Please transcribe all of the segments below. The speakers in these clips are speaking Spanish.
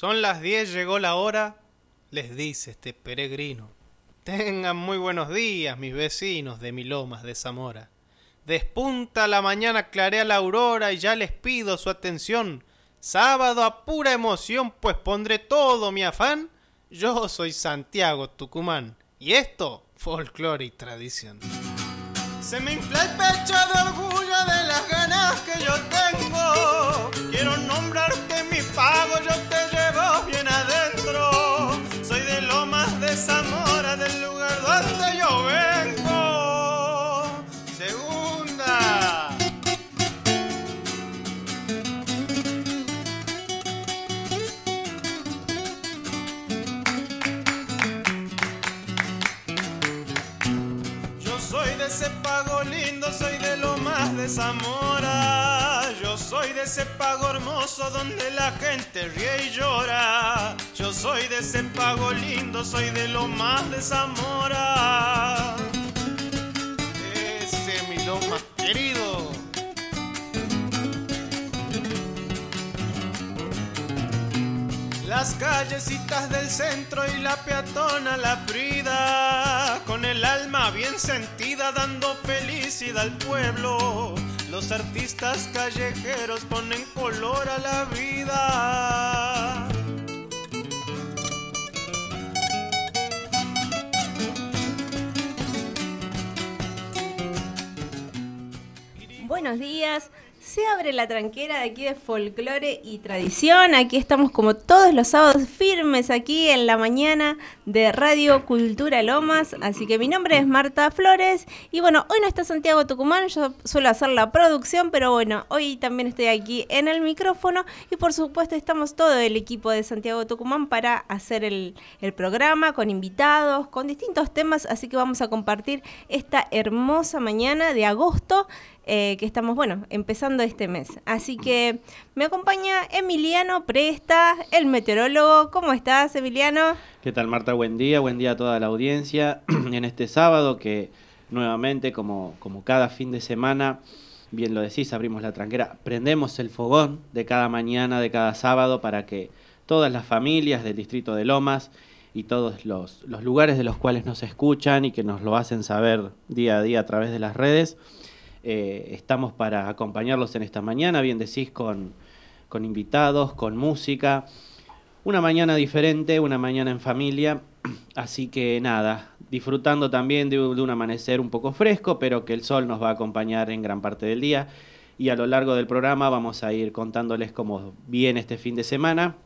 Son las diez, llegó la hora, les dice este peregrino. Tengan muy buenos días, mis vecinos de Milomas de Zamora. Despunta la mañana, clarea la aurora y ya les pido su atención. Sábado a pura emoción, pues pondré todo mi afán. Yo soy Santiago Tucumán y esto, folclore y tradición. Se me infla el pecho de orgullo de las ganas que yo tengo. Quiero nombrarte mi pago, yo te de Zamora. Yo soy de ese pago hermoso donde la gente ríe y llora. Yo soy de ese pago lindo, soy de lo más de Zamora. Ese mi lo más querido. Las callecitas del centro y la peatona la prida, con el alma bien sentida dando felicidad al pueblo. Los artistas callejeros ponen color a la vida. Buenos días. Se abre la tranquera de aquí de folclore y tradición. Aquí estamos como todos los sábados firmes aquí en la mañana de Radio Cultura Lomas. Así que mi nombre es Marta Flores. Y bueno, hoy no está Santiago Tucumán, yo suelo hacer la producción, pero bueno, hoy también estoy aquí en el micrófono. Y por supuesto estamos todo el equipo de Santiago Tucumán para hacer el, el programa con invitados, con distintos temas. Así que vamos a compartir esta hermosa mañana de agosto eh, que estamos, bueno, empezando este mes. Así que me acompaña Emiliano Presta, el meteorólogo. ¿Cómo estás, Emiliano? ¿Qué tal, Marta? Buen día, buen día a toda la audiencia en este sábado que nuevamente, como, como cada fin de semana, bien lo decís, abrimos la tranquera, prendemos el fogón de cada mañana, de cada sábado, para que todas las familias del distrito de Lomas y todos los, los lugares de los cuales nos escuchan y que nos lo hacen saber día a día a través de las redes, eh, estamos para acompañarlos en esta mañana, bien decís, con, con invitados, con música. Una mañana diferente, una mañana en familia. Así que nada, disfrutando también de, de un amanecer un poco fresco, pero que el sol nos va a acompañar en gran parte del día. Y a lo largo del programa vamos a ir contándoles cómo viene este fin de semana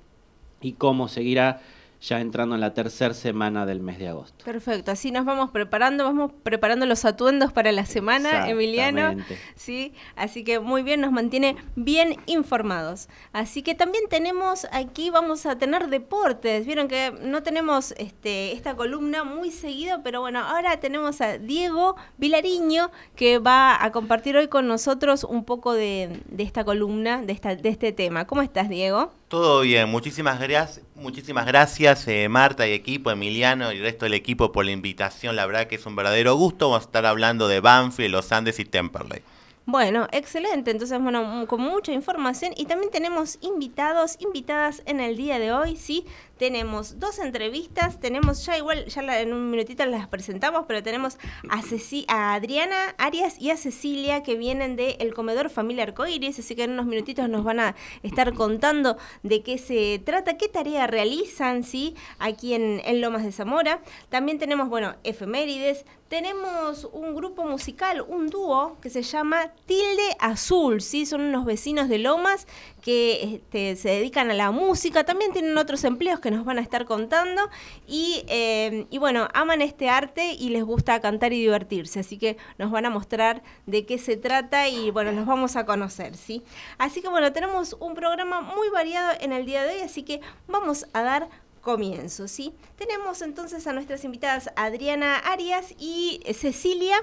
y cómo seguirá ya entrando en la tercera semana del mes de agosto. Perfecto, así nos vamos preparando, vamos preparando los atuendos para la semana, Emiliano. Sí, así que muy bien, nos mantiene bien informados. Así que también tenemos aquí, vamos a tener deportes. Vieron que no tenemos este, esta columna muy seguido, pero bueno, ahora tenemos a Diego Vilariño que va a compartir hoy con nosotros un poco de, de esta columna, de, esta, de este tema. ¿Cómo estás, Diego? Todo bien, muchísimas gracias, muchísimas gracias eh, Marta y equipo, Emiliano y el resto del equipo por la invitación, la verdad que es un verdadero gusto, vamos a estar hablando de Banfield, Los Andes y Temperley. Bueno, excelente. Entonces, bueno, con mucha información y también tenemos invitados, invitadas en el día de hoy, ¿sí? Tenemos dos entrevistas, tenemos ya igual, ya en un minutito las presentamos, pero tenemos a, Ceci- a Adriana Arias y a Cecilia que vienen de El Comedor Familia Arcoiris, así que en unos minutitos nos van a estar contando de qué se trata, qué tarea realizan, ¿sí? Aquí en, en Lomas de Zamora. También tenemos, bueno, efemérides, tenemos un grupo musical, un dúo que se llama Tilde Azul, ¿sí? Son unos vecinos de Lomas que este, se dedican a la música, también tienen otros empleos que nos van a estar contando y, eh, y bueno, aman este arte y les gusta cantar y divertirse, así que nos van a mostrar de qué se trata y bueno, los vamos a conocer, ¿sí? Así que bueno, tenemos un programa muy variado en el día de hoy, así que vamos a dar comienzo, ¿sí? Tenemos entonces a nuestras invitadas Adriana Arias y Cecilia,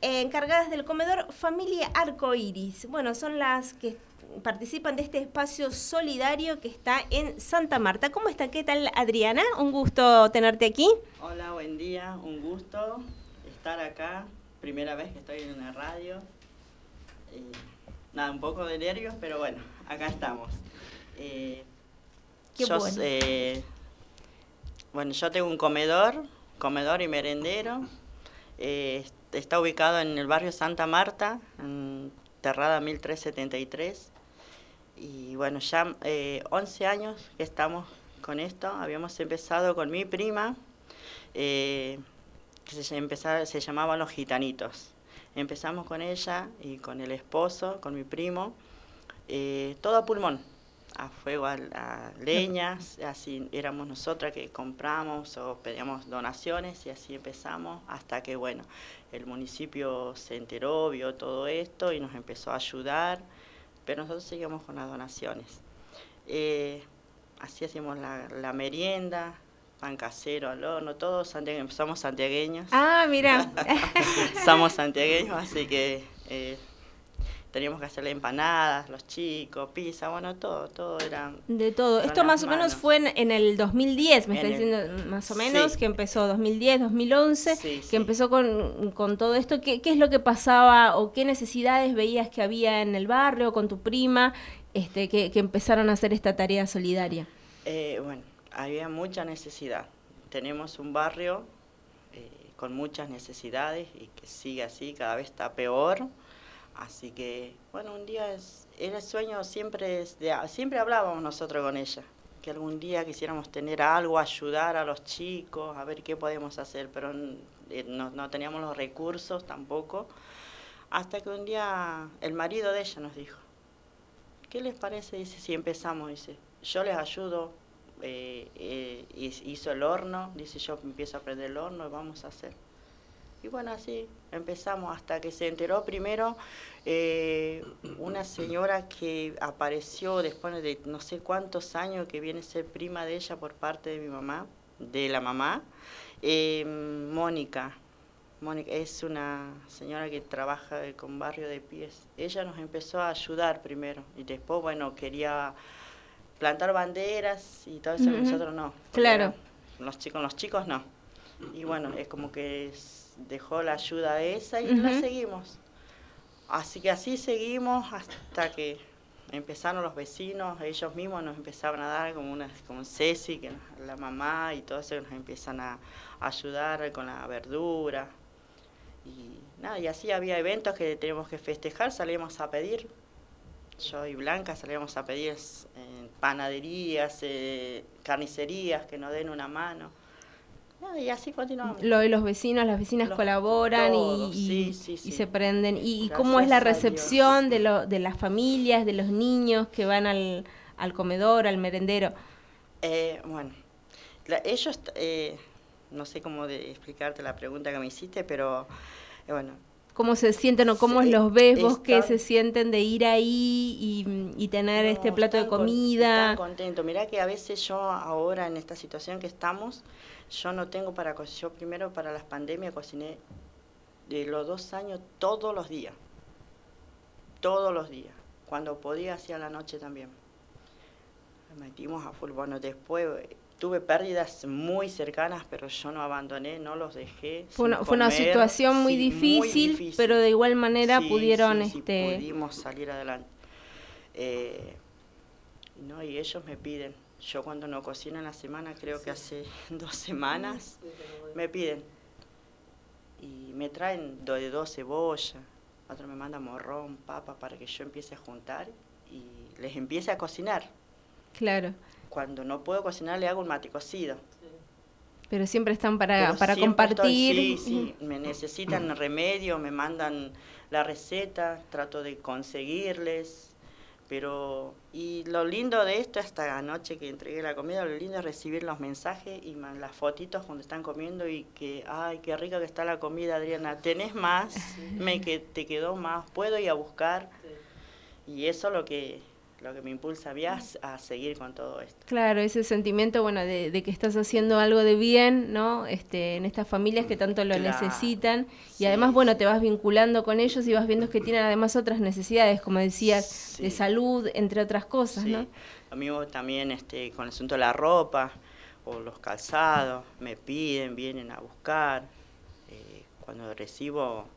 eh, encargadas del comedor Familia Arcoiris. Bueno, son las que participan de este espacio solidario que está en Santa Marta. ¿Cómo está? ¿Qué tal, Adriana? Un gusto tenerte aquí. Hola, buen día, un gusto estar acá. Primera vez que estoy en una radio. Eh, nada, un poco de nervios, pero bueno, acá estamos. Eh, Qué Yo, bueno. eh, bueno, yo tengo un comedor, comedor y merendero. Eh, está ubicado en el barrio Santa Marta, en Terrada 1373. Y bueno, ya eh, 11 años que estamos con esto. Habíamos empezado con mi prima, eh, que se, empezaba- se llamaban Los Gitanitos. Empezamos con ella y con el esposo, con mi primo, eh, todo a pulmón, a fuego, a, a leñas, así éramos nosotras que compramos o pedíamos donaciones y así empezamos hasta que, bueno, el municipio se enteró, vio todo esto y nos empezó a ayudar, pero nosotros seguimos con las donaciones. Eh, así hacíamos la, la merienda, pan casero al horno, todos santiague- somos santiagueños. Ah, mira. Somos santiagueños, así que eh, teníamos que hacerle empanadas, los chicos, pizza, bueno, todo, todo era... De todo. Esto más o menos fue en, en el 2010, me En está el- diciendo más o menos, Sí. que empezó 2010, 2011, Sí, que sí. empezó con, con todo esto. ¿Qué, ¿Qué es lo que pasaba o qué necesidades veías que había en el barrio con tu prima este, que, que empezaron a hacer esta tarea solidaria? Eh, bueno, había mucha necesidad. Tenemos un barrio eh, con muchas necesidades y que sigue así, cada vez está peor. Así que, bueno, un día es- era el sueño, siempre, es de, siempre hablábamos nosotros con ella, que algún día quisiéramos tener algo, ayudar a los chicos, a ver qué podemos hacer, pero eh, no, no teníamos los recursos tampoco. Hasta que un día el marido de ella nos dijo, ¿qué les parece? Dice, si empezamos, dice, yo les ayudo, eh, eh, hiz- hizo el horno, dice, yo empiezo a aprender el horno y vamos a hacer. Y bueno, así empezamos hasta que se enteró primero eh, una señora que apareció después de no sé cuántos años que viene a ser prima de ella por parte de mi mamá, de la mamá, eh, Mónica. Mónica es una señora que trabaja con barrio de pies. Ella nos empezó a ayudar primero y después, bueno, quería plantar banderas y todo eso, Ujú. nosotros no. Claro. Los chicos, los chicos no. Y bueno, es como que s- dejó la ayuda esa y la seguimos. Así que así seguimos hasta que empezaron los vecinos, ellos mismos nos empezaban a dar como una como Ceci, que nos- la mamá y todo eso nos empiezan a ayudar con la verdura. Y nada, y así había eventos que teníamos que festejar, salíamos a pedir. Yo y Blanca salíamos a pedir en panaderías, eh, carnicerías que nos den una mano. Nada, y así continuamos. Lo de los vecinos, las vecinas Los- colaboran y, todos, y- sí, sí, y sí. se prenden. ¿Y, y cómo es la recepción de, lo, de las familias, de los niños que van al, al comedor, al merendero? Eh, bueno, la- ellos, eh, no sé cómo de explicarte la pregunta que me hiciste, pero eh, bueno, ¿Cómo se sienten o cómo los ves vos que se sienten de ir ahí y, y tener no, este plato de están con- comida? están contentos. Mirá que a veces yo ahora en esta situación que estamos, yo no tengo para co- yo primero para las pandemias cociné de los dos años todos los días, todos los días, cuando podía hacía la noche también. Metimos a full. Bueno, después eh, tuve pérdidas muy cercanas, pero yo no abandoné, no los dejé. Fue una, fue una situación muy, Sí, difícil, difícil. pero de igual manera Sí, pudieron sí, sí, este pudimos salir adelante. Eh, no, y ellos me piden. Yo cuando no cocino en la semana, creo que hace dos semanas, me piden. Y me traen de dos cebollas, otro me manda morrón, papa, para que yo empiece a juntar y les empiece a cocinar. claro, Cuando no puedo cocinar, le hago un mate cocido. pero siempre están para, Pero para siempre estoy- compartir. sí, sí, me necesitan remedio, me mandan la receta, trato de conseguirles. Pero, y lo lindo de esto, hasta anoche que entregué la comida, lo lindo es recibir los mensajes y las fotitos cuando están comiendo y que, ay, qué rica que está la comida, Adriana, ¿tenés más? Me que te quedó más, puedo ir a buscar. Y eso es lo que, lo que me impulsa a a, seguir con todo esto. Claro, ese sentimiento, bueno, de, de que estás haciendo algo de bien, ¿no? Este, en estas familias que tanto lo Claro, necesitan. Y sí, además, bueno, te vas vinculando con ellos y vas viendo que tienen además otras necesidades, como decías, de salud, entre otras cosas, Sí, ¿no? lo mismo también este, con el asunto de la ropa o los calzados, me piden, vienen a buscar. Eh, cuando recibo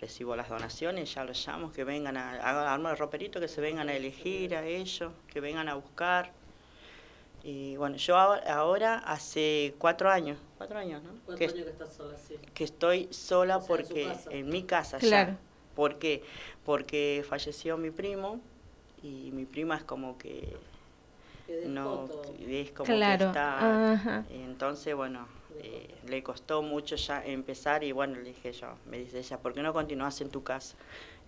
recibo las donaciones, ya los llamo, que vengan a, hago armo el roperito, que se vengan a elegir a ellos, que vengan a buscar. Y bueno, yo ahora, ahora hace cuatro años, cuatro años, ¿no? ¿Cuántos Que, años que estás sola? Sí. que estoy sola O sea, porque en mi casa Claro. ya. ¿Por qué? Porque falleció mi primo y mi prima es como que no es como Claro, que está ajá. entonces bueno eh, le costó mucho ya empezar y bueno le dije yo me dice ella ¿por qué no continúas en tu casa?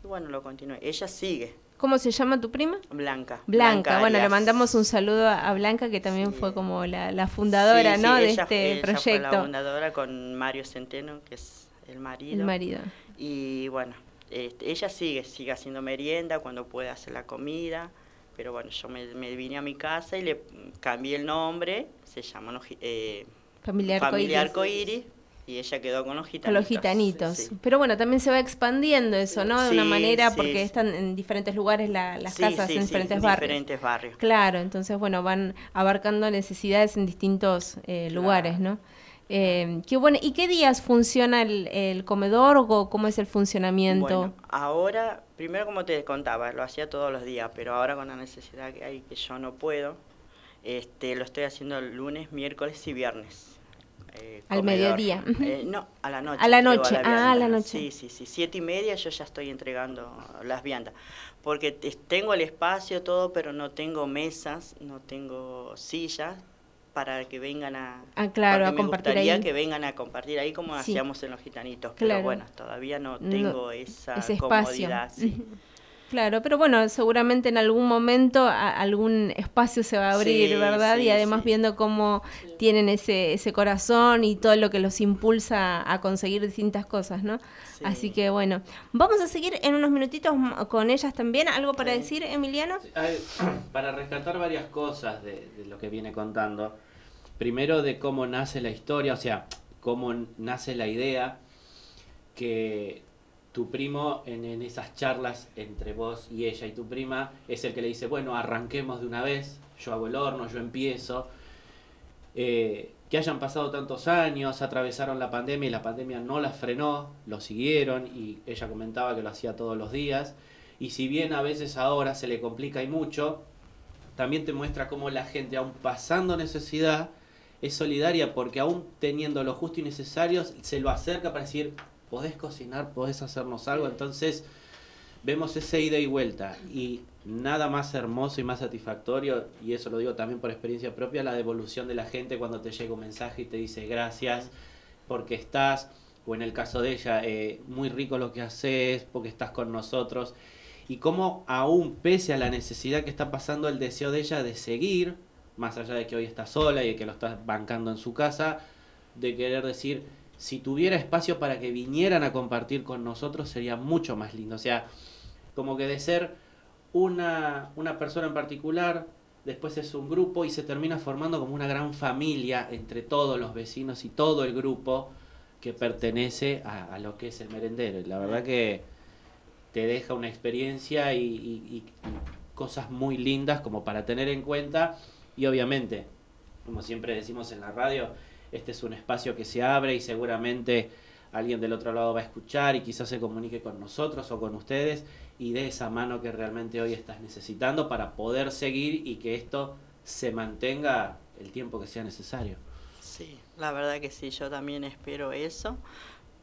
y bueno lo continué ella sigue ¿Cómo se llama tu prima? Blanca Blanca, bueno, le mandamos un saludo a Blanca que también Sí. fue como la, la fundadora, Sí, ¿no? sí, de ella- este ella Fue la proyecto. fundadora con Mario Centeno que es el marido El marido. y bueno este, ella sigue sigue haciendo merienda cuando puede hacer la comida pero bueno yo me, me vine a mi casa y le cambié el nombre se llama eh, Familia Familia y ella quedó con los gitanitos. Con los gitanitos. Sí. Pero bueno, también se va expandiendo eso, ¿no? De una manera, sí, porque están en diferentes lugares la- las casas, en diferentes en barrios. diferentes barrios. Claro, entonces, bueno, van abarcando necesidades en distintos eh, lugares, ¿no? Eh, qué bueno. ¿Y qué días funciona el, el comedor o cómo es el funcionamiento? Bueno, ahora, primero como te contaba, lo hacía todos los días, pero ahora con la necesidad que hay que yo no puedo, este, lo estoy haciendo lunes, miércoles y viernes. Eh, Al comedor. mediodía. Eh, no, a la noche. A la noche, ah, vianda. a la noche. Sí, sí, sí. Siete y media yo ya estoy entregando las viandas. Porque te- tengo el espacio, todo, pero no tengo mesas, no tengo sillas para que vengan a... Ah, claro, a me compartir gustaría ahí. que vengan a compartir ahí como Sí. hacíamos en los gitanitos. Claro. Pero bueno, todavía no No, tengo esa comodidad. sí. Claro, pero bueno, seguramente en algún momento algún espacio se va a abrir, Sí, ¿verdad? y además sí. viendo cómo tienen ese, ese corazón y todo lo que los impulsa a conseguir distintas cosas, ¿no? Sí. Así que bueno, vamos a seguir en unos minutitos con ellas también. ¿Algo para decir, Emiliano? Hay- para rescatar varias cosas de, de lo que viene contando. Primero de cómo nace la historia, o sea, cómo nace la idea que tu primo en, esas charlas entre vos y ella y tu prima es el que le dice, bueno, arranquemos de una vez, yo hago el horno, yo empiezo. Eh, que hayan pasado tantos años, atravesaron la pandemia y la pandemia no las frenó, lo siguieron y ella comentaba que lo hacía todos los días. Y si bien a veces ahora se le complica y mucho, también te muestra cómo la gente, aún pasando necesidad, es solidaria porque aún teniendo lo justo y necesario, se lo acerca para decir, podés cocinar, podés hacernos algo. Entonces, vemos ese ida y vuelta y nada más hermoso y más satisfactorio, y eso lo digo también por experiencia propia, la devolución de la gente cuando te llega un mensaje y te dice gracias porque estás, o en el caso de ella, eh, muy rico lo que haces, porque estás con nosotros, y cómo aún pese a la necesidad que está pasando, el deseo de ella de seguir, más allá de que hoy está sola y de que lo está bancando en su casa, de querer decir, si tuviera espacio para que vinieran a compartir con nosotros sería mucho más lindo. O sea, como que de ser una, una persona en particular, después es un grupo y se termina formando como una gran familia entre todos los vecinos y todo el grupo que pertenece a, lo que es el merendero. La verdad que te deja una experiencia y cosas muy lindas como para tener en cuenta y obviamente, como siempre decimos en la radio, este es un espacio que se abre y seguramente alguien del otro lado va a escuchar y quizás se comunique con nosotros o con ustedes y de esa mano que realmente hoy estás necesitando para poder seguir y que esto se mantenga el tiempo que sea necesario. Sí, la verdad que sí, yo también espero eso,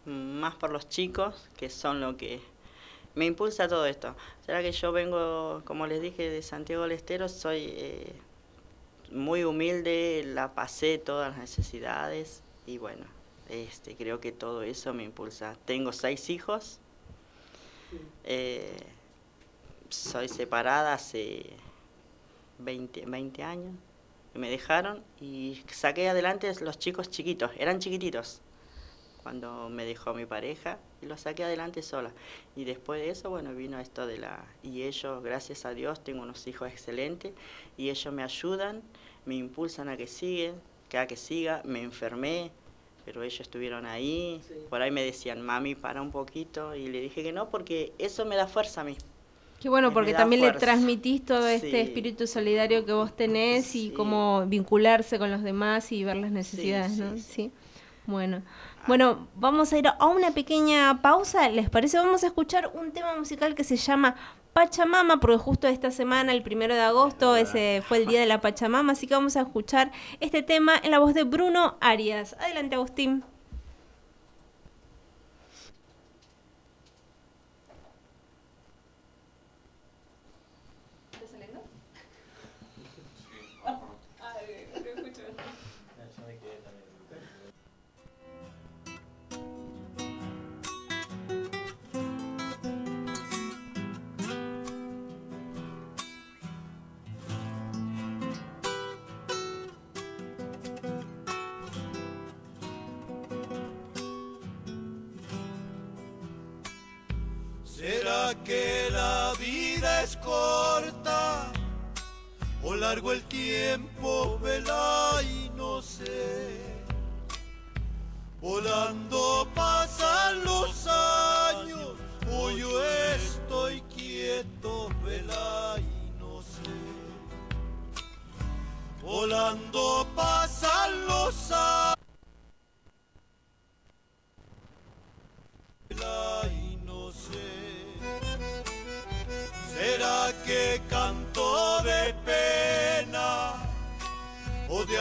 más por los chicos, que son lo que me impulsa todo esto. Será que yo vengo, como les dije, de Santiago del Estero, soy eh, muy humilde, la pasé todas las necesidades y bueno, este, creo que todo eso me impulsa. Tengo seis hijos, eh, soy separada hace 20, 20 años. Me dejaron y saqué adelante los chicos chiquitos, eran chiquititos cuando me dejó mi pareja y los saqué adelante sola. Y después de eso, bueno, vino esto de la... Y ellos, gracias a Dios, tengo unos hijos excelentes y ellos me ayudan, me impulsan a que siga, que a que siga, me enfermé, pero ellos estuvieron ahí, Sí. por ahí me decían, mami, para un poquito, y le dije que no, porque eso me da fuerza a mí. Qué bueno, Me porque también le transmitís todo este espíritu solidario que vos tenés y Sí. cómo vincularse con los demás y ver las necesidades, sí, ¿no? sí. Sí. Bueno. Bueno, vamos a ir a una pequeña pausa. ¿Les parece? Vamos a escuchar un tema musical que se llama Pachamama, porque justo esta semana, el primero de agosto, ese fue el día de la Pachamama, así que vamos a escuchar este tema en la voz de Bruno Arias. Adelante, Agustín. ¿Será que la vida es corta o largo el tiempo, vela y no sé? Volando pasan los años, hoy yo estoy quieto, vela y no sé. Volando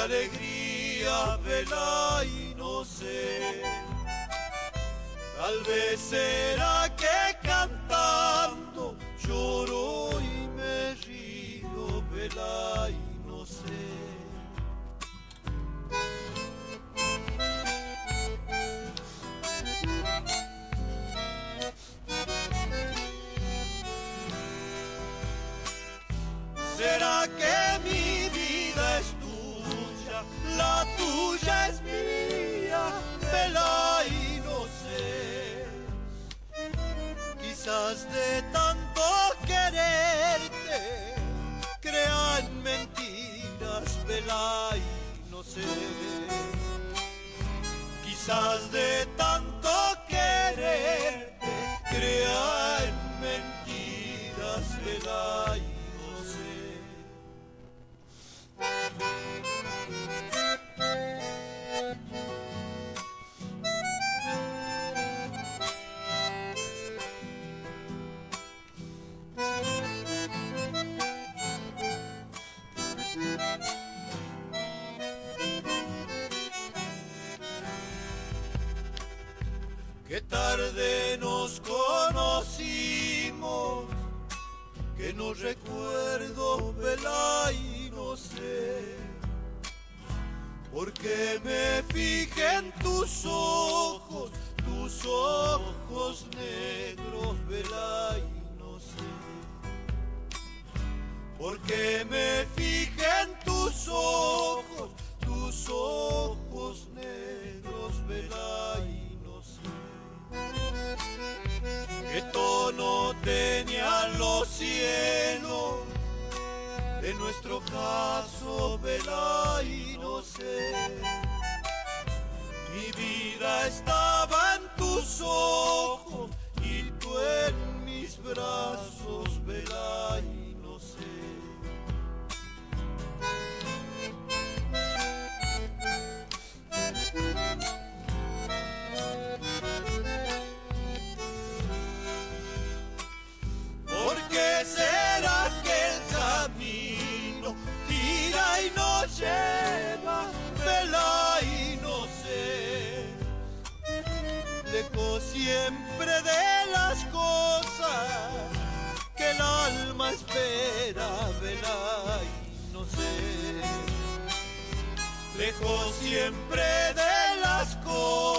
de alegría, y no sé? Tal vez será Porque me fijé en tus ojos, tus ojos negros, y no sé. Porque me fijé en tus ojos, tus ojos negros, y no sé. ¿Qué tono tenían los cielos? En nuestro caso, Lejos siempre de las cosas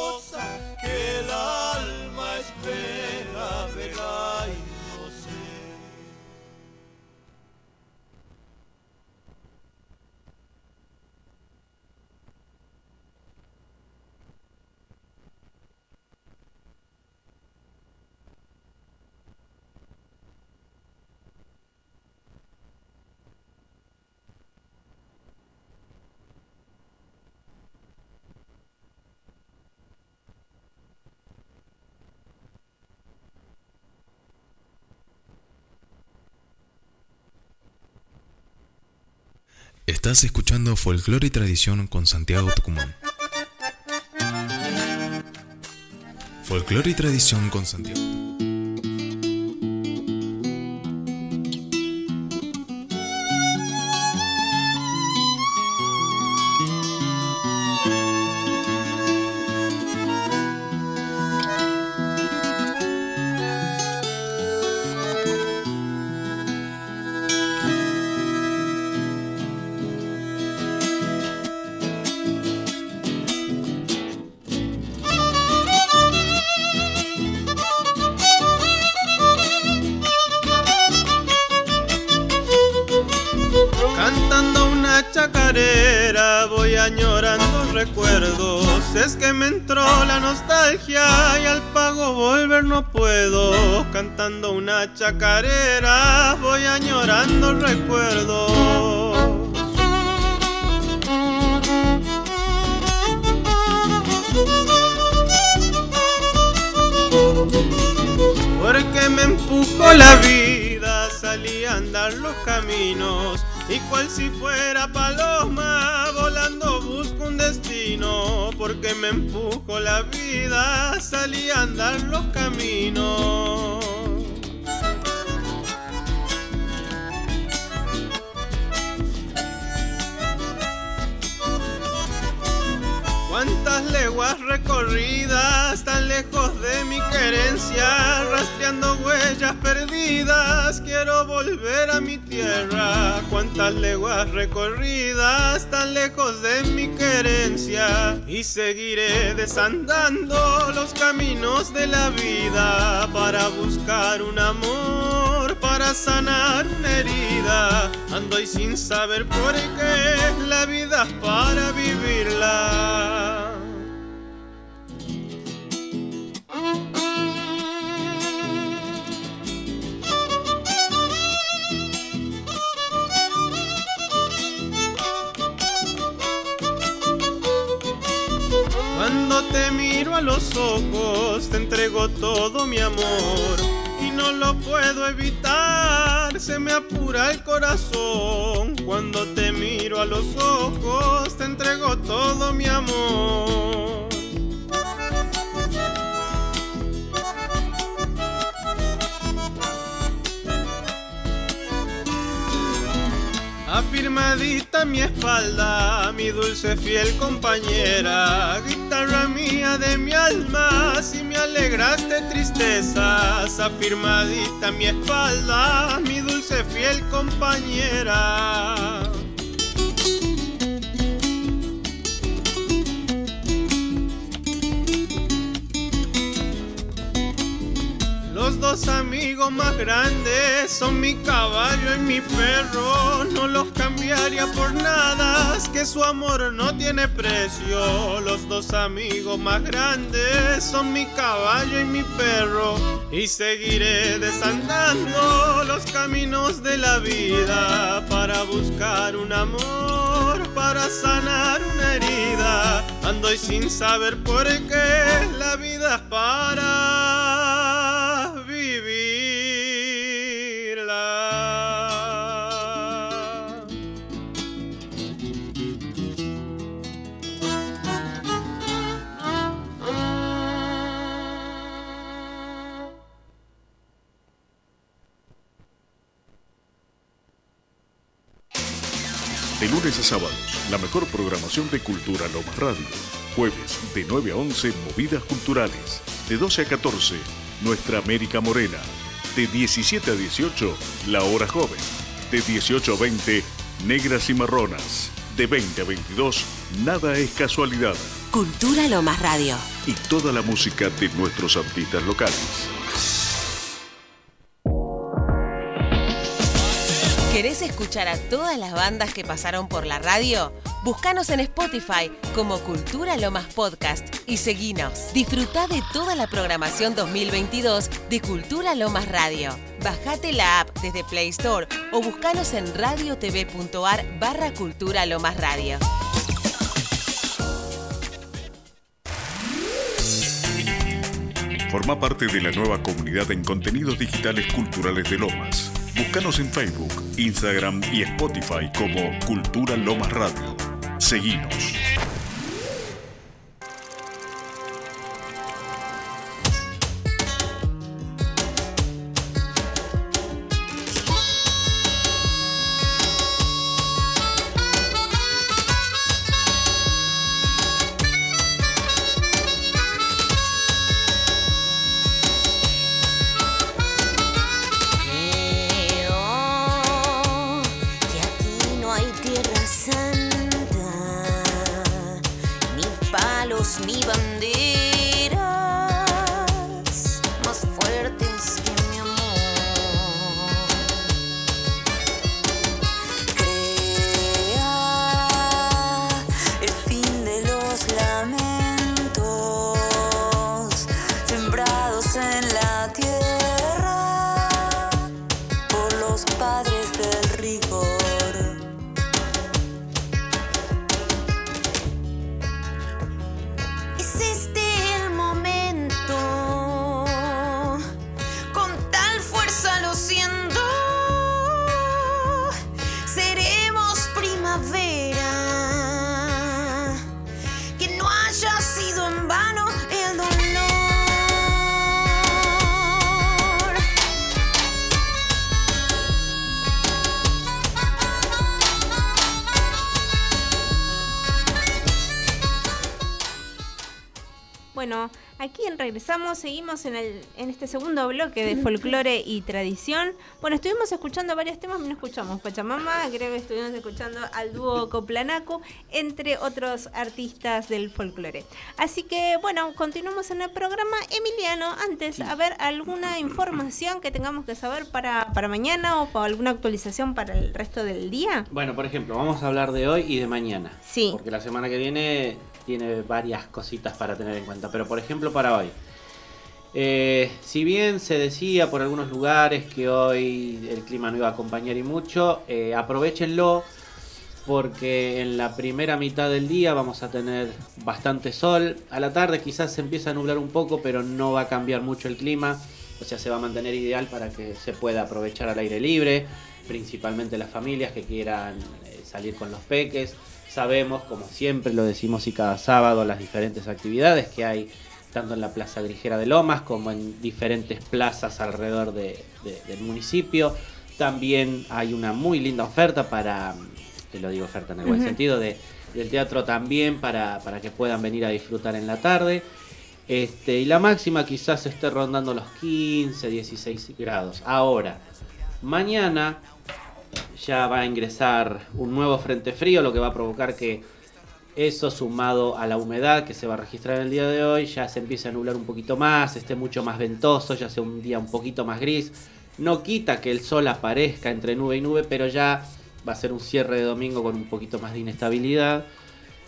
Estás escuchando Folclore y Tradición con Santiago Tucumán. Folclore y Tradición con Santiago. Una chacarera voy añorando recuerdos Porque me empujó la vida, salí a andar los caminos y cual si fuera paloma volando busco un destino. Porque me empujó la vida, salí a andar los caminos. Quiero volver a mi tierra. Cuántas leguas recorridas, tan lejos de mi querencia, y seguiré desandando los caminos de la vida para buscar un amor, para sanar una herida. Ando y sin saber por qué la vida es para vivirla. Cuando te miro a los ojos, te entrego todo mi amor. Afirmadita mi espalda, mi dulce fiel compañera, guitarra mía de mi alma, si me alegraste tristezas, afirmadita mi espalda, mi fiel compañera. Los dos amigos más grandes son mi caballo y mi perro. No los cambiaría por nada, es que su amor no tiene precio. Los dos amigos más grandes son mi caballo y mi perro. Y seguiré desandando los caminos de la vida para buscar un amor, para sanar una herida. Ando y sin saber por qué la vida para lunes a sábados, la mejor programación de Cultura Lomas Radio. Jueves, de 9 a 11, Movidas Culturales. De 12 a 14, Nuestra América Morena. De 17 a 18, La Hora Joven. De 18 a 20, Negras y Marronas. De 20 a 22, Nada es Casualidad. Cultura Lomas Radio. Y toda la música de nuestros artistas locales. ¿Querés escuchar a todas las bandas que pasaron por la radio? Búscanos en Spotify como Cultura Lomas Podcast y seguinos. Disfruta de toda la programación 2022 de Cultura Lomas Radio. Bajate la app desde Play Store o buscanos en radiotv.ar barra Cultura Lomas Radio. Forma parte de la nueva comunidad en contenidos digitales culturales de Lomas. Búscanos en Facebook, Instagram y Spotify como Cultura Lomas Radio. Seguinos. Regresamos, seguimos en, el, en este segundo bloque de folclore y tradición. Bueno, estuvimos escuchando varios temas, no escuchamos Pachamama, creo que estuvimos escuchando al dúo Coplanaco, entre otros artistas del folclore. Así que, bueno, continuamos en el programa. Emiliano, antes, a ver, ¿alguna información que tengamos que saber para, para mañana o para alguna actualización para el resto del día? Bueno, por ejemplo, vamos a hablar de hoy y de mañana. Sí. Porque la semana que viene tiene varias cositas para tener en cuenta. Pero por ejemplo, para hoy. Eh, si bien se decía por algunos lugares que hoy el clima no iba a acompañar y mucho, eh, aprovechenlo porque en la primera mitad del día vamos a tener bastante sol. A la tarde quizás se empieza a nublar un poco, pero no va a cambiar mucho el clima. O sea, se va a mantener ideal para que se pueda aprovechar al aire libre, principalmente las familias que quieran eh, salir con los peques. Sabemos, como siempre lo decimos y cada sábado, las diferentes actividades que hay tanto en la Plaza Grigera de Lomas como en diferentes plazas alrededor de- de- del municipio. También hay una muy linda oferta para, te lo digo oferta en el buen sentido, de, del teatro también para, para que puedan venir a disfrutar en la tarde. Este, y la máxima quizás esté rondando los 15, 16 grados. Ahora, mañana ya va a ingresar un nuevo frente frío, lo que va a provocar que eso sumado a la humedad que se va a registrar el día de hoy, ya se empiece a nublar un poquito más, esté mucho más ventoso, ya sea un día un poquito más gris. No quita que el sol aparezca entre nube y nube, pero ya va a ser un cierre de domingo con un poquito más de inestabilidad.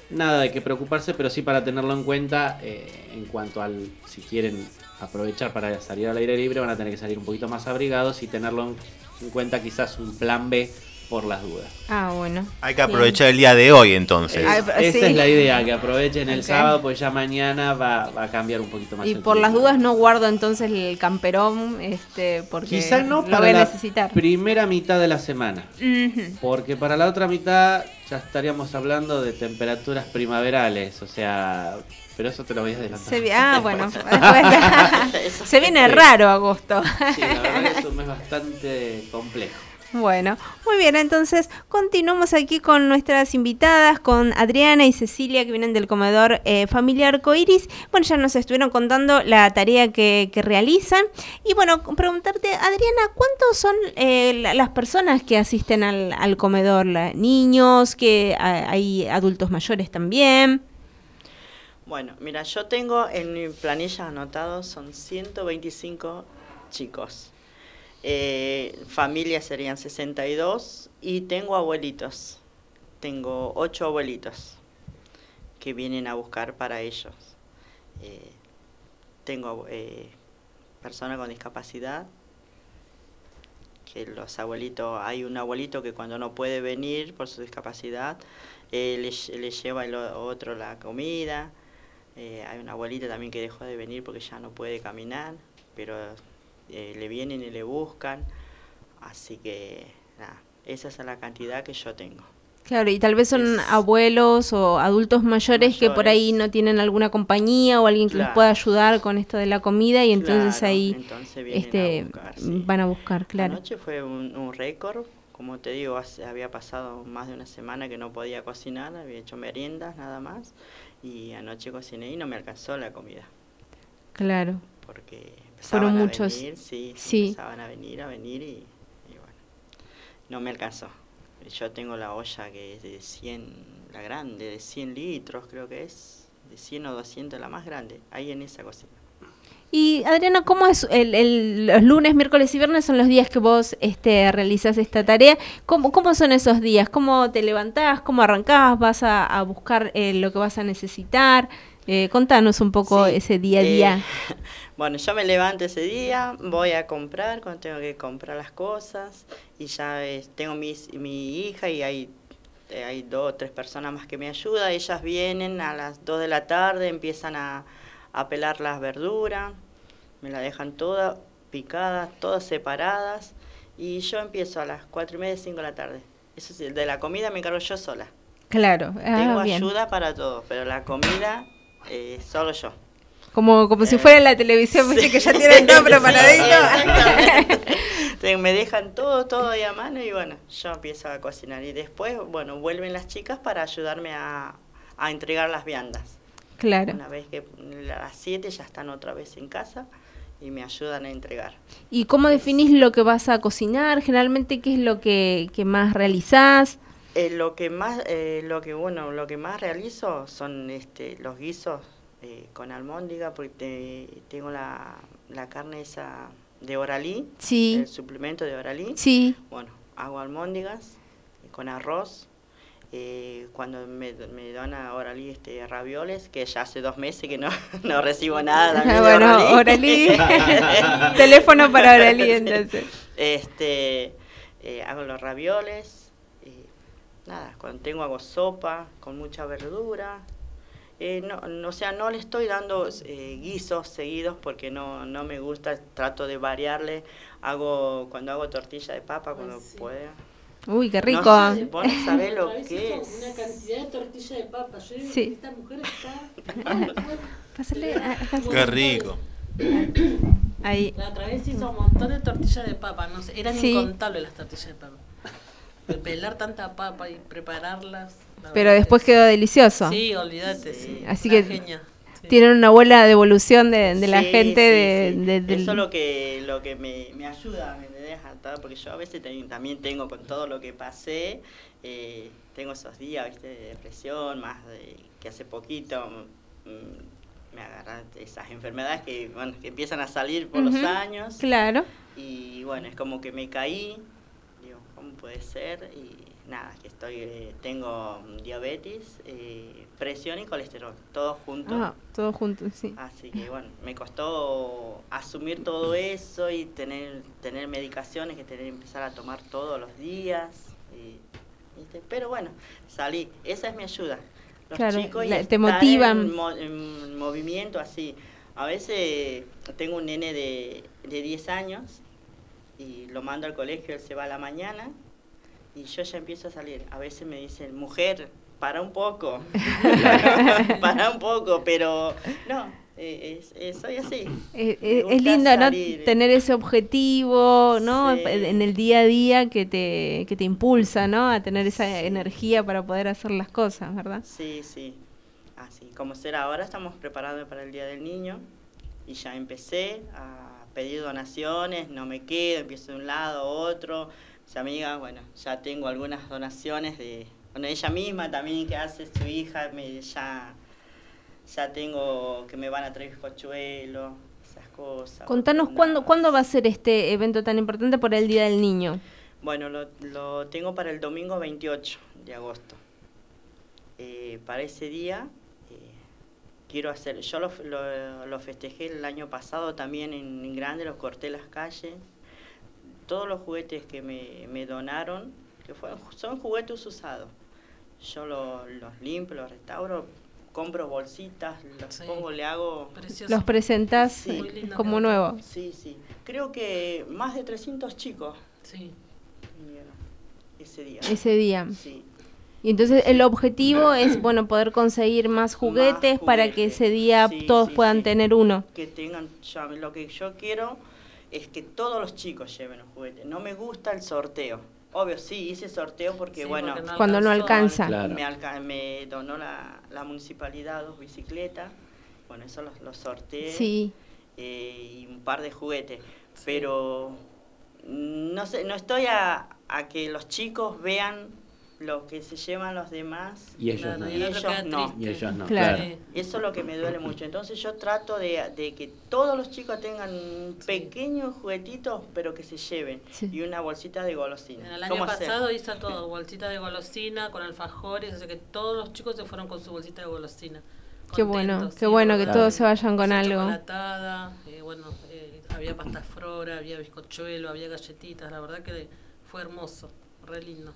Nada de qué preocuparse, pero sí para tenerlo en cuenta eh, en cuanto al si quieren aprovechar para salir al aire libre van a tener que salir un poquito más abrigados y tenerlo en, en cuenta quizás un plan B por las dudas. Ah, bueno. Hay que aprovechar el día de hoy entonces. Esa sí. es la idea, que aprovechen el sábado, pues ya mañana va, va a cambiar un poquito más. Y el por las dudas no guardo entonces el camperón, este, porque Quizá no lo para voy a la necesitar. primera mitad de la semana. Porque para la otra mitad ya estaríamos hablando de temperaturas primaverales, o sea, pero eso te lo voy a adelantar. Se ah, bueno, después- se viene raro agosto. Sí, la verdad que es un mes bastante complejo. Bueno, muy bien, entonces continuamos aquí con nuestras invitadas, con Adriana y Cecilia que vienen del comedor eh, familiar Coiris. Bueno, ya nos estuvieron contando la tarea que, realizan. Y bueno, preguntarte, Adriana, ¿cuántos son eh, la- las personas que asisten al, al comedor? ¿Niños? que ¿Hay adultos mayores también? Bueno, mira, yo tengo en mi planilla anotado, son 125 chicos. Eh, familias serían 62 y tengo abuelitos. Tengo 8 abuelitos que vienen a buscar para ellos. Eh, tengo eh, personas con discapacidad, que los abuelitos, hay un abuelito que cuando no puede venir por su discapacidad, eh, le, lle- le lleva el otro la comida. Hay una abuelita también que dejó de venir porque ya no puede caminar, pero eh, le vienen y le buscan. Así que, nada, esa es la cantidad que yo tengo. Claro, y tal vez son abuelos o adultos mayores, que por ahí no tienen alguna compañía o alguien que les Claro. pueda ayudar con esto de la comida y entonces Claro, ahí entonces vienen a este, buscar, sí. van a buscar, claro. Anoche fue un, un récord, como te digo, hace- había pasado más de una semana que no podía cocinar, había hecho meriendas nada más, y anoche cociné y no me alcanzó la comida, Claro. porque empezaban Fueron a muchos. venir, sí, Sí. empezaban a venir, a venir y, y bueno, no me alcanzó. Yo tengo la olla que es de 100, la grande, de 100 litros creo que es, de 100 o 200 la más grande, ahí en esa cocina. Y Adriana, ¿cómo es el, el- los lunes, miércoles y viernes son los días que vos este, realizas esta tarea? ¿Cómo, ¿Cómo son esos días? ¿Cómo te levantás? ¿Cómo arrancás? ¿Vas a, a buscar eh, lo que vas a necesitar? Eh, contanos un poco Sí, ese día a eh, día. bueno, yo me levanto ese día, voy a comprar cuando tengo que comprar las cosas y ya eh, tengo mis, mi hija y hay, eh, hay dos o tres personas más que me ayudan. Ellas vienen a las 2 de la tarde, empiezan a, a pelar las verduras, me la dejan todas picadas, todas separadas y yo empiezo a las 4 y media, 5 de la tarde. Eso sí, de la comida me encargo yo sola. Claro, ah, tengo bien. ayuda para todo, pero la comida eh, solo yo. Como, como si fuera en la televisión, que ya tienen todo preparadito. Me dejan todo, todo ahí a mano y bueno, yo empiezo a cocinar. Y después, bueno, vuelven las chicas para ayudarme a, a entregar las viandas. Claro. Una vez que a las 7 ya están otra vez en casa y me ayudan a entregar. ¿Y cómo definís lo que vas a cocinar? Generalmente, ¿qué es lo que, que más realizás? Eh, lo que más, eh, lo que bueno, lo que más realizo son este, los guisos eh, con almóndiga, porque te- tengo la, la carne esa de oralí, Sí. el suplemento de oralí. Sí. Bueno, hago almóndigas eh, con arroz. Eh, cuando me, me dona Oralí este, ravioles, que ya hace dos meses que no, no recibo nada bueno, Oralí. Oralí. Teléfono para Oralí, entonces. Este, eh, hago los ravioles, y nada, cuando tengo hago sopa con mucha verdura. Eh, no, no, o sea, no le estoy dando eh, guisos seguidos porque no, no me gusta, trato de variarle. Hago cuando hago tortilla de papa cuando pueda. Uy, qué No rico. sé, vos no sabés lo que es. Una cantidad de tortilla de papa. Yo digo, Sí. esta mujer está. Pásale a- a- Qué rico. Ahí. La otra vez hizo un montón de tortillas de papa. No sé, eran Sí. incontables las tortillas de papa. El Pelar tanta papa y prepararlas. la Pero después que- quedó delicioso. Sí, olvídate, sí. Así que genia, sí. tienen una buena devolución de, de la gente sí, de, sí. de- del- Eso es lo que, lo que me, me ayuda, me porque yo a veces ten- también tengo con todo lo que pasé, eh, tengo esos días ¿viste? de depresión, más de, que hace poquito mm, me agarran esas enfermedades que, bueno, que empiezan a salir por los años. Claro. Y bueno, es como que me caí, digo, ¿cómo puede ser? Y nada, que estoy, eh, tengo diabetes, eh, presión y colesterol, todos juntos. Ah, todo junto, sí. Así que bueno, me costó asumir todo eso y tener, tener medicaciones que tener empezar a tomar todos los días. y, ¿viste? Pero bueno, salí, esa es mi ayuda. Los Claro, chicos y la- te motivan. En, mo- en movimiento así. A veces tengo un nene de, de 10 años y lo mando al colegio, él se va a la mañana y yo ya empiezo a salir. A veces me dicen, mujer, para un poco, para un poco, pero no, eh, es- es- soy así. Eh, eh, es lindo, ¿no? Tener ese objetivo, ¿no? Sí. En el día a día que te, que te impulsa, ¿no? A tener esa energía para poder hacer las cosas, ¿verdad? Sí, sí. Así como será ahora, estamos preparando para el Día del Niño y ya empecé a pedir donaciones, no me quedo, empiezo de un lado, otro. Mis amigas, bueno, ya tengo algunas donaciones de, bueno, ella misma también que hace su hija, me, ya, ya tengo que me van a traer bizcochuelo, esas cosas. Contanos cuándo, cuándo va a ser este evento tan importante por el Día del Niño. Bueno, lo, lo tengo para el domingo 28 de agosto. Eh, para ese día eh, quiero hacer, yo lo, lo- lo festejé el año pasado también en, en grande, los corté las calles. Todos los juguetes que me, me donaron, que fueron, son juguetes usados, yo lo- los limpio, los restauro, compro bolsitas, los Sí. pongo, le hago... Los presentás Sí. Muy lindo como nuevo. Sí, sí. Creo que más de 300 chicos Sí. vinieron ese día. Ese día. Sí. Y entonces el objetivo es, bueno, poder conseguir más juguetes para que ese día Sí, todos sí, puedan sí. tener uno. Que tengan, yo- lo que yo quiero es que todos los chicos lleven los juguetes. No me gusta el sorteo. Obvio, sí, hice sorteo porque, Sí, bueno, porque no Cuando no alcanza. Claro. me, alca- me donó la, la municipalidad dos bicicletas. Bueno, eso los, los sorteé. Sí. eh, y un par de juguetes. Pero no sé, no estoy a, a que los chicos vean lo que se llevan los demás Y ellos no. y el otro ellos queda no. triste. Y ellos no, Claro. claro. Sí. Eso es lo que me duele mucho. Entonces yo trato de, de que todos los chicos tengan un pequeño juguetito, pero que se lleven. Sí. Y una bolsita de golosina. El año pasado hizo todo, bolsita de golosina con alfajores, así que todos los chicos se fueron con su bolsita de golosina. Qué bueno, qué sí, bueno que todos se vayan con algo. chocolatada, eh, bueno, eh, había pasta frora, había bizcochuelo, había galletitas, la verdad que fue hermoso, re lindo.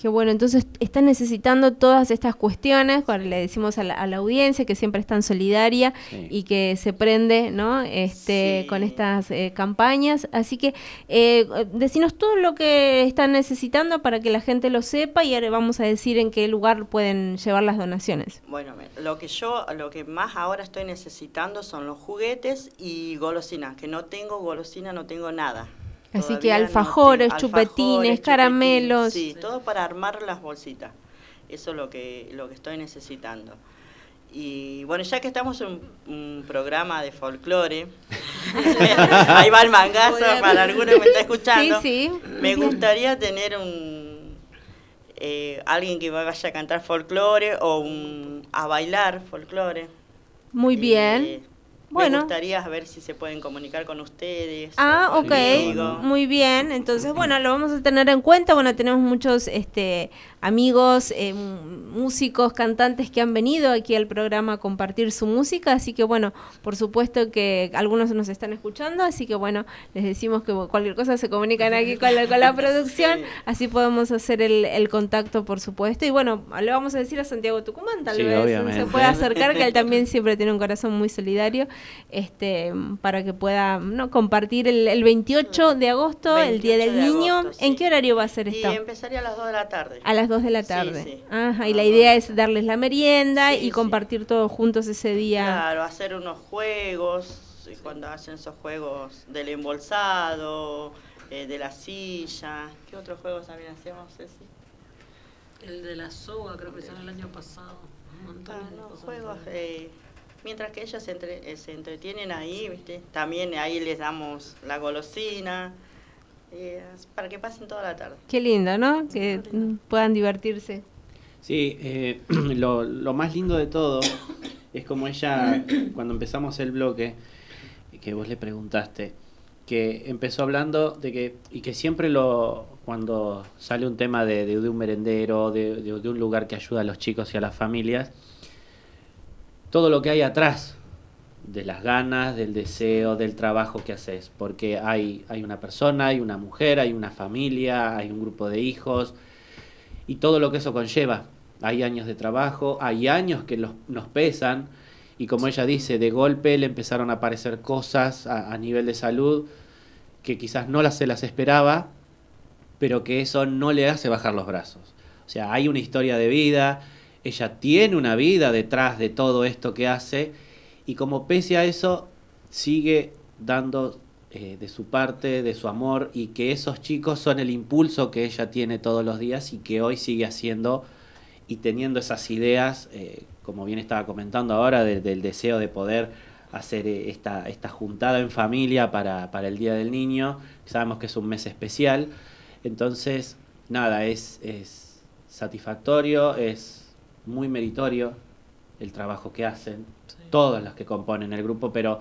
Qué bueno, entonces están necesitando todas estas cuestiones, cuando le decimos a la, a la audiencia que siempre es tan solidaria Sí. y que se prende, ¿no? Este, Sí. con estas eh, campañas. Así que eh, decinos todo lo que están necesitando para que la gente lo sepa y ahora vamos a decir en qué lugar pueden llevar las donaciones. Bueno, lo que yo, lo que más ahora estoy necesitando son los juguetes y golosinas. Que no tengo golosina, no tengo nada. Así que no alfajores, chupetines, alfajores, caramelos. Sí, todo para armar las bolsitas. Eso es lo que, lo que estoy necesitando. Y bueno, ya que estamos en un programa de folclore, ahí va el mangazo para alguno que me está escuchando. Sí, sí. Me gustaría tener un eh, alguien que vaya a cantar folclore o un- a bailar folclore. Muy bien. Eh, Bueno. Me gustaría ver si se pueden comunicar con ustedes. Ah, ok, conmigo. muy bien. Entonces, bueno, lo vamos a tener en cuenta. Bueno, tenemos muchos este, amigos, eh, músicos, cantantes que han venido aquí al programa a compartir su música. Así que, bueno, por supuesto que algunos nos están escuchando. Así que, bueno, les decimos que cualquier cosa se comunican aquí con la, con la producción. Así podemos hacer el, el contacto, por supuesto. Y bueno, le vamos a decir a Santiago Tucumán, tal Sí, vez obviamente. se pueda acercar, que él también siempre tiene un corazón muy solidario, este, para que pueda ¿no? compartir el, el 28 de agosto, el Día 28 del de Niño. agosto, ¿En qué horario va a ser Y esto? empezaría a las 2 de la tarde. A las 2 de la tarde. sí. Ajá, y la idea es darles la merienda y compartir todos juntos ese día. Claro, hacer unos juegos, cuando hacen esos juegos del embolsado, eh, de la silla. ¿Qué otros juegos también hacemos, Ceci? El de la soga, creo que hicieron el año pasado. Un montón Ah, de no, cosas. juegos, eh, mientras que ellos se, entre- eh, se entretienen ahí, ¿viste? También ahí les damos la golosina, eh, para que pasen toda la tarde. Qué lindo, ¿no? Que puedan divertirse. Sí, eh, lo, lo más lindo de todo es como ella, cuando empezamos el bloque, que vos le preguntaste, que empezó hablando de que, y que siempre lo, cuando sale un tema de, de- de un merendero, de, de- de un lugar que ayuda a los chicos y a las familias, todo lo que hay atrás de las ganas, del deseo, del trabajo que haces, porque hay, hay una persona, hay una mujer, hay una familia, hay un grupo de hijos, y todo lo que eso conlleva. Hay años de trabajo, hay años que los, nos pesan y como ella dice, de golpe le empezaron a aparecer cosas a, a nivel de salud que quizás no las se las esperaba, pero que eso no le hace bajar los brazos. O sea, hay una historia de vida, ella tiene una vida detrás de todo esto que hace y como pese a eso sigue dando eh, de su parte, de su amor y que esos chicos son el impulso que ella tiene todos los días y que hoy sigue haciendo y teniendo esas ideas, eh, como bien estaba comentando ahora, de- del deseo de poder hacer eh, esta, esta juntada en familia para, para el Día del Niño, sabemos que es un mes especial, entonces, nada, es, es satisfactorio, es muy meritorio el trabajo que hacen, todos los que componen el grupo, pero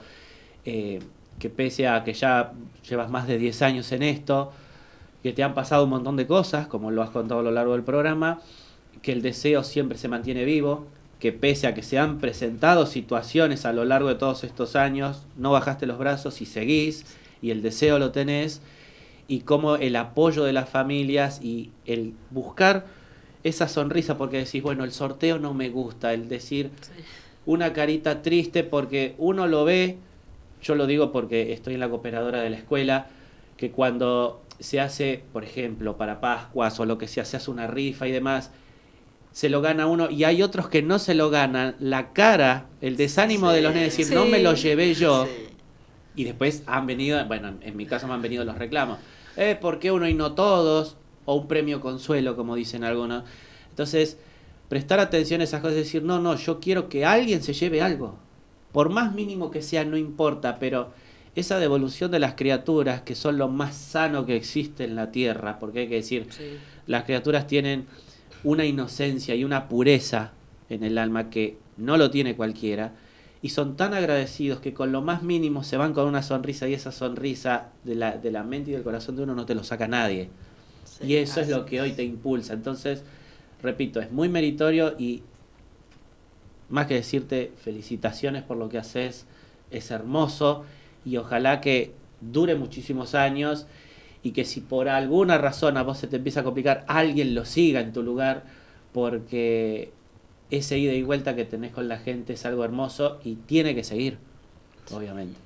eh, que pese a que ya llevas más de 10 años en esto, que te han pasado un montón de cosas, como lo has contado a lo largo del programa, que el deseo siempre se mantiene vivo, que pese a que se han presentado situaciones a lo largo de todos estos años, no bajaste los brazos y seguís, y el deseo lo tenés, y como el apoyo de las familias y el buscar esa sonrisa, porque decís, bueno, el sorteo no me gusta, el decir una carita triste porque uno lo ve, yo lo digo porque estoy en la cooperadora de la escuela, que cuando se hace, por ejemplo, para Pascuas o lo que sea, se hace una rifa y demás, se lo gana uno y hay otros que no se lo ganan, la cara, el desánimo de los nenes, decir, no me lo llevé yo, y después han venido, bueno, en mi caso me han venido los reclamos, eh, ¿por qué uno y no todos? O un premio consuelo, como dicen algunos. Entonces, prestar atención a esas cosas y decir, no, no, yo quiero que alguien se lleve algo. Por más mínimo que sea, no importa, pero esa devolución de las criaturas, que son lo más sano que existe en la tierra, porque hay que decir, las criaturas tienen una inocencia y una pureza en el alma que no lo tiene cualquiera, y son tan agradecidos que con lo más mínimo se van con una sonrisa y esa sonrisa de la, de la mente y del corazón de uno no te lo saca nadie. y eso es lo que hoy te impulsa. Entonces, repito, es muy meritorio y más que decirte felicitaciones por lo que haces, es hermoso y ojalá que dure muchísimos años y que si por alguna razón a vos se te empieza a complicar, alguien lo siga en tu lugar porque ese ida y vuelta que tenés con la gente es algo hermoso y tiene que seguir, obviamente.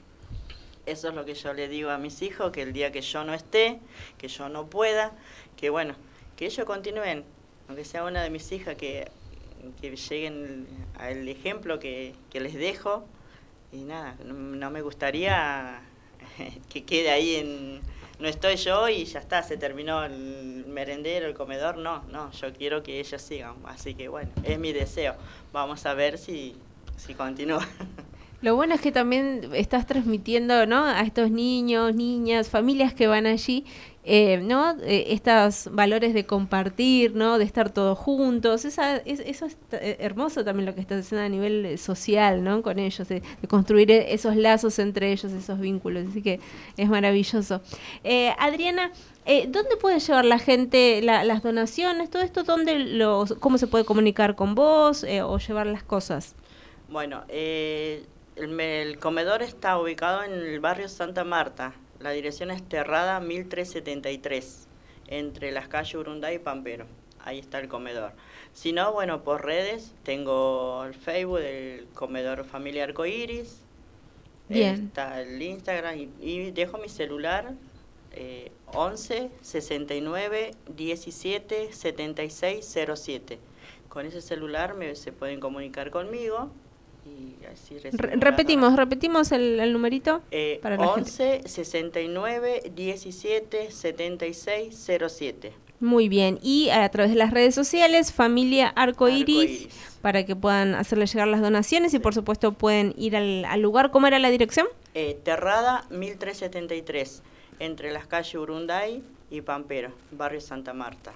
Eso es lo que yo le digo a mis hijos, que el día que yo no esté, que yo no pueda, que bueno, que ellos continúen, aunque sea una de mis hijas, que, que lleguen al ejemplo que, que les dejo. Y nada, no, me gustaría que quede ahí en, no estoy yo y ya está, se terminó el merendero, el comedor, no, no, yo quiero que ellos sigan. Así que bueno, es mi deseo. Vamos a ver si si continúa. Lo bueno es que también estás transmitiendo, ¿no? A estos niños, niñas, familias que van allí, eh, ¿no? Eh, estos valores de compartir, ¿no? De estar todos juntos. Esa, es- eso es eh, hermoso también lo que estás haciendo a nivel eh, social, ¿no? Con ellos, de, de construir e- esos lazos entre ellos, esos vínculos. Así que es maravilloso. Eh, Adriana, eh, ¿dónde puede llevar la gente la- las donaciones? Todo esto, ¿dónde los, ¿cómo se puede comunicar con vos eh, o llevar las cosas? Bueno, eh, el, el comedor está ubicado en el barrio Santa Marta. La dirección es Terrada 1373, entre las calles Urunday y Pampero. Ahí está el comedor. Si no, bueno, por redes tengo el Facebook del comedor Familia Arcoiris. Bien. Está el Instagram y, y dejo mi celular eh, 11 69 17 76 07. Con ese celular me, se pueden comunicar conmigo Re- repetimos, repetimos el, el numerito eh, para la gente. 11 69 17 76 07. Muy bien. Y a través de las redes sociales, Familia Arcoiris, para que puedan hacerle llegar las donaciones y por supuesto pueden ir al, al lugar. ¿Cómo era la dirección? Eh, Terrada 1373, entre las calles Urunday y Pampero, barrio Santa Marta.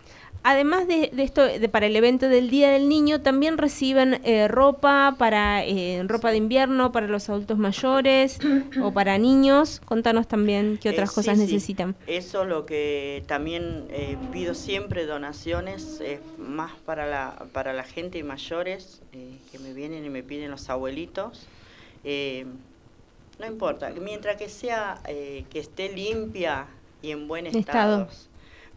Además de, de esto, de, para el evento del Día del Niño, también reciben eh, ropa para eh, ropa de invierno para los adultos mayores o para niños. Contanos también qué otras Eh, sí, cosas sí. necesitan. Eso lo que también eh, pido siempre donaciones, más para la, para la gente mayores eh, que me vienen y me piden los abuelitos. No importa, mientras que sea eh, que esté limpia y en buen Estado. estado.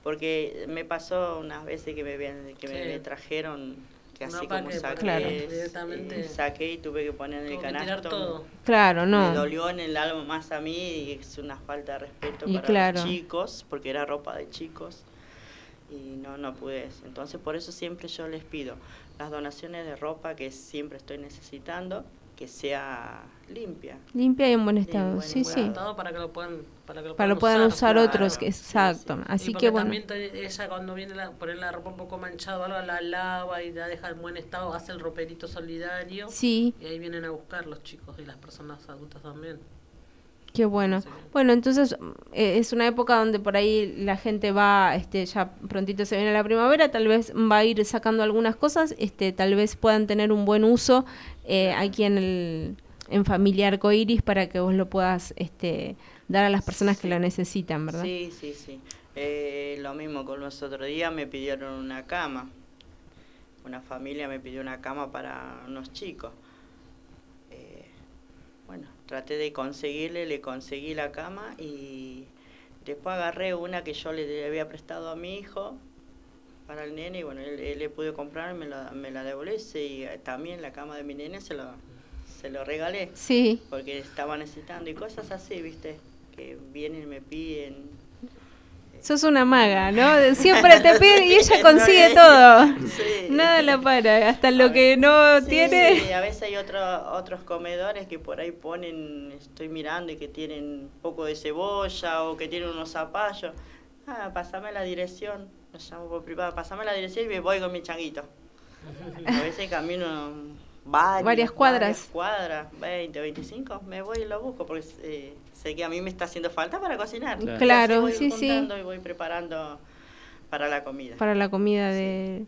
Porque me pasó unas veces que me, que me, Sí. me trajeron que Un así como empaque, saqué, Claro. eh, Directamente. saqué y tuve que poner en el que canasto. todo. Claro, no. Me dolió en el alma más a mí y es una falta de respeto Y para claro. los chicos, porque era ropa de chicos y no, no pude. Entonces por eso siempre yo les pido las donaciones de ropa que siempre estoy necesitando, que sea limpia. Limpia y en buen estado. buen sí, sí. Para que lo puedan, para que lo Para puedan usar otros, que exacto. Así que bueno. también ella cuando viene a poner la ropa un poco manchada algo, la lava y la deja en buen estado, hace el roperito solidario. Sí. Y ahí vienen a buscar los chicos y las personas adultas también. Qué bueno. Bueno, entonces eh, es una época donde por ahí la gente va, este, ya prontito se viene la primavera, tal vez va a ir sacando algunas cosas, este, tal vez puedan tener un buen uso eh, aquí en el en Familia Arcoiris para que vos lo puedas este, dar a las personas que lo necesitan, ¿verdad? Sí, sí, sí. Eh, lo mismo con los otros días me pidieron una cama. Una familia me pidió una cama para unos chicos. Traté de conseguirle, le conseguí la cama y después agarré una que yo le había prestado a mi hijo para el nene y bueno, él, él le pude comprar y me la, me la devolvió y también la cama de mi nene se lo, se lo regalé. Sí. Porque estaba necesitando y cosas así, viste, que vienen y me piden. Sos una maga, ¿no? Siempre te pide y ella consigue todo. Nada la para, hasta lo que no Sí, tiene. sí, a veces hay otro, otros comedores que por ahí ponen, estoy mirando y que tienen un poco de cebolla o que tienen unos zapallos. Ah, pasame la dirección, lo llamo por privado, pasame la dirección y me voy con mi changuito. A veces camino varias, Varias cuadras. varias cuadras, 20, 25, me voy y lo busco porque eh, sé que a mí me está haciendo falta para cocinar. Claro. Claro, voy sí, sí. juntando Y voy preparando para la comida. Para la comida de,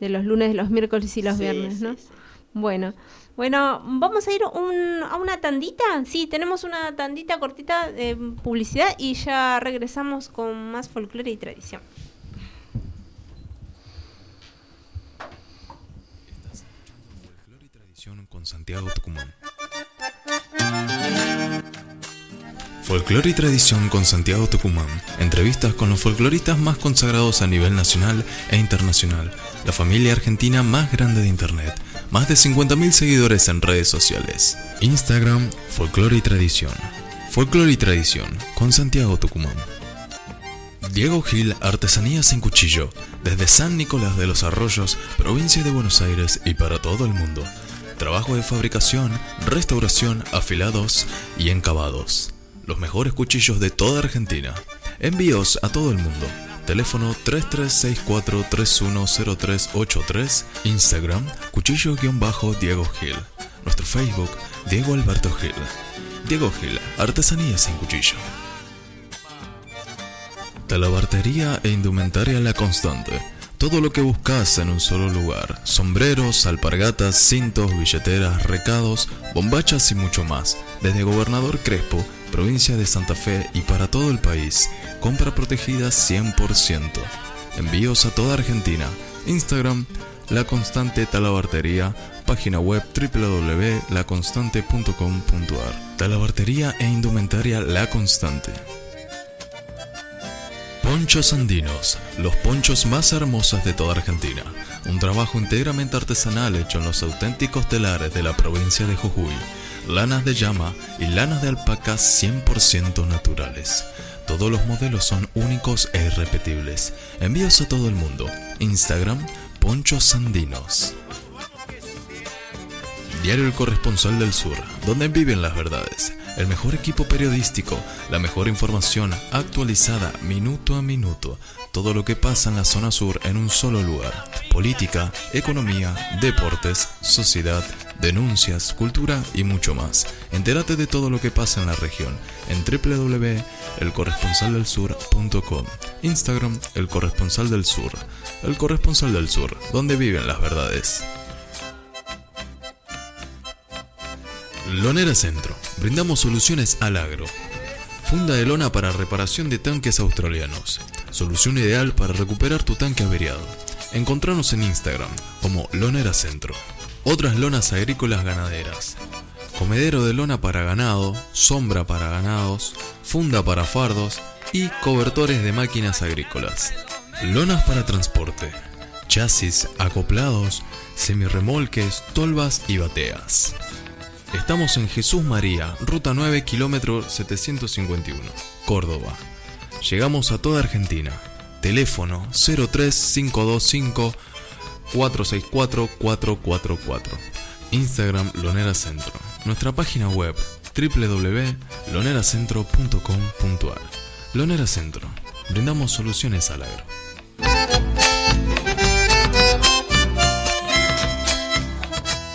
de los lunes, los miércoles y los Sí, viernes, sí, ¿no? sí. Bueno, bueno, vamos a ir un- a una tandita. Sí, tenemos una tandita cortita de publicidad y ya regresamos con más folclore y tradición. Tradición con Santiago Tucumán. Folclore y tradición con Santiago Tucumán. Entrevistas con los folcloristas más consagrados a nivel nacional e internacional. La familia argentina más grande de internet. Más de 50.000 seguidores en redes sociales. Instagram, Folclore y Tradición. Folclore y Tradición con Santiago Tucumán. Diego Gil Artesanías en Cuchillo, desde San Nicolás de los Arroyos, provincia de Buenos Aires y para todo el mundo. Trabajo de fabricación, restauración, afilados y encabados. Los mejores cuchillos de toda Argentina. Envíos a todo el mundo. Teléfono 3364-310383. Instagram, cuchillo-diego Gil. Nuestro Facebook, Diego Alberto Gil. Diego Gil, Artesanía sin cuchillo. Talabartería e indumentaria La Constante. Todo lo que buscas en un solo lugar. Sombreros, alpargatas, cintos, billeteras, recados, bombachas y mucho más. Desde Gobernador Crespo, provincia de Santa Fe y para todo el país. Compra protegida 100%. Envíos a toda Argentina. Instagram, La Constante Talabartería. Página web www.laconstante.com.ar. Talabartería e indumentaria La Constante. Ponchos Andinos, los ponchos más hermosos de toda Argentina. Un trabajo íntegramente artesanal hecho en los auténticos telares de la provincia de Jujuy. Lanas de llama y lanas de alpaca 100% naturales. Todos los modelos son únicos e irrepetibles. Envíos a todo el mundo. Instagram, Ponchos Andinos. Diario El Corresponsal del Sur, donde viven las verdades. El mejor equipo periodístico, la mejor información actualizada minuto a minuto. Todo lo que pasa en la zona sur en un solo lugar. Política, economía, deportes, sociedad, denuncias, cultura y mucho más. Entérate de todo lo que pasa en la región en www.elcorresponsaldelsur.com. Instagram, El Corresponsal del Sur. El Corresponsal del Sur, donde viven las verdades. Lonera Centro. Brindamos soluciones al agro. Funda de lona para reparación de tanques australianos. Solución ideal para recuperar tu tanque averiado. Encontranos en Instagram como Lonera Centro. Otras lonas agrícolas ganaderas. Comedero de lona para ganado, sombra para ganados, funda para fardos y cobertores de máquinas agrícolas. Lonas para transporte. Chasis acoplados, semirremolques, tolvas y bateas. Estamos en Jesús María, ruta 9, kilómetro 751, Córdoba. Llegamos a toda Argentina. Teléfono 03525 464 444. Instagram Lonera Centro. Nuestra página web www.loneracentro.com.ar. Lonera Centro. Brindamos soluciones al agro.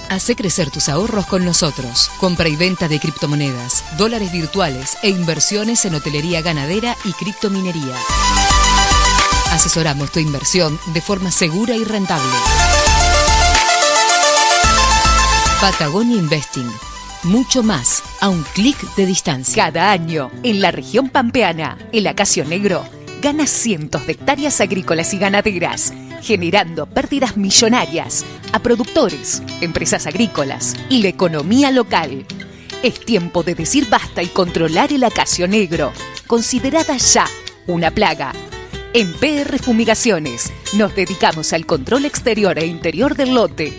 Hace crecer tus ahorros con nosotros. Compra y venta de criptomonedas, dólares virtuales e inversiones en hotelería ganadera y criptominería. Asesoramos tu inversión de forma segura y rentable. Patagonia Investing. Mucho más a un clic de distancia. Cada año, en la región pampeana, el acacio negro gana cientos de hectáreas agrícolas y ganaderas, generando pérdidas millonarias a productores, empresas agrícolas y la economía local. Es tiempo de decir basta y controlar el acacio negro, considerada ya una plaga. En PR Fumigaciones nos dedicamos al control exterior e interior del lote.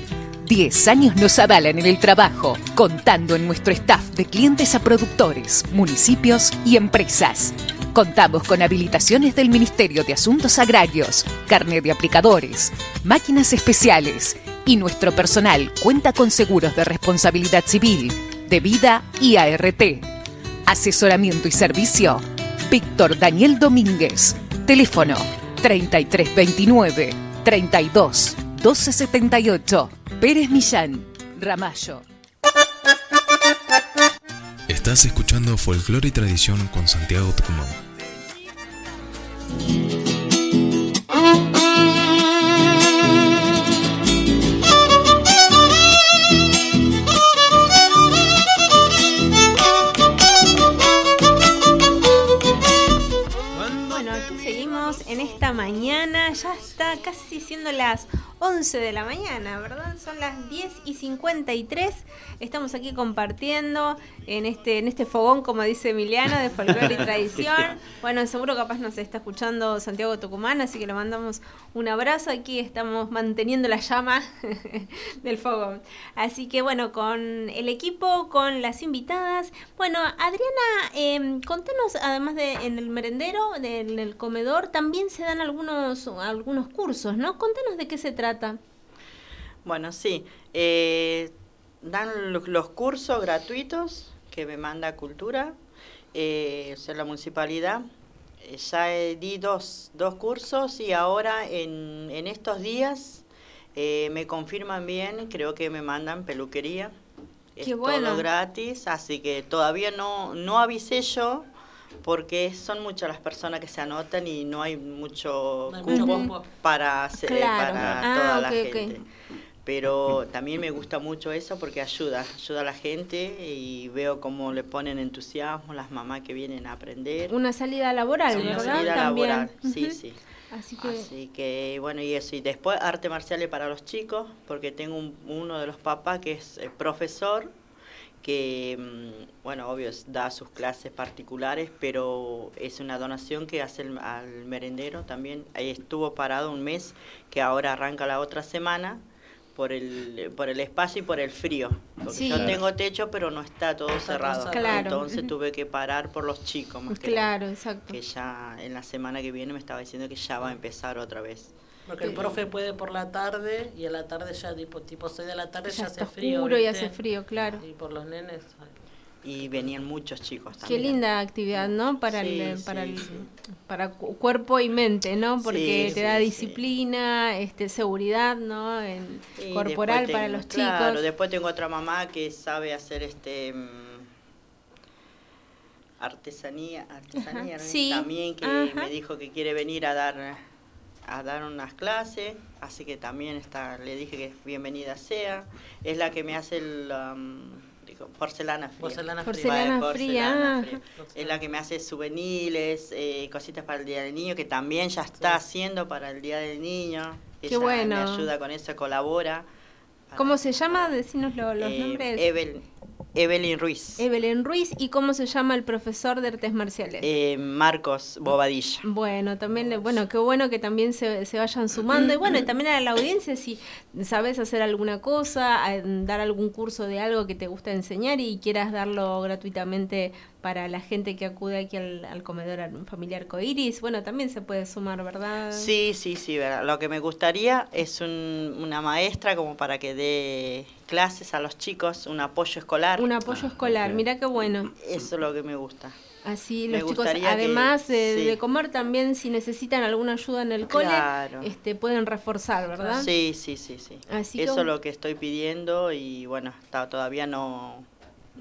10 años nos avalan en el trabajo, contando en nuestro staff de clientes a productores, municipios y empresas. Contamos con habilitaciones del Ministerio de Asuntos Agrarios, carnet de aplicadores, máquinas especiales y nuestro personal cuenta con seguros de responsabilidad civil, de vida y ART. Asesoramiento y servicio. Víctor Daniel Domínguez. Teléfono 3329 32 1278. Pérez Millán. Ramallo. Estás escuchando Folclore y Tradición con Santiago Tucumán. Bueno, aquí seguimos en esta mañana. Ya está casi siendo las 11 de la mañana, ¿verdad? Son las 10 y 53. Estamos aquí compartiendo en este, en este fogón, como dice Emiliano, de folclore y tradición. Bueno, seguro capaz nos está escuchando Santiago Tucumán, así que le mandamos un abrazo. Aquí estamos manteniendo la llama del fogón. Así que bueno, con el equipo, con las invitadas. Bueno, Adriana, eh, contanos, además de en el merendero, de- en el comedor, también se dan algunos, algunos cursos, ¿no? Contanos de qué se trata. Bueno, sí. eh, dan lo- los cursos gratuitos que me manda Cultura, eh, o sea, la municipalidad. Eh, ya eh, di dos, dos cursos y ahora en, en estos días eh, me confirman bien, creo que me mandan peluquería es Qué bueno. todo gratis, así que todavía no, no avisé yo porque son muchas las personas que se anotan y no hay mucho cupo cupo. para, hacer- Claro. para Ah, toda la gente. Pero también me gusta mucho eso porque ayuda, ayuda a la gente y veo cómo le ponen entusiasmo las mamás que vienen a aprender. Una salida laboral, Sí, una ¿verdad? salida También. laboral, sí, sí. Así que, Así que bueno, y eso. Y después arte marciales para los chicos, porque tengo un- uno de los papás que es eh, profesor, que, mm, bueno, obvio, da sus clases particulares, pero es una donación que hace el- al merendero también. Ahí estuvo parado un mes, que ahora arranca la otra semana. Por el, por el espacio y por el frío. Porque Sí. yo tengo techo, pero no está todo Está todo cerrado. Claro. Entonces tuve que parar por los chicos más que nada claro, exacto. que ya en la semana que viene me estaba diciendo que ya va a empezar otra vez. Porque el profe puede por la tarde y a la tarde ya tipo, tipo 6 de la tarde ya, Ya hace frío. oscuro y hace frío, claro. Y por los nenes. Y venían muchos chicos Qué también. linda actividad, ¿no? Para Sí, el, sí, para el, sí. para cu- cuerpo y mente, ¿no? Porque Sí, te da disciplina, este, seguridad, ¿no? En- Y corporal para los Claro, chicos. después tengo otra mamá que sabe hacer este mm, artesanía, artesanía Ajá, ¿no? sí, también que ajá. me dijo que quiere venir a dar a dar unas clases, así que también está, le dije que bienvenida sea. Es la que me hace el um, dijo, porcelana fría. Porcelana fría. Porcelana Vale, fría, porcelana fría. Es la que me hace souvenirs, eh, cositas para el Día del Niño, que también ya está haciendo para el Día del Niño. Qué Ella bueno. me ayuda con eso, colabora. ¿Cómo se llama? Decinos lo- los Eh, nombres. Evel- Evelyn Ruiz. Evelyn Ruiz. ¿Y cómo se llama el profesor de artes marciales? Eh, Marcos Bobadilla. Bueno, también, le- bueno, qué bueno que también se, se vayan sumando. Y bueno, y también a la audiencia, si sabes hacer alguna cosa, dar algún curso de algo que te gusta enseñar y quieras darlo gratuitamente para la gente que acude aquí al, al comedor familiar Coiris, bueno, también se puede sumar, ¿verdad? Sí, sí, sí. verdad. Lo que me gustaría es un- una maestra como para que dé clases a los chicos, un apoyo escolar. Un apoyo escolar, mira qué bueno. Eso es lo que me gusta. Así Me los chicos, que- además de, sí. de comer, también si necesitan alguna ayuda en el cole, Claro. este, pueden reforzar, ¿verdad? Sí, sí, sí, sí. Así Eso es lo que estoy pidiendo y bueno, todavía no,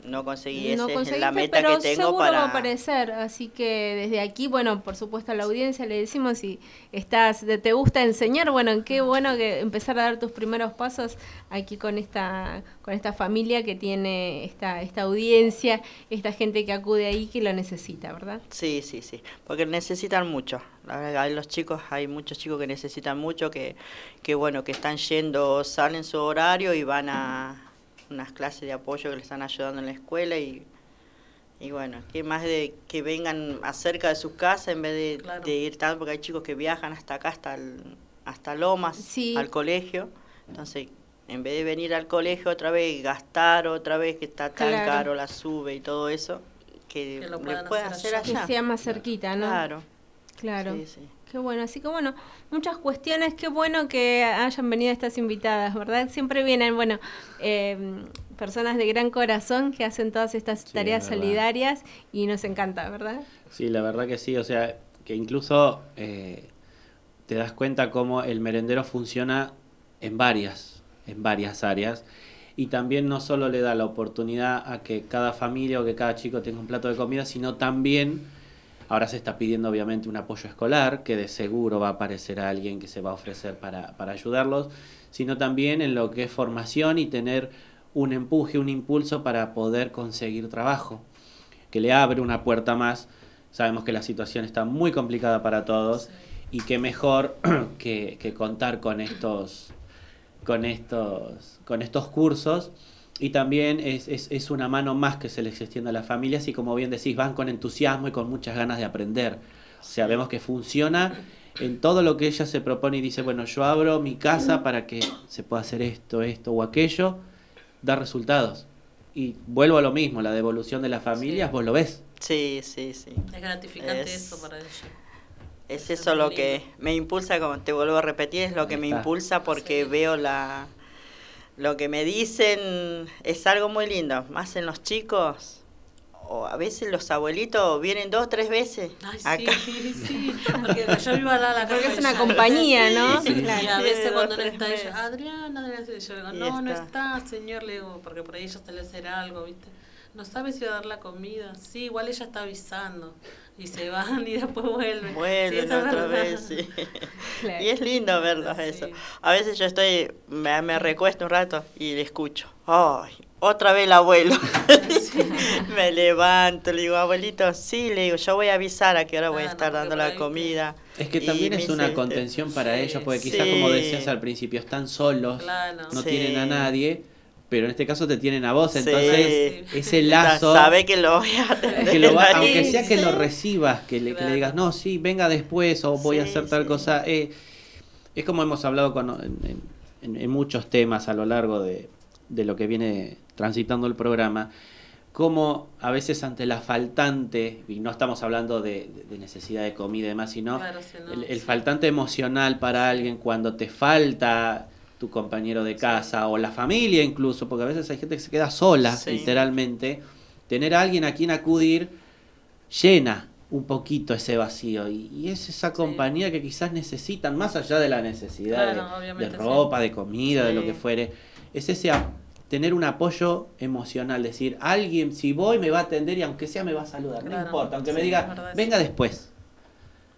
no conseguí. No Esa es la meta pero que tengo seguro para... va a aparecer, así que desde aquí, bueno, por supuesto a la audiencia le decimos si estás, de- te gusta enseñar, bueno, qué bueno que empezar a dar tus primeros pasos aquí con esta, con esta familia que tiene esta, esta audiencia, esta gente que acude ahí que lo necesita, ¿verdad? Sí, sí, sí, porque necesitan mucho. La verdad, hay los chicos, hay muchos chicos que necesitan mucho, que, que bueno, que están yendo, salen su horario y van a unas clases de apoyo que les están ayudando en la escuela y, y bueno, que más de que vengan acerca de sus casas en vez de, Claro. de ir tanto, porque hay chicos que viajan hasta acá, hasta, el- hasta Lomas, Sí. al colegio. Entonces, en vez de venir al colegio otra vez y gastar otra vez, que está tan Claro. caro la sube y todo eso, que, Que lo le puedan puedan hacer hacer allá. allá. Que sea más cerquita, ¿no? Claro. Claro. Sí, sí. Qué bueno, así que bueno, muchas cuestiones, qué bueno que hayan venido estas invitadas, ¿verdad? Siempre vienen, bueno, eh, personas de gran corazón que hacen todas estas Sí, tareas solidarias y nos encanta, ¿verdad? Sí, la verdad que sí, o sea, que incluso eh, te das cuenta cómo el merendero funciona en varias, en varias áreas. Y también no solo le da la oportunidad a que cada familia o que cada chico tenga un plato de comida, sino también, ahora se está pidiendo obviamente un apoyo escolar, que de seguro va a aparecer a alguien que se va a ofrecer para, para ayudarlos, sino también en lo que es formación y tener un empuje, un impulso para poder conseguir trabajo que le abre una puerta más. Sabemos que la situación está muy complicada para todos y que mejor que, que contar con estos, con estos, con estos cursos. Y también es, es, es una mano más que se les extiende a las familias y como bien decís, van con entusiasmo y con muchas ganas de aprender. Sabemos que funciona en todo lo que ella se propone y dice, bueno, yo abro mi casa para que se pueda hacer esto, esto o aquello, da resultados. Y vuelvo a lo mismo, la devolución de las familias, vos lo ves. Sí, sí, sí. Es gratificante Es- eso para ella. Es Es eso lo que me impulsa, como te vuelvo a repetir, es lo que me impulsa porque veo la lo que me dicen es algo muy lindo, más en los chicos. o a veces los abuelitos vienen dos o tres veces Ay, acá. sí, sí, porque yo iba a la, la Porque casa es de una ella. compañía, ¿no? Sí, Claro. Y a veces Sí, cuando no está ella, Adriana, Adriana, yo digo, no, no está. señor, le digo, porque por ahí ella se le hacer algo, ¿viste? No sabe si va a dar la comida. Sí, igual ella está avisando. Y se van y después vuelven. Vuelven otra verdad. vez, sí. Claro. Y es lindo verlos eso. A veces yo estoy, me, me recuesto un rato y le escucho. ¡Ay! Otra vez el abuelo. me levanto, le digo, abuelito, sí, le digo, yo voy a avisar a qué hora voy a Claro, estar dando la comida. Es que también es una contención para Sí, ellos, porque sí. quizás como decías al principio, están solos, Claro. no Sí. tienen a nadie, pero en este caso te tienen a vos, entonces Sí. ese lazo... Sabe que lo voy a atender. que lo va- ahí. aunque sea que Sí. lo recibas, que le, que le digas, no, sí, venga después o voy a hacer tal sí. cosa. eh, es como hemos hablado con, en, en- en muchos temas a lo largo de, de lo que viene transitando el programa, como a veces ante la faltante, y no estamos hablando de, necesidad de comida y demás, sino Claro, si no, el, faltante emocional para alguien cuando te falta tu compañero de casa o la familia incluso, porque a veces hay gente que se queda sola, Sí. literalmente, tener a alguien a quien acudir llena un poquito ese vacío y, y es esa compañía que quizás necesitan más allá de la necesidad Claro, de- de, obviamente, sí. ropa, de comida, de lo que fuere, es ese a- tener un apoyo emocional, decir, alguien si voy me va a atender y aunque sea me va a saludar, no importa, aunque me diga, venga después,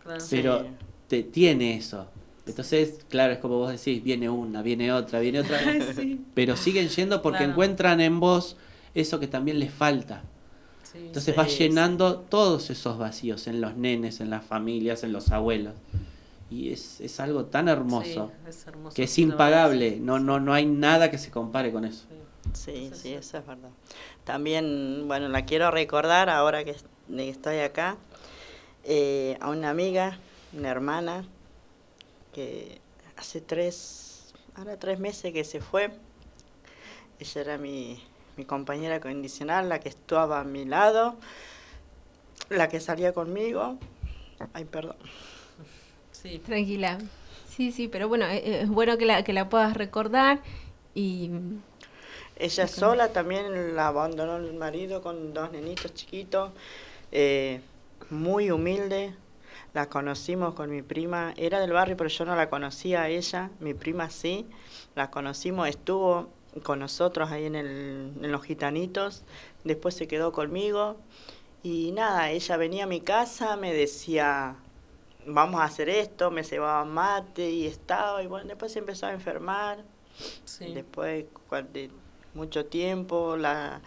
Claro. pero Sí. te, tiene eso. Entonces, claro, es como vos decís, viene una, viene otra, viene otra, Sí. pero siguen yendo porque Claro. encuentran en vos eso que también les falta. Sí. Entonces Sí, vas sí. llenando todos esos vacíos en los nenes, en las familias, en los abuelos. Y es, es algo tan hermoso Sí, es hermoso, que es impagable. sí, No, no, no hay nada que se compare con eso. Sí, Sí, eso es verdad. También, bueno, la quiero recordar ahora que estoy acá, eh, a una amiga, una hermana, que hace tres, ahora tres meses que se fue. Ella era mi, mi compañera condicional, la que estaba a mi lado, la que salía conmigo. Ay, perdón. Sí. Tranquila. Sí, sí, pero bueno, eh, eh, es bueno que la, que la puedas recordar y... Ella sola también la abandonó el marido con dos nenitos chiquitos, eh, muy humilde. La conocimos con mi prima, era del barrio, pero yo no la conocía a ella, mi prima sí. La conocimos, estuvo con nosotros ahí en, el, en los gitanitos, después se quedó conmigo. Y nada, ella venía a mi casa, me decía, vamos a hacer esto, me cebaba mate y estaba, y bueno, después se empezó a enfermar. Sí. Después de mucho tiempo, la,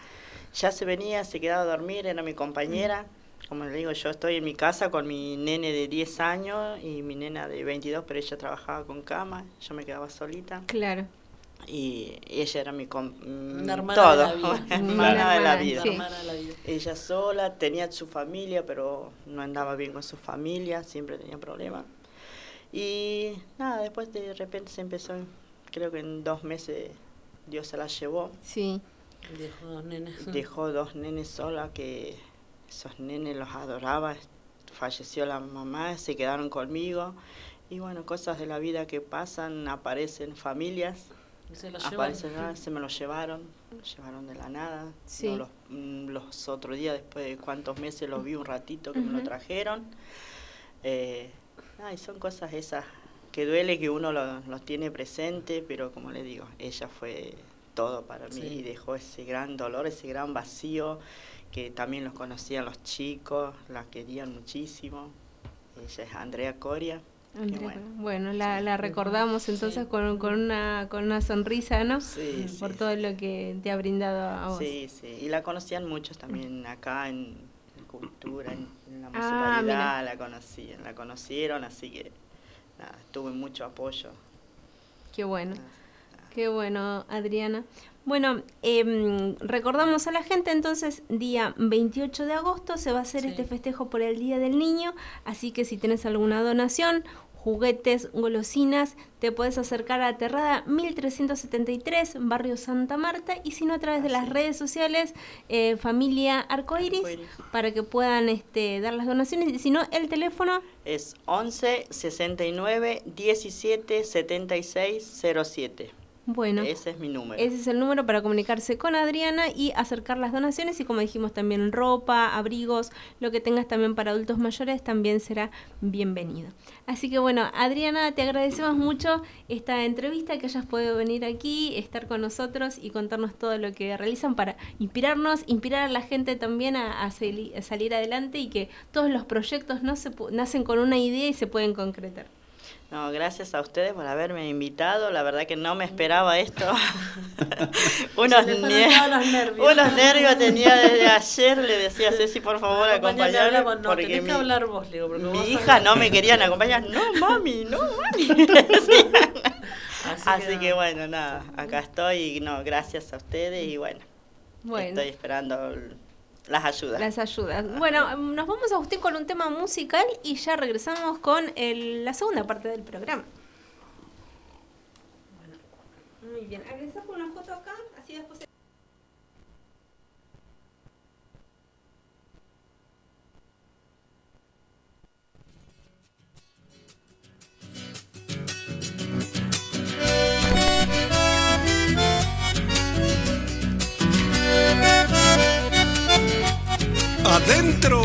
ya se venía, se quedaba a dormir, era mi compañera. Como le digo, yo estoy en mi casa con mi nene de 10 años y mi nena de 22, pero ella trabajaba con cama, yo me quedaba solita. Claro. Y ella era mi com- Una hermana todo, de la vida. una Una hermana de la vida. sí. Hermana de la vida. Ella sola, tenía su familia, pero no andaba bien con su familia, siempre tenía problemas. Y nada, después de repente se empezó, creo que en dos meses Dios se la llevó. Sí. Dejó dos nenes. Dejó dos nenes solas que esos nenes los adoraba. Falleció la mamá, se quedaron conmigo. Y bueno, cosas de la vida que pasan, aparecen familias. Se lo llevan. Aparecen, ah, se me lo llevaron, me lo llevaron de la nada. Sí. No los, mm, los otros días, después de cuántos meses, los vi un ratito que me lo trajeron. Eh, ay, son cosas esas que duele que uno lo- los tiene presente, pero como le digo, ella fue todo para mí Sí. y dejó ese gran dolor, ese gran vacío que también los conocían los chicos, la querían muchísimo. Ella es Andrea Coria. Andrea, bueno, bueno, la, la recordamos entonces con, con, una, con una sonrisa, ¿no? Sí, Por todo lo que te ha brindado a vos. Sí, sí, y la conocían muchos también acá en, en cultura, en, en la Ah, municipalidad, la conocían, la conocieron, así que nada, tuve mucho apoyo. Qué bueno. Ah, Qué bueno, Adriana. Bueno, em, recordamos a la gente entonces, día 28 de agosto se va a hacer Sí. este festejo por el Día del Niño, así que si tienes alguna donación, juguetes, golosinas, te puedes acercar a Terrada 1373, barrio Santa Marta, y si no a través de las redes sociales, eh, familia Arcoiris, Arcoiris. para que puedan este, dar las donaciones, y si no, el teléfono Es 11 69 17 76 07. Bueno, Ese es mi número. ese es el número para comunicarse con Adriana y acercar las donaciones y como dijimos también ropa, abrigos, lo que tengas también para adultos mayores también será bienvenido. Así que bueno, Adriana, te agradecemos mucho esta entrevista, que hayas podido venir aquí, estar con nosotros y contarnos todo lo que realizan para inspirarnos, inspirar a la gente también a, a sali- a salir adelante y que todos los proyectos no se nacen con una idea y se pueden concretar. No, gracias a ustedes por haberme invitado. La verdad que no me esperaba esto. unos, los nervios. unos nervios tenía desde ayer. Le decía a Ceci, por favor, Acompañame, acompañarme. no, porque tenés mi, que hablar vos, le digo, porque mi vos hija no me querían acompañar. No, mami, no, mami. Así, Así que, que bueno, nada, acá estoy y no, gracias a ustedes y bueno, Bueno. estoy esperando las ayudas. Las ayudas. Bueno, nos vamos a Agustín con un tema musical y ya regresamos con el- la segunda parte del programa. Muy bien, agresás con una foto acá, así después... Adentro.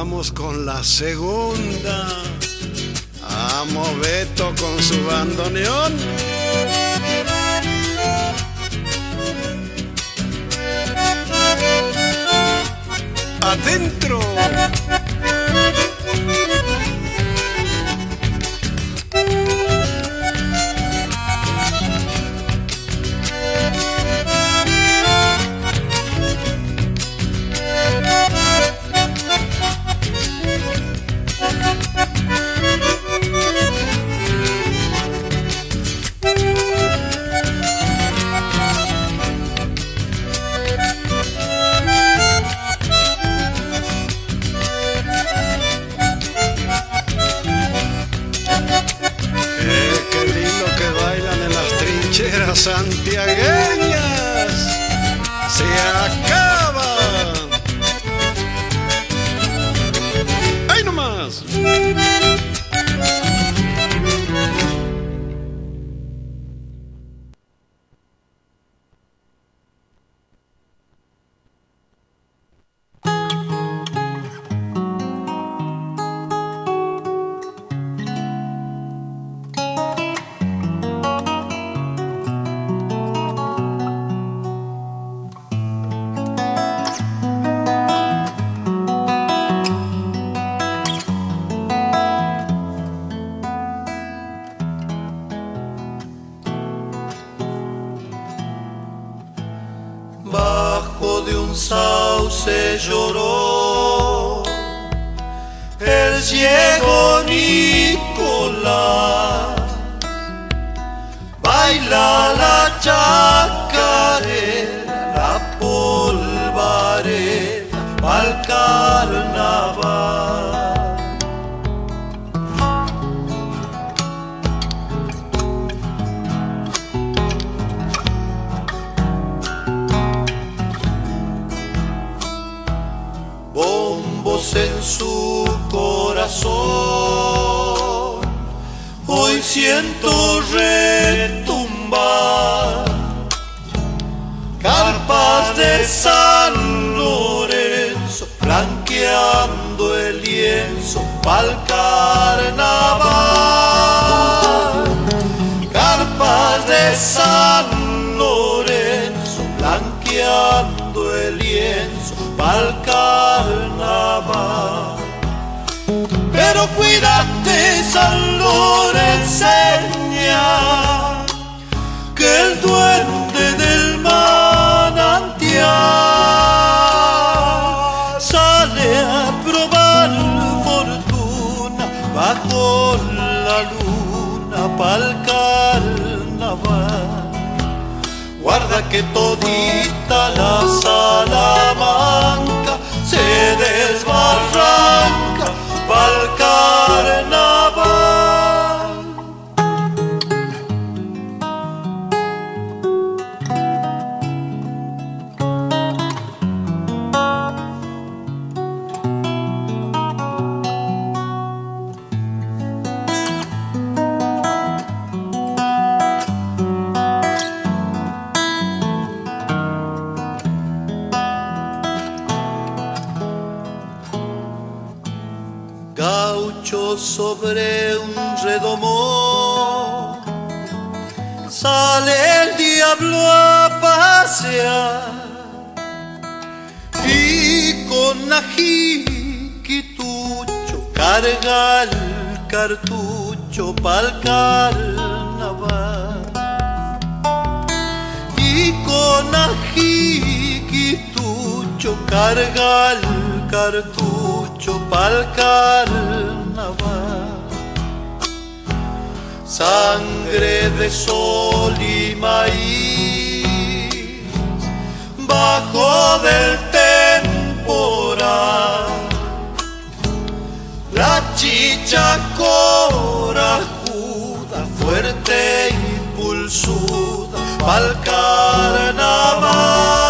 Vamos con la segunda. Amo Beto con su bandoneón. Adentro. Lloró el ciego Nicolás. Baila la chacarera, siento retumbar carpas de San Lorenzo blanqueando el lienzo pa'l carnaval. Carpas de San Lorenzo blanqueando el lienzo pa'l carnaval. Pero San Lorenseña que el duende del manantial sale a probar fortuna bajo la luna pa'l carnaval. Guarda que todita la salamanca sale el diablo a pasear y con ajiquitucho carga el cartucho pa'l carnaval y con ajiquitucho carga el cartucho pa'l carnaval. Sangre de sol y maíz bajo del temporal. La chicha corajuda, fuerte y pulsuda, pa'l carnaval.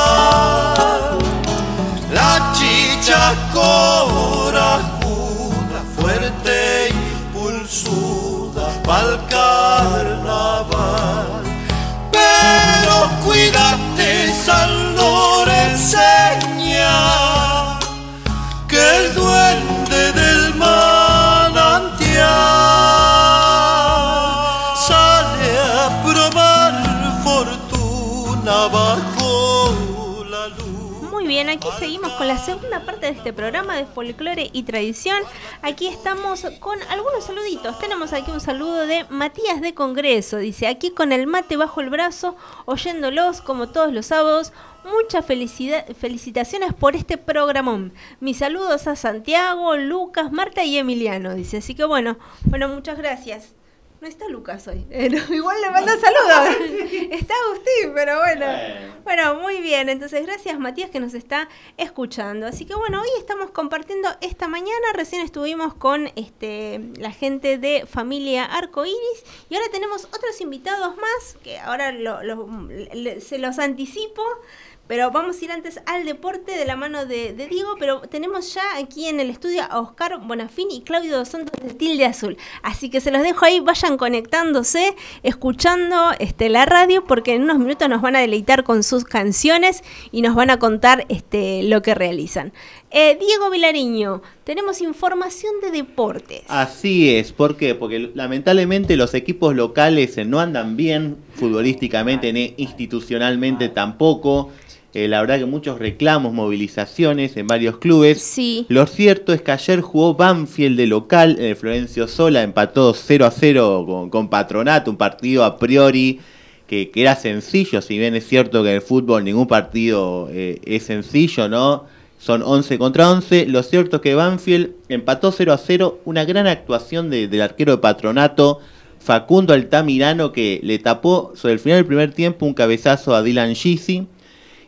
Seguimos con la segunda parte de este programa de folclore y tradición. Aquí estamos con algunos saluditos. Tenemos aquí un saludo de Matías de Congreso. Dice, aquí con el mate bajo el brazo, oyéndolos como todos los sábados. Muchas felicitaciones por este programón. Mis saludos a Santiago, Lucas, Marta y Emiliano. Dice, así que bueno, bueno, muchas gracias. No está Lucas hoy. Eh, no, igual le mando saludos. está Agustín, pero bueno. Bueno, muy bien. Entonces, gracias Matías que nos está escuchando. Así que bueno, hoy estamos compartiendo esta mañana. Recién estuvimos con este la gente de Familia Arco Iris. Y ahora tenemos otros invitados más. Que ahora lo- lo- le- se los anticipo. Pero vamos a ir antes al deporte de la mano de, Diego. Pero tenemos ya aquí en el estudio a Oscar Bonafín y Claudio Dos Santos de Tilde Azul. Así que se los dejo ahí, vayan conectándose, escuchando este, la radio, porque en unos minutos nos van a deleitar con sus canciones y nos van a contar este, lo que realizan. Eh, Diego Vilariño, tenemos información de deportes. Así es, ¿por qué? Porque lamentablemente los equipos locales no andan bien futbolísticamente ni institucionalmente tampoco. Eh, la verdad que muchos reclamos, movilizaciones en varios clubes. Sí. Lo cierto es que ayer jugó Banfield de local, eh, Florencio Sola empató 0 a 0 con, con Patronato, un partido a priori que, que era sencillo, si bien es cierto que en el fútbol ningún partido eh, es sencillo, ¿no? Son 11 contra 11. Lo cierto es que Banfield empató 0 a 0. Una gran actuación de- del arquero de Patronato, Facundo Altamirano, que le tapó sobre el final del primer tiempo un cabezazo a Dylan Gisi.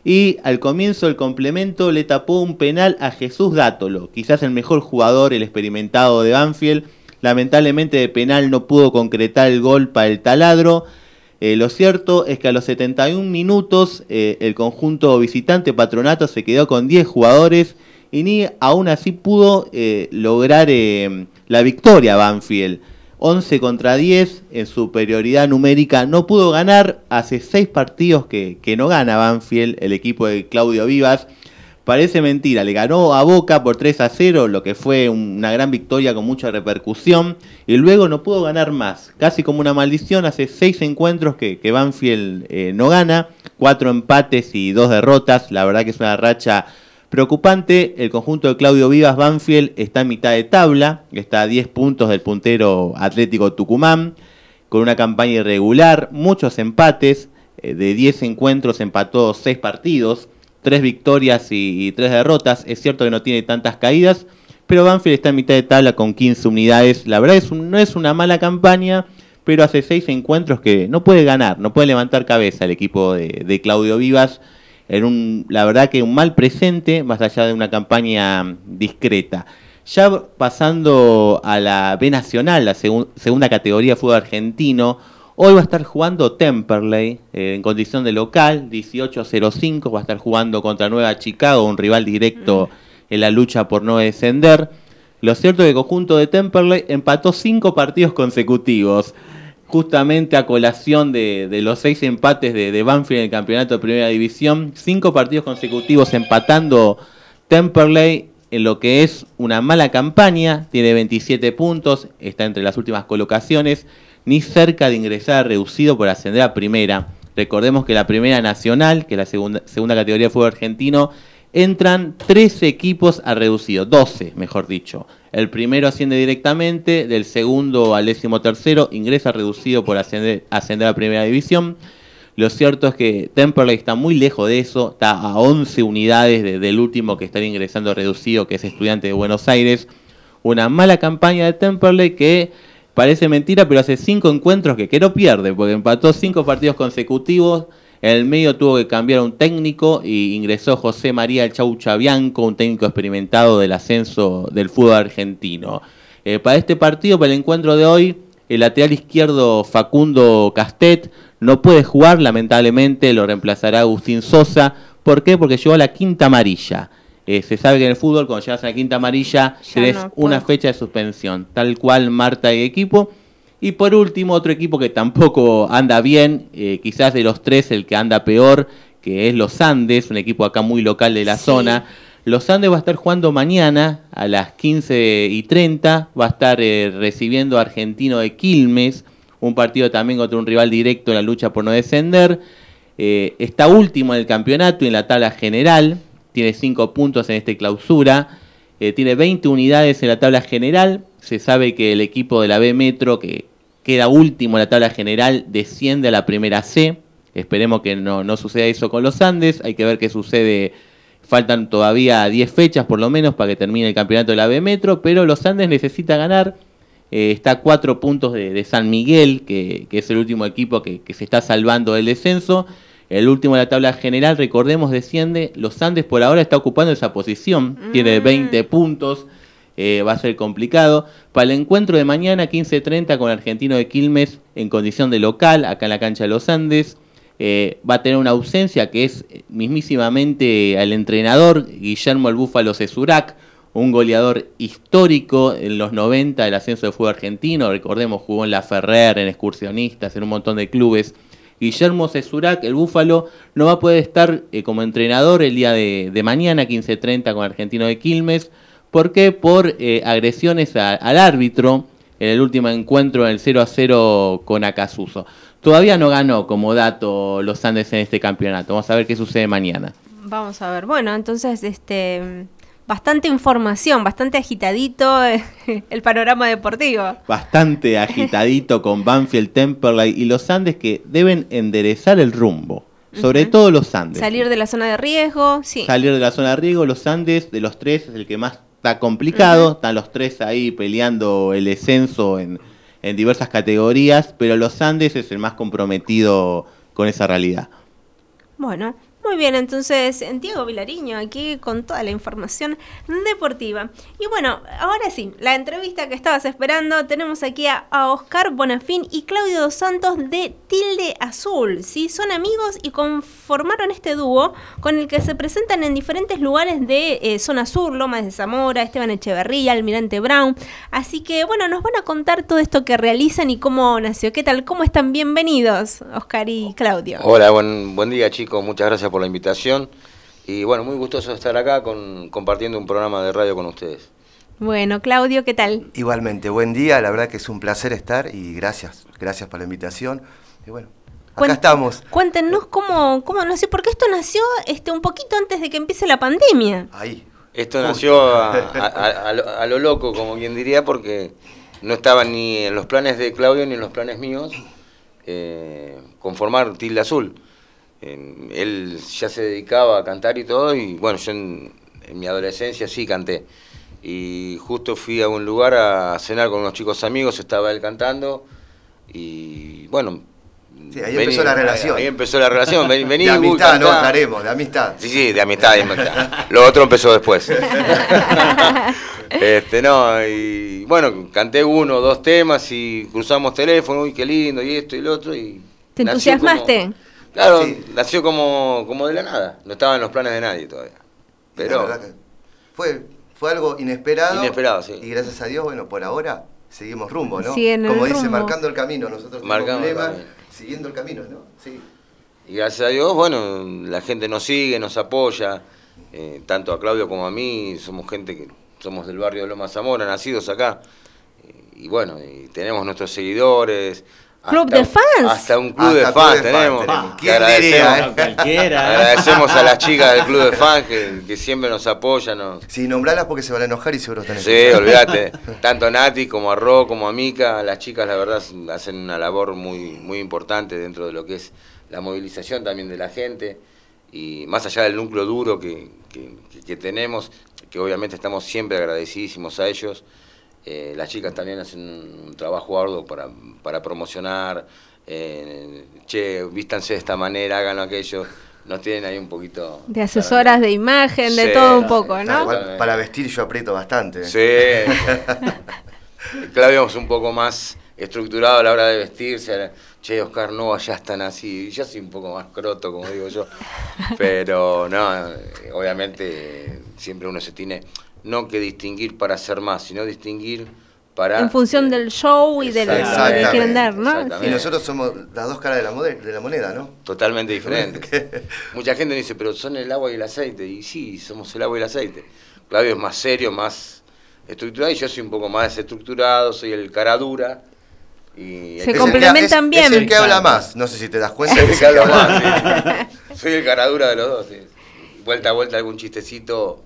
Y al comienzo del complemento le tapó un penal a Jesús Dátolo, quizás el mejor jugador, el experimentado de Banfield. Lamentablemente de penal no pudo concretar el gol para el taladro. Eh, lo cierto es que a los 71 minutos eh, el conjunto visitante Patronato se quedó con 10 jugadores y ni aún así pudo eh, lograr la victoria Banfield. 11 contra 10 en superioridad numérica no pudo ganar. Hace 6 partidos que, que no gana Banfield, el equipo de Claudio Vivas. Parece mentira, le ganó a Boca por 3 a 0, lo que fue un- una gran victoria con mucha repercusión. Y luego no pudo ganar más, casi como una maldición. Hace 6 encuentros que, que Banfield eh, no gana, 4 empates y 2 derrotas. La verdad que es una racha Preocupante, el conjunto de Claudio Vivas Banfield está en mitad de tabla, está a 10 puntos del puntero Atlético Tucumán, con una campaña irregular, muchos empates, eh, de 10 encuentros empató 6 partidos, 3 victorias y, 3 derrotas, es cierto que no tiene tantas caídas, pero Banfield está en mitad de tabla con 15 unidades, la verdad es no es una mala campaña, pero hace 6 encuentros que no puede ganar, no puede levantar cabeza el equipo de, de Claudio Vivas, en un, la verdad que un mal presente, más allá de una campaña discreta. Ya pasando a la B Nacional, la segunda categoría de fútbol argentino, hoy va a estar jugando Temperley eh, en condición de local, 18-05, va a estar jugando contra Nueva Chicago, un rival directo en la lucha por no descender. Lo cierto es que el conjunto de Temperley empató cinco partidos consecutivos justamente a colación de, los seis empates de, Banfield en el campeonato de Primera División, cinco partidos consecutivos empatando Temperley en lo que es una mala campaña, tiene 27 puntos, está entre las últimas colocaciones, ni cerca de ingresar reducido por ascender a Primera. Recordemos que la Primera Nacional, que es la segunda, segunda categoría de fútbol argentino, entran 13 equipos a reducido, 12 mejor dicho. El primero asciende directamente, del segundo al décimo tercero ingresa reducido por ascender, ascender a primera división. Lo cierto es que Temperley está muy lejos de eso, está a 11 unidades del último que está ingresando reducido, que es estudiante de Buenos Aires. Una mala campaña de Temperley que parece mentira, pero hace cinco encuentros que, que no pierde, porque empató cinco partidos consecutivos, en el medio tuvo que cambiar un técnico y ingresó José María Chaucha Bianco, un técnico experimentado del ascenso del fútbol argentino. Eh, para este partido, para el encuentro de hoy, el lateral izquierdo Facundo Castet no puede jugar, lamentablemente lo reemplazará Agustín Sosa. ¿Por qué? Porque llegó a la quinta amarilla. Eh, se sabe que en el fútbol, cuando llegas a la quinta amarilla, tienes una fecha de suspensión, tal cual Marta y equipo. Y por último, otro equipo que tampoco anda bien, eh, quizás de los tres el que anda peor, que es los Andes, un equipo acá muy local de la zona. Los Andes va a estar jugando mañana a las 15 y 30, va a estar eh, recibiendo a Argentino de Quilmes, un partido también contra un rival directo en la lucha por no descender. Eh, está último en el campeonato y en la tabla general, tiene 5 puntos en esta clausura, tiene 20 unidades en la tabla general. Se sabe que el equipo de la B Metro, que queda último en la tabla general, desciende a la primera C. Esperemos que no, no suceda eso con los Andes. Hay que ver qué sucede. Faltan todavía 10 fechas por lo menos para que termine el campeonato de la B Metro, pero los Andes necesita ganar. Eh, está a cuatro puntos de, San Miguel, que, es el último equipo que, se está salvando del descenso. El último de la tabla general, recordemos, desciende. Los Andes por ahora está ocupando esa posición. Tiene 20 mm. puntos. Eh, va a ser complicado. Para el encuentro de mañana, 15.30, con Argentino de Quilmes en condición de local, acá en la cancha de los Andes, eh, va a tener una ausencia que es mismísimamente al entrenador Guillermo el Búfalo Cesurac, un goleador histórico en los 90 del ascenso de fútbol argentino. Recordemos, jugó en La Ferrer, en Excursionistas, en un montón de clubes. Guillermo Cesurac, el Búfalo, no va a poder estar eh, como entrenador el día de, de mañana, 15.30, con Argentino de Quilmes ¿Por qué? Por eh, agresiones al árbitro en el último encuentro en el 0 a 0 con Acasuso. Todavía no ganó como dato los Andes en este campeonato. Vamos a ver qué sucede mañana. Vamos a ver. Bueno, entonces, este bastante información, bastante agitadito el panorama deportivo. Bastante agitadito con Banfield, Temperley y los Andes que deben enderezar el rumbo. Sobre todo los Andes. Salir de la zona de riesgo, sí. Salir de la zona de riesgo, los Andes, de los tres, es el que más está complicado, están los tres ahí peleando el descenso en, en diversas categorías, pero los Andes es el más comprometido con esa realidad. Bueno, muy bien, entonces Diego Vilariño aquí con toda la información deportiva. Y bueno, ahora sí, la entrevista que estabas esperando, tenemos aquí a, Oscar Bonafín y Claudio Dos Santos de Tilde Azul. ¿sí? Son amigos y conformaron este dúo con el que se presentan en diferentes lugares de eh, Zona Sur, Lomas de Zamora, Esteban Echeverría, Almirante Brown. Así que bueno, nos van a contar todo esto que realizan y cómo nació. ¿Qué tal? ¿Cómo están? Bienvenidos, Oscar y Claudio. Hola, buen, buen día chicos, muchas gracias por la invitación y bueno, muy gustoso estar acá con, compartiendo un programa de radio con ustedes. Bueno, Claudio, ¿qué tal? Igualmente, buen día, la verdad que es un placer estar y gracias, gracias por la invitación. Y bueno, Cuen- estamos. Cuéntenos cómo, cómo nació, porque esto nació este un poquito antes de que empiece la pandemia. Ahí. Esto nació a, a- a- a lo, a lo loco, como quien diría, porque no estaba ni en los planes de Claudio ni en los planes míos eh, conformar Tilde Azul. Eh, él ya se dedicaba a cantar y todo, y bueno, yo en, en mi adolescencia sí canté. Y justo fui a un lugar a cenar con unos chicos amigos, estaba él cantando, y bueno. Sí, ahí empezó la relación. Ahí, empezó la relación. Vení, vení, de uy, amistad, no cantá. aclaremos, de amistad. Sí, sí, de amistad, de amistad. Lo otro empezó después. este, no, y bueno, canté uno o dos temas y cruzamos teléfono, uy, qué lindo, y esto y lo otro. Y ¿Te entusiasmaste? como- claro, nació como, como de la nada. No estaba en los planes de nadie todavía. Pero que fue, fue algo inesperado. Inesperado, sí. Y gracias a Dios, bueno, por ahora seguimos rumbo, ¿no? Siguen en Como el dice, rumbo. marcando el camino. Nosotros tenemos Marcando el camino. siguiendo el camino, ¿no? Sí. Y gracias a Dios, bueno, la gente nos sigue, nos apoya, eh, tanto a Claudio como a mí, somos gente que somos del barrio de Loma Zamora, nacidos acá, y, y bueno, y tenemos nuestros seguidores. Club de fans. Hasta un club Hasta de club fans de tenemos. tenemos. Que ¿Quién agradecemos, diría, eh? Cualquiera. agradecemos a las chicas del club de fans que, que siempre nos apoyan. Si nombrarlas porque se van a enojar y seguro están Sí, olvídate. Tanto a Nati como a Ro, como a Mica, las chicas la verdad hacen una labor muy, muy importante dentro de lo que es la movilización también de la gente y más allá del núcleo duro que, que- que- que tenemos, que obviamente estamos siempre agradecidísimos a ellos, eh, las chicas también hacen un, trabajo arduo para, para promocionar, eh, che, vístanse de esta manera, hagan aquello, nos tienen ahí un poquito... De asesoras de imagen, de Sí, todo un poco. ¿no? Igual, para vestir yo aprieto bastante. Sí. Claudio es un poco más estructurado a la hora de vestirse. Che, Oscar, no, ya están así. Yo soy un poco más croto, como digo yo. Pero no, obviamente siempre uno se tiene no que distinguir para ser más, sino distinguir para... En función del show y de lo que quieren dar, ¿no? Y nosotros somos las dos caras de la, mode- de la moneda, ¿no? Totalmente diferentes. Mucha gente dice, pero son el agua y el aceite. Y sí, somos el agua y el aceite. Claudio es más serio, más estructurado y yo soy un poco más desestructurado, soy el cara dura. Y Se complementan bien. Es el que habla más. No sé si te das cuenta. Soy el es que el que habla habla más, sí. Soy el cara dura de los dos. sí. Vuelta a vuelta algún chistecito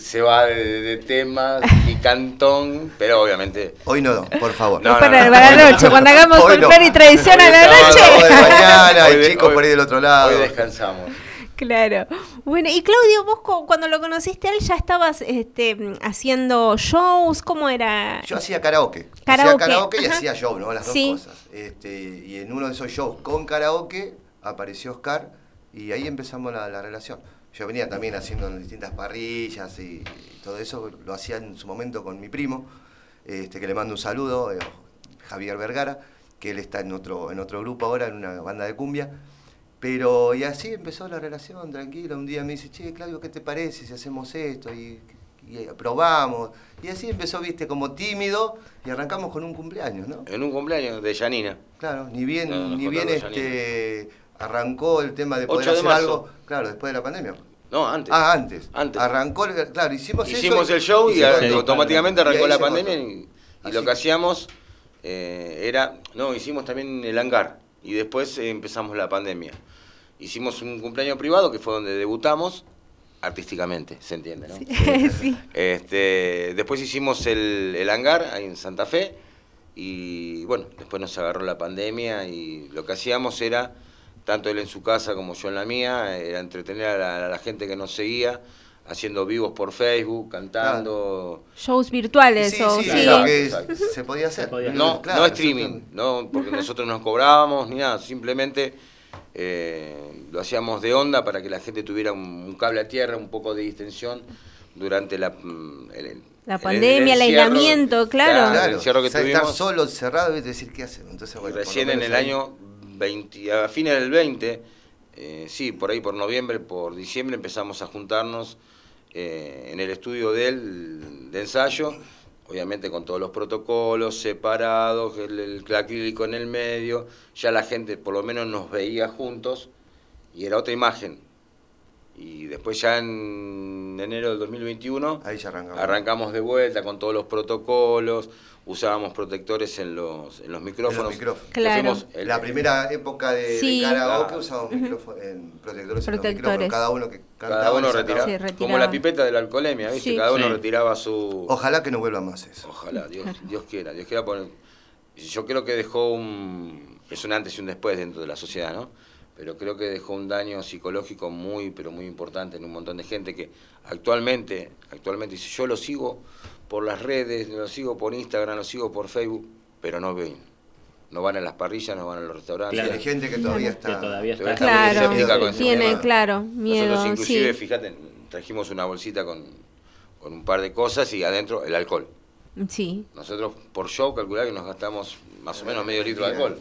se va de, de tema y cantón, pero obviamente... Hoy no, por favor. No, para, no, para la no. noche, cuando hagamos no. folclore y tradición a la noche. de mañana, Hoy hay de- chicos hoy- por ahí del otro lado. Hoy descansamos. Claro. Bueno, y Claudio, vos cu- cuando lo conociste a él ya estabas este, haciendo shows, ¿cómo era? Yo hacía karaoke. Karaoke, Hacía karaoke y hacía show, ¿no? Las dos Sí. cosas. Este, y en uno de esos shows con karaoke apareció Oscar y ahí empezamos la, la relación. Yo venía también haciendo en distintas parrillas y, y todo eso, lo hacía en su momento con mi primo, este, que le mando un saludo, eh, Javier Vergara, que él está en otro, en otro grupo ahora, en una banda de cumbia. Pero, y así empezó la relación, tranquila. Un día me dice, che, Claudio, ¿qué te parece si hacemos esto? Y, y probamos. Y así empezó, viste, como tímido y arrancamos con un cumpleaños, ¿no? En un cumpleaños de Janina. Claro, ni bien, No, ni bien este, arrancó el tema de 8 poder de hacer marzo. algo, claro, después de la pandemia. No, antes. Ah, antes. Antes. Arrancó, el- claro, hicimos, eso Hicimos el show y, automáticamente Y arrancó la pandemia y, y lo que hacíamos eh, era, no, hicimos también el hangar y después empezamos la pandemia. Hicimos un cumpleaños privado que fue donde debutamos artísticamente, se entiende, ¿no? sí. Este, después hicimos el, el hangar ahí en Santa Fe y bueno, después nos agarró la pandemia y lo que hacíamos era, tanto él en su casa como yo en la mía, era entretener a la, a la gente que nos seguía, haciendo vivos por Facebook, cantando. Shows virtuales Sí, o sí, que se podía hacer. No, Claro, no streaming, no, porque nosotros no cobrábamos ni nada, simplemente eh, lo hacíamos de onda para que la gente tuviera un, un cable a tierra, un poco de distensión durante la, mm, el- el- La el- pandemia, el encierro. aislamiento, claro. el encierro que o sea, tuvimos. estar solo, encerrado y decir qué. Entonces, bueno, por recién en el ahí- año 20, a fines del 20, eh, sí, por ahí por noviembre, por diciembre empezamos a juntarnos eh, en el estudio de él, de ensayo, obviamente con todos los protocolos separados, el, el acrílico en el medio, ya la gente por lo menos nos veía juntos y era otra imagen. Y después ya en enero del 2021 Ahí ya arrancamos. arrancamos de vuelta con todos los protocolos, usábamos protectores en los, en los micrófonos. En los micrófonos. Claro. el- La primera época de, Sí. de karaoke Ah. usábamos Ujú. micrófono- en protectores, en los micrófonos, cada uno que cantaba cada uno retiraba, como la pipeta de la alcoholemia, ¿viste? Sí. Cada uno Sí. retiraba su... Ojalá que no vuelva más eso. Ojalá, Dios, Dios quiera, Dios quiera poner... Yo creo que dejó un... Es un antes y un después dentro de la sociedad, ¿no? Pero creo que dejó un daño psicológico muy, pero muy importante en un montón de gente que actualmente, actualmente dice, yo lo sigo por las redes, lo sigo por Instagram, lo sigo por Facebook, pero no ven. No van a las parrillas, no van a los restaurantes. Claro. Hay gente que todavía está... Que todavía está. Todavía muy Claro, escéptica con ese tiene, claro, miedo. Nosotros inclusive, sí. fíjate, trajimos una bolsita con, con un par de cosas y adentro el alcohol. Sí, Nosotros por show calcular que nos gastamos más o menos medio litro de alcohol,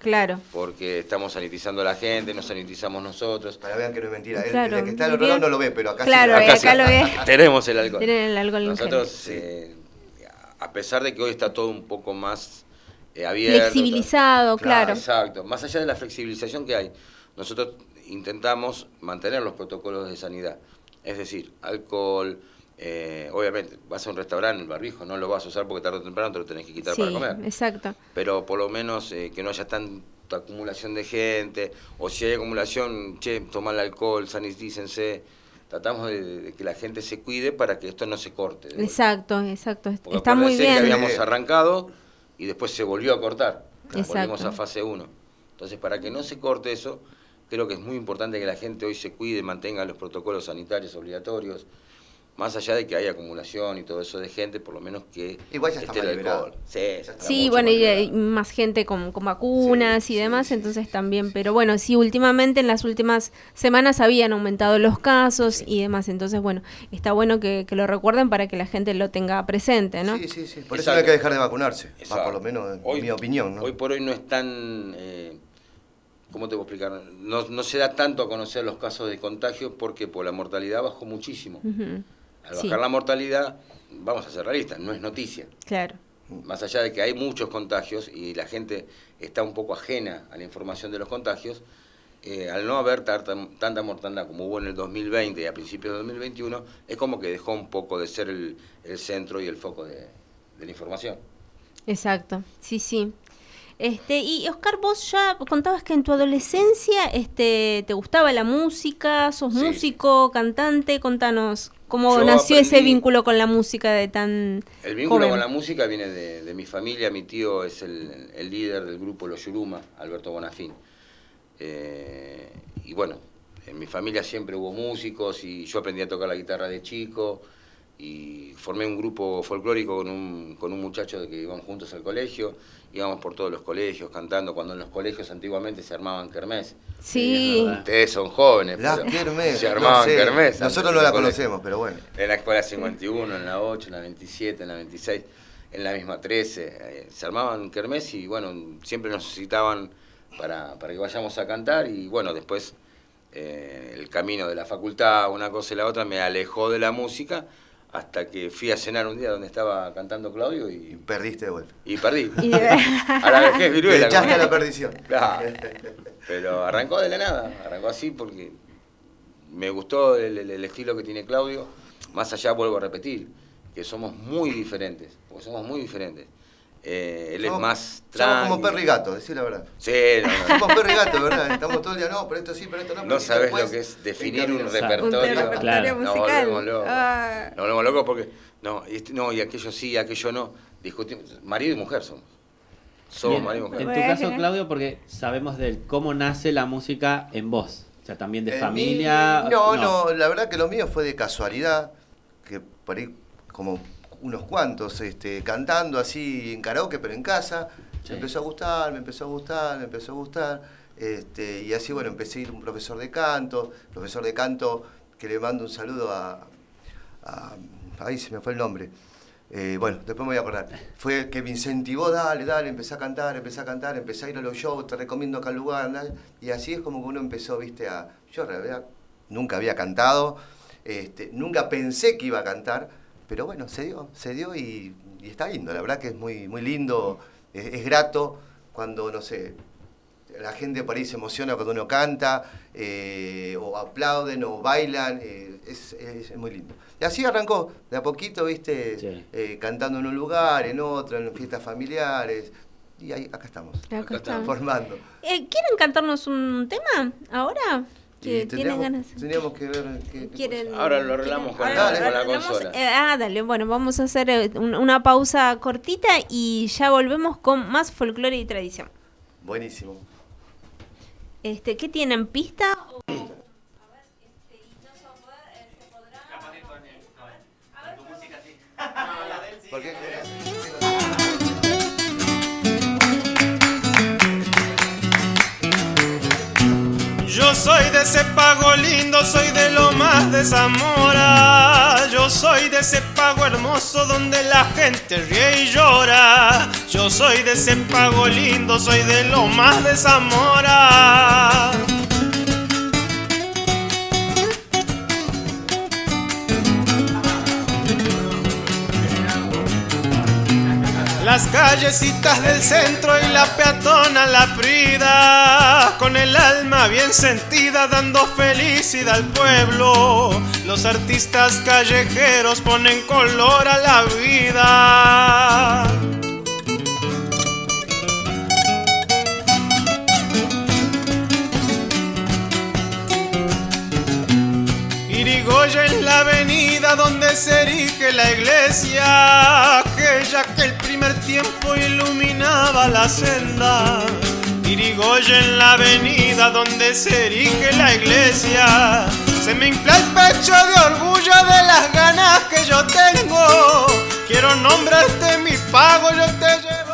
claro. porque estamos sanitizando a la gente, nos sanitizamos nosotros. Para vean que no es mentira. El- Claro, el, que está al otro lado no lo ve, pero acá Claro, sí. eh, acá lo ve. Tenemos el alcohol. Tienen el alcohol en Nosotros, eh, a pesar de que hoy está todo un poco más eh, abierto. Flexibilizado, claro. Exacto. Más allá de la flexibilización que hay, nosotros intentamos mantener los protocolos de sanidad. Es decir, alcohol, eh, obviamente, vas a un restaurante, el barbijo no lo vas a usar porque tarde o temprano te lo tenés que quitar Sí, para comer. exacto. Pero por lo menos eh, que no haya tanta acumulación de gente, o si hay acumulación, che, toma el alcohol, sanitícense. Tratamos de, de que la gente se cuide para que esto no se corte. Exacto, exacto. Porque Está muy que bien. habíamos arrancado y después se volvió a cortar. Exacto. Volvimos a fase 1. Entonces, para que no se corte eso, creo que es muy importante que la gente hoy se cuide, mantenga los protocolos sanitarios obligatorios. Más allá de que haya acumulación y todo eso de gente, por lo menos que Igual ya está esté más el liberado. alcohol. Sí, ya está Sí, mucho bueno, y hay más gente con, con vacunas y demás, entonces también, pero bueno, sí, últimamente en las últimas semanas habían aumentado los casos y demás, entonces bueno, está bueno que, que lo recuerden para que la gente lo tenga presente, ¿no? Sí, sí, sí. Por eso no hay que dejar de vacunarse. Por lo menos en Hoy- mi opinión, ¿no? Hoy por hoy no es tan, eh, ¿cómo te puedo explicar? No, no se da tanto a conocer los casos de contagio porque por la mortalidad bajó muchísimo. Ujú. Al Sí. bajar la mortalidad, vamos a ser realistas, no es noticia. Claro. Más allá de que hay muchos contagios y la gente está un poco ajena a la información de los contagios, eh, al no haber tanta, tanta mortandad como hubo en el 2020 y a principios del 2021, es como que dejó un poco de ser el, el centro y el foco de, de la información. Exacto, sí, sí. Este, y Oscar, vos ya contabas que en tu adolescencia este, te gustaba la música, sos Sí. músico, cantante, contanos cómo Yo nació ese vínculo con la música de tan El vínculo joven. con la música viene de, de mi familia, mi tío es el, el líder del grupo Los Yuruma, Alberto Bonafín. Eh, y bueno, en mi familia siempre hubo músicos y yo aprendí a tocar la guitarra de chico y formé un grupo folclórico con un, con un muchacho de que íbamos juntos al colegio, íbamos por todos los colegios cantando, cuando en los colegios antiguamente se armaban kermés. Sí. Ustedes son jóvenes. Las pero kermés, Se no armaban sé. kermés. Nosotros no la conocemos, pero bueno. En la escuela 51, en la 8, en la 27, en la 26, en la misma 13. eh, se armaban kermés y bueno, siempre nos citaban para, para que vayamos a cantar y bueno, después eh, el camino de la facultad, una cosa y la otra, me alejó de la música hasta que fui a cenar un día donde estaba cantando Claudio y, Perdiste de vuelta. y perdí. Y- a la vejez viruela. Te echaste a la perdición. Claro. Pero arrancó de la nada, arrancó así porque me gustó el, el- el estilo que tiene Claudio. Más allá, vuelvo a repetir, que somos muy diferentes, porque somos muy diferentes. Eh, él Somos- es más Somos tranqui. como perro y gato, decir la verdad. Sí, no, no. Somos perro y gato, ¿verdad? Estamos todo el día, no, pero esto sí, pero esto no. No sabes lo que es definir En un repertorio. Un repertorio Claro. Musical. volvemos locos. Ah. Nos volvemos locos porque, no, y este- no, y aquello sí, aquello no. Discutimos, marido y mujer somos. Somos Bien, marido y mujer. En tu caso, Claudio, porque sabemos del cómo nace la música en vos. O sea, también de En familia. mí- no, no, la verdad que lo mío fue de casualidad, que por ahí como unos cuantos este, cantando así en karaoke, pero en casa. Sí. Me empezó a gustar, me empezó a gustar, me empezó a gustar. Este, y así, bueno, empecé a ir a un profesor de canto, profesor de canto que le mando un saludo a... a ahí se me fue el nombre. Eh, bueno, después me voy a acordar. Fue el que me incentivó, dale, dale, empecé a cantar, empecé a cantar, empecé a ir a los shows, te recomiendo acá lugar, y así es como que uno empezó, viste, a... Yo en realidad nunca había cantado, este, nunca pensé que iba a cantar, pero bueno, se dio, se dio y, y está lindo, la verdad que es muy, muy lindo, es, es grato cuando, no sé, la gente por ahí se emociona cuando uno canta, eh, o aplauden, o bailan, eh, es, es muy lindo. Y así arrancó, de a poquito, viste, Sí. eh, cantando en un lugar, en otro, en fiestas familiares, y ahí, acá estamos, Acá estamos. formando. Eh, ¿Quieren cantarnos un tema ahora? Y ¿Que ¿Tienen tendríamos, ganas? tendríamos que ver qué, qué ¿Quieren- Ahora lo arreglamos con, Ahora la, con la consola. eh, ah, dale, bueno, vamos a hacer eh, un- una pausa cortita y ya volvemos con más folclore y tradición. Buenísimo. Este, ¿Qué tienen? ¿Pista? o- ¿Por Yo soy de ese pago lindo, soy de lo más de Zamora. Yo soy de ese pago hermoso donde la gente ríe y llora. Yo soy de ese pago lindo, soy de lo más de Zamora. Las callecitas del centro y la peatona la prida, con el alma bien sentida dando felicidad al pueblo. Los artistas callejeros ponen color a la vida. Irigoyen es la avenida donde se erige la iglesia, aquella que el primer tiempo iluminaba la senda. Irigoyen la avenida donde se erige la iglesia. Se me infla el pecho de orgullo de las ganas que yo tengo. Quiero nombrarte mi pago, yo te llevo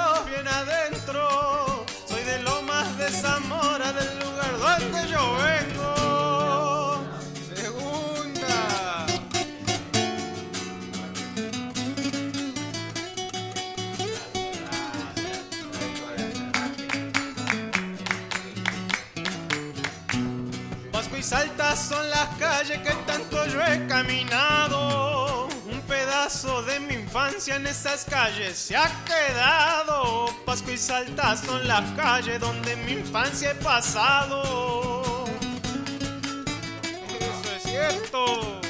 Pasco y Salta son las calles que tanto yo he caminado. Un pedazo de mi infancia en esas calles se ha quedado. Pasco y Salta son las calles donde mi infancia he pasado. Eso es cierto.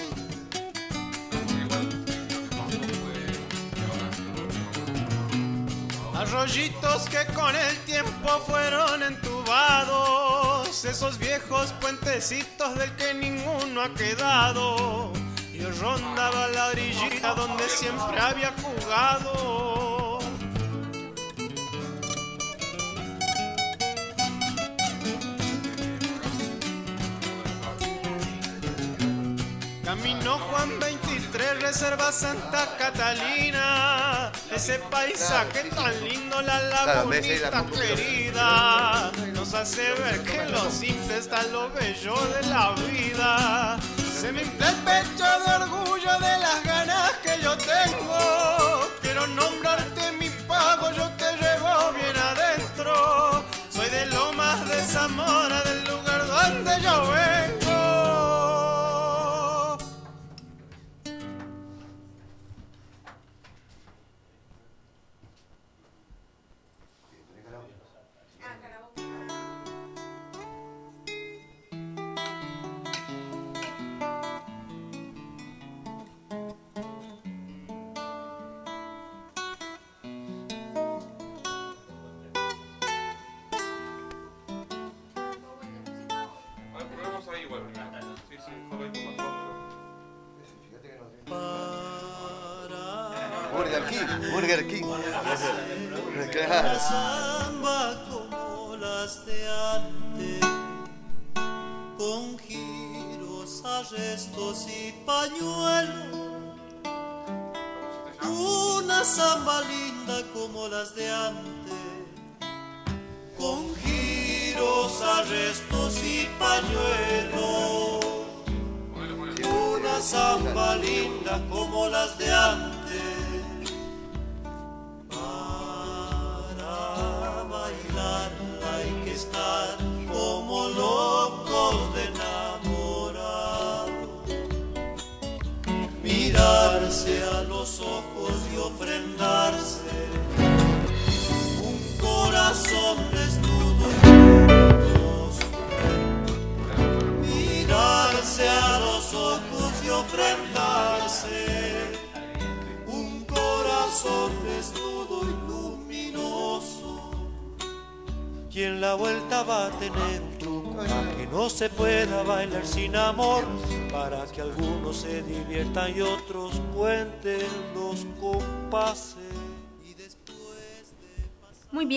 Arroyitos que con el tiempo fueron entubados, esos viejos puentecitos del que ninguno ha quedado. Yo rondaba la orillita donde siempre había jugado. Camino Juan 23, Reserva Santa Catalina. Ese paisaje tan lindo, la lagunita querida. Nos hace ver que lo simple está lo bello de la vida. Se me infla el pecho de orgullo de las ganas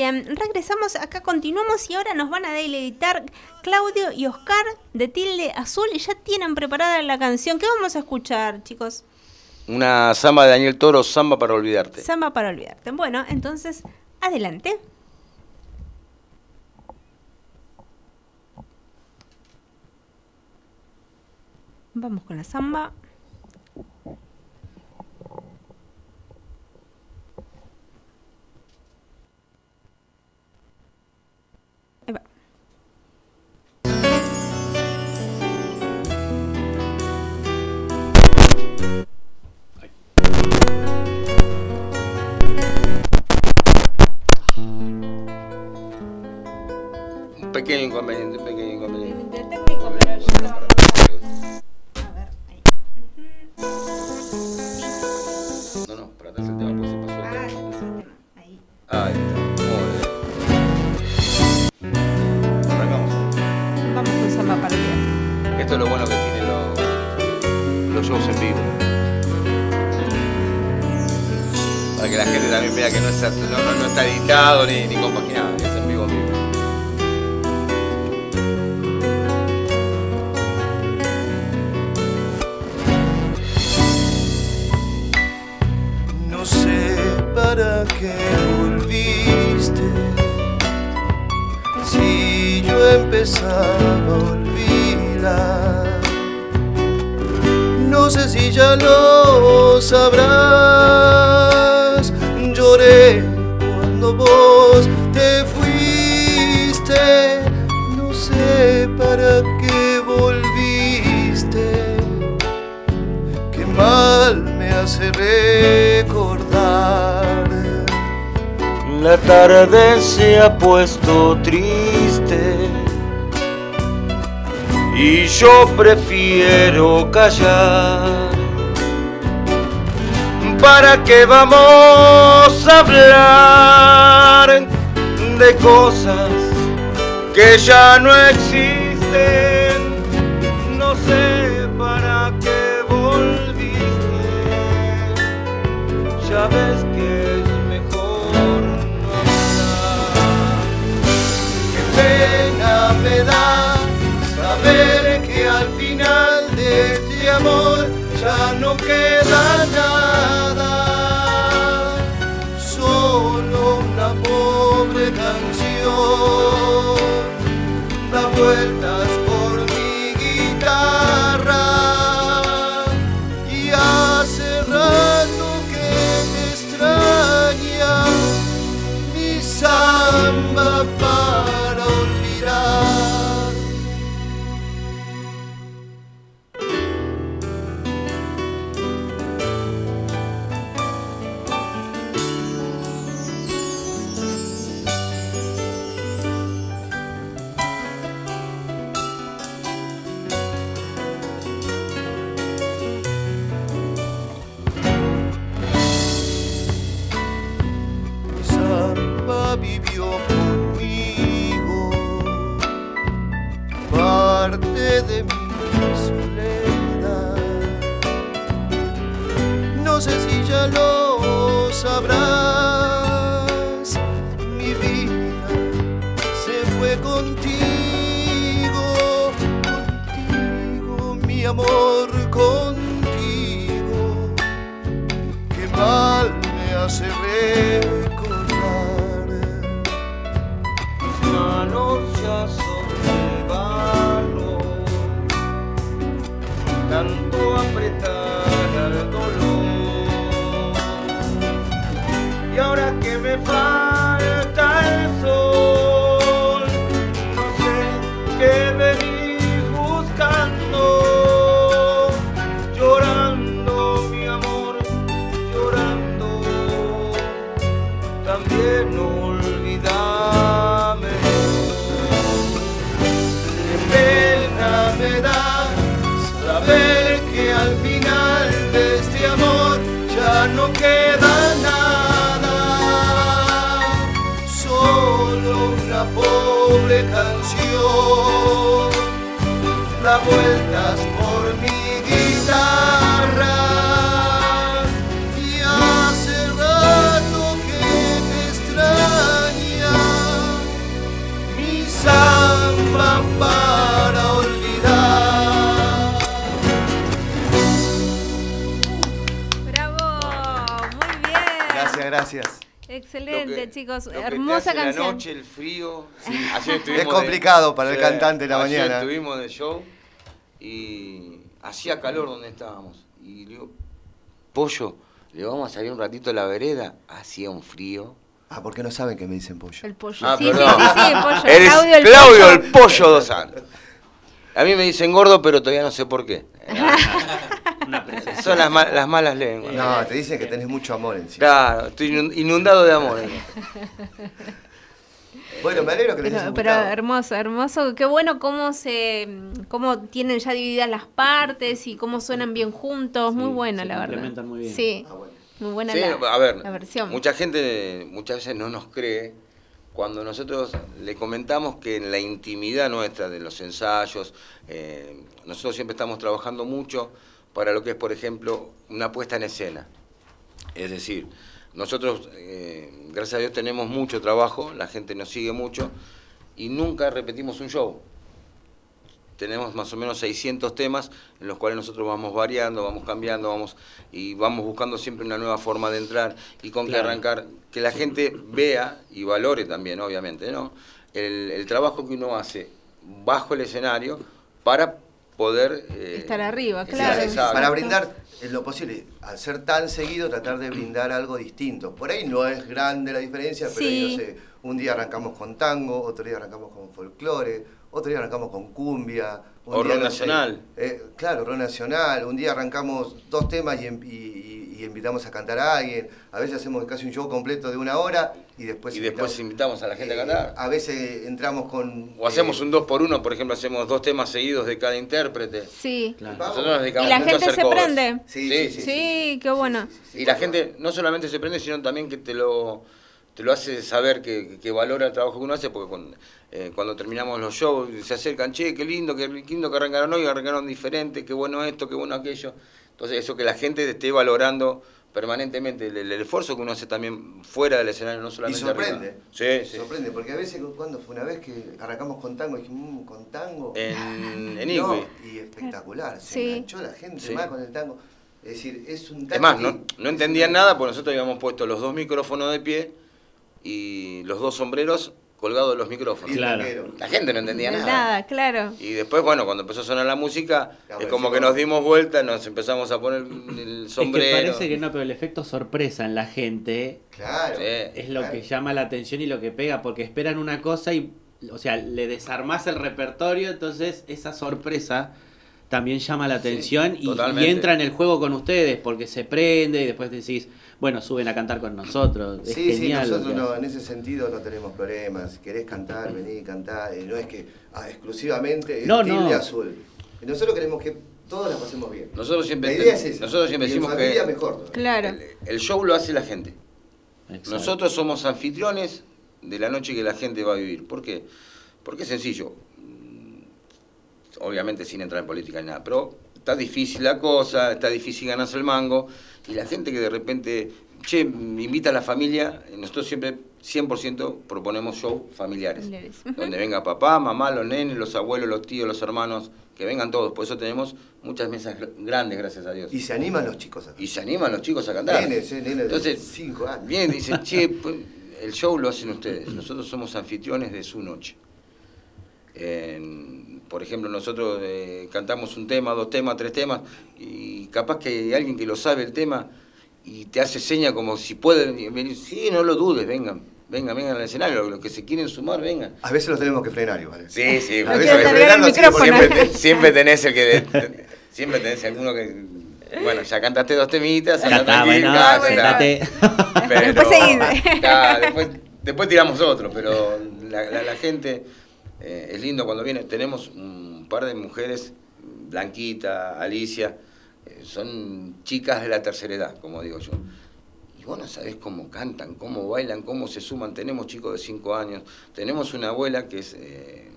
Em, regresamos acá, continuamos y ahora nos van a deleitar Claudio y Oscar de Tilde Azul y ya tienen preparada la canción. ¿Qué vamos a escuchar, chicos? Una samba de Daniel Toro, samba para olvidarte. Samba para olvidarte. Bueno, entonces, adelante. Vamos con la samba. Bye. ¿Para qué vamos a hablar de cosas que ya no existen? Que no olvidame, que pena me das saber que al final de este amor ya no queda nada, solo una pobre canción, da vueltas. Excelente, que- chicos. Hermosa hace la canción. noche, el frío. Sí, ayer Es complicado para el cantante en la ayer mañana. Estuvimos de show y hacía calor donde estábamos. Y le digo, Pollo, le vamos a salir un ratito a la vereda. Hacía un frío. Ah, ¿por qué no saben que me dicen pollo? El pollo. Ah, sí, sí, perdón. sí, sí, el pollo. Eres Claudio el Claudio pollo. el Pollo Dos Santos. A mí me dicen gordo, pero todavía no sé por qué. Son las, las malas lenguas. No, te dicen que tenés mucho amor encima. Claro, estoy inun- inundado de amor. Bueno, me alegro que les haya Pero, pero hermoso, hermoso. Qué bueno cómo se, cómo tienen ya divididas las partes y cómo suenan bien juntos. Muy buena, se la verdad. complementan muy bien. Sí, muy buena Sí, la, a ver, la versión. mucha gente muchas veces no nos cree cuando nosotros le comentamos que en la intimidad nuestra de los ensayos, eh, nosotros siempre estamos trabajando mucho para lo que es, por ejemplo, una puesta en escena. Es decir, nosotros, eh, gracias a Dios, tenemos mucho trabajo, la gente nos sigue mucho y nunca repetimos un show. Tenemos más o menos 600 temas en los cuales nosotros vamos variando, vamos cambiando, vamos y vamos buscando siempre una nueva forma de entrar y con Claro. que arrancar, que la gente vea y valore también, obviamente, ¿no? El, el trabajo que uno hace bajo el escenario para poder eh, Estar arriba, claro. exacto. Para brindar en lo posible, al ser tan seguido, tratar de brindar algo distinto. Por ahí no es grande la diferencia, pero ahí, Sí. no sé, un día arrancamos con tango, otro día arrancamos con folclore, otro día arrancamos con cumbia. un O día, rock no sé, nacional. eh, claro, rock nacional. Un día arrancamos dos temas y, em- y- y- y invitamos a cantar a alguien. A veces hacemos casi un show completo de una hora y después y después invitamos a la gente a eh, cantar. A veces entramos con... O hacemos eh, un dos por uno, por ejemplo, hacemos dos temas seguidos de cada intérprete. Sí. Nosotros nos Y dedicamos la gente se covers. prende. Sí, Sí, qué bueno. Y la gente no solamente se prende, sino también que te lo, te lo hace saber que, que valora el trabajo que uno hace, porque cuando, eh, cuando terminamos los shows se acercan, che, qué lindo, qué lindo que arrancaron hoy, arrancaron diferente, qué bueno esto, qué bueno aquello. Entonces eso que la gente esté valorando permanentemente el, el esfuerzo que uno hace también fuera del escenario, no Y solamente sorprende. arriba. Sí, sí. Sorprende, porque a veces, cuando fue una vez que arrancamos con tango, dijimos, "Mm, con tango. En, en No, y espectacular, se Sí. enganchó la gente Sí. más con el tango. Es decir, es un tango. Es más, no, no entendían nada porque nosotros habíamos puesto los dos micrófonos de pie y los dos sombreros colgados de los micrófonos. Claro. La gente no entendía nada. nada, claro. Y después, bueno, cuando empezó a sonar la música, Claro, es como que nos dimos vuelta, nos empezamos a poner el Es sombrero. que parece que no, pero el efecto sorpresa en la gente Claro. Sí. es lo que llama la atención y lo que pega, porque esperan una cosa y, o sea, le desarmás el repertorio, entonces esa sorpresa también llama la atención y- entra en el juego con ustedes, porque se prende y después decís, bueno, suben a cantar con nosotros. Es Sí, sí, genial. nosotros no, en ese sentido no tenemos problemas. Querés cantar, vení, cantar. no es que ah, exclusivamente es No, tilde no. azul. Y nosotros queremos que todos la pasemos bien. Nosotros siempre, La idea es esa. nosotros siempre Y decimos que mejor. Claro. el show lo hace la gente. Exacto. Nosotros somos anfitriones de la noche que la gente va a vivir. ¿Por qué? Porque es sencillo. Obviamente sin entrar en política ni nada, pero está difícil la cosa, está difícil ganarse el mango, y la gente que de repente, che, me invita a la familia, nosotros siempre 100% proponemos show familiares. Familiares. Donde venga papá, mamá, los nenes, los abuelos, los tíos, los hermanos, que vengan todos. Por eso tenemos muchas mesas gr- grandes, gracias a Dios. Y se animan los chicos a Y se animan los chicos a cantar. Nenes, eh, nenes de Entonces, 5 años. Bien, dicen, che, pues, el show lo hacen ustedes. Nosotros somos anfitriones de su noche. En- por ejemplo, nosotros eh, cantamos un tema, dos temas, tres temas, y capaz que hay alguien que lo sabe el tema y te hace seña como si pueden venir. Sí, no lo dudes, vengan, vengan, vengan al escenario. Los que se quieren sumar, vengan. A veces los tenemos que frenar igual. Sí, sí, A veces porque- siempre, siempre tenés el que. siempre tenés alguno que. Bueno, ya cantaste dos temitas, Ya anda tranquilo, Después después, después tiramos otro, pero la, la- la gente eh, es lindo cuando viene. Tenemos un par de mujeres, Blanquita, Alicia, eh, son chicas de la tercera edad, como digo yo. y vos no sabés cómo cantan, cómo bailan, cómo se suman. Tenemos chicos de 5 años, tenemos una abuela que es, eh,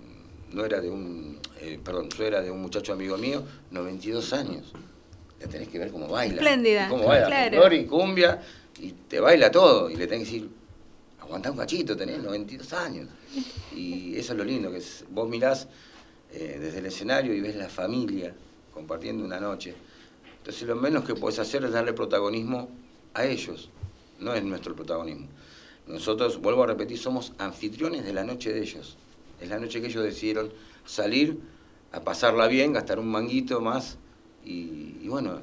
no era de un, perdón, yo era de un muchacho amigo mío, 92 años. La tenés que ver cómo baila. Espléndida, Cómo baila, claro. y cumbia, y te baila todo. Y le tenés que decir, aguantá un cachito, tenés 92 años. Y eso es lo lindo, que es, vos mirás eh, desde el escenario y ves la familia compartiendo una noche. Entonces lo menos que podés hacer es darle protagonismo a ellos, no es nuestro protagonismo. Nosotros, vuelvo a repetir, somos anfitriones de la noche de ellos. Es la noche que ellos decidieron salir a pasarla bien, gastar un manguito más y, y bueno,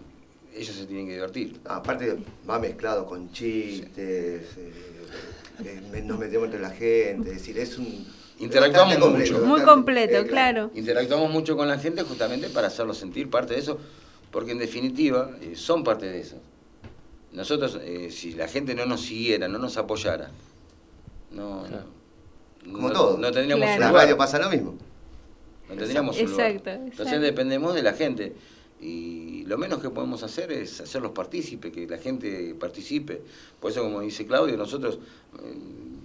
ellos se tienen que divertir. Aparte va mezclado con chistes, eh, eh, nos metemos entre la gente, es decir, es un... Interactuamos completo, mucho. Muy completo, eh, claro. Interactuamos mucho con la gente justamente para hacerlos sentir parte de eso, porque en definitiva eh, son parte de eso. Nosotros, eh, si la gente no nos siguiera, no nos apoyara, no, no, Como no- todo. no tendríamos Claro. un La radio pasa lo mismo. No tendríamos un lugar. Exacto, Entonces exacto. dependemos de la gente. Y lo menos que podemos hacer es hacerlos partícipes, que la gente participe. Por eso, como dice Claudio, nosotros, eh,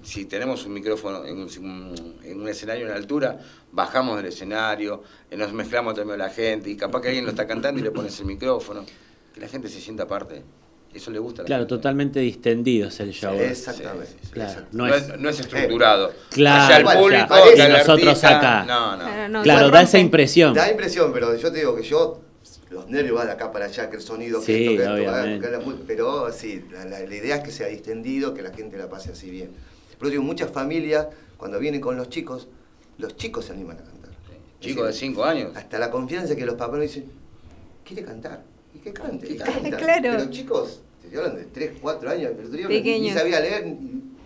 si tenemos un micrófono en un, en un escenario en altura, bajamos del escenario, eh, nos mezclamos también con la gente, y capaz que alguien lo está cantando y le pones el micrófono. Que la gente se sienta parte. Eso le gusta a la Claro, gente. totalmente distendido es el show. Exactamente. Claro, No, no es, no es estructurado. Claro, Allá el público, Y nosotros artista. acá. No, no. Claro, no, claro, se da esa impresión. Da impresión, pero yo te digo que yo, los nervios van de acá para allá, que el sonido, que Sí, esto, que esto, que pero sí, la, la- la idea es que sea distendido, que la gente la pase así bien. Pero digo, muchas familias, cuando vienen con los chicos, los chicos se animan a cantar. Chicos de 5 años. Hasta la confianza que los papás dicen, quiere cantar, y que cante, y canta. Claro. Pero chicos, te hablan de 3, 4 años, pero ni sabía leer,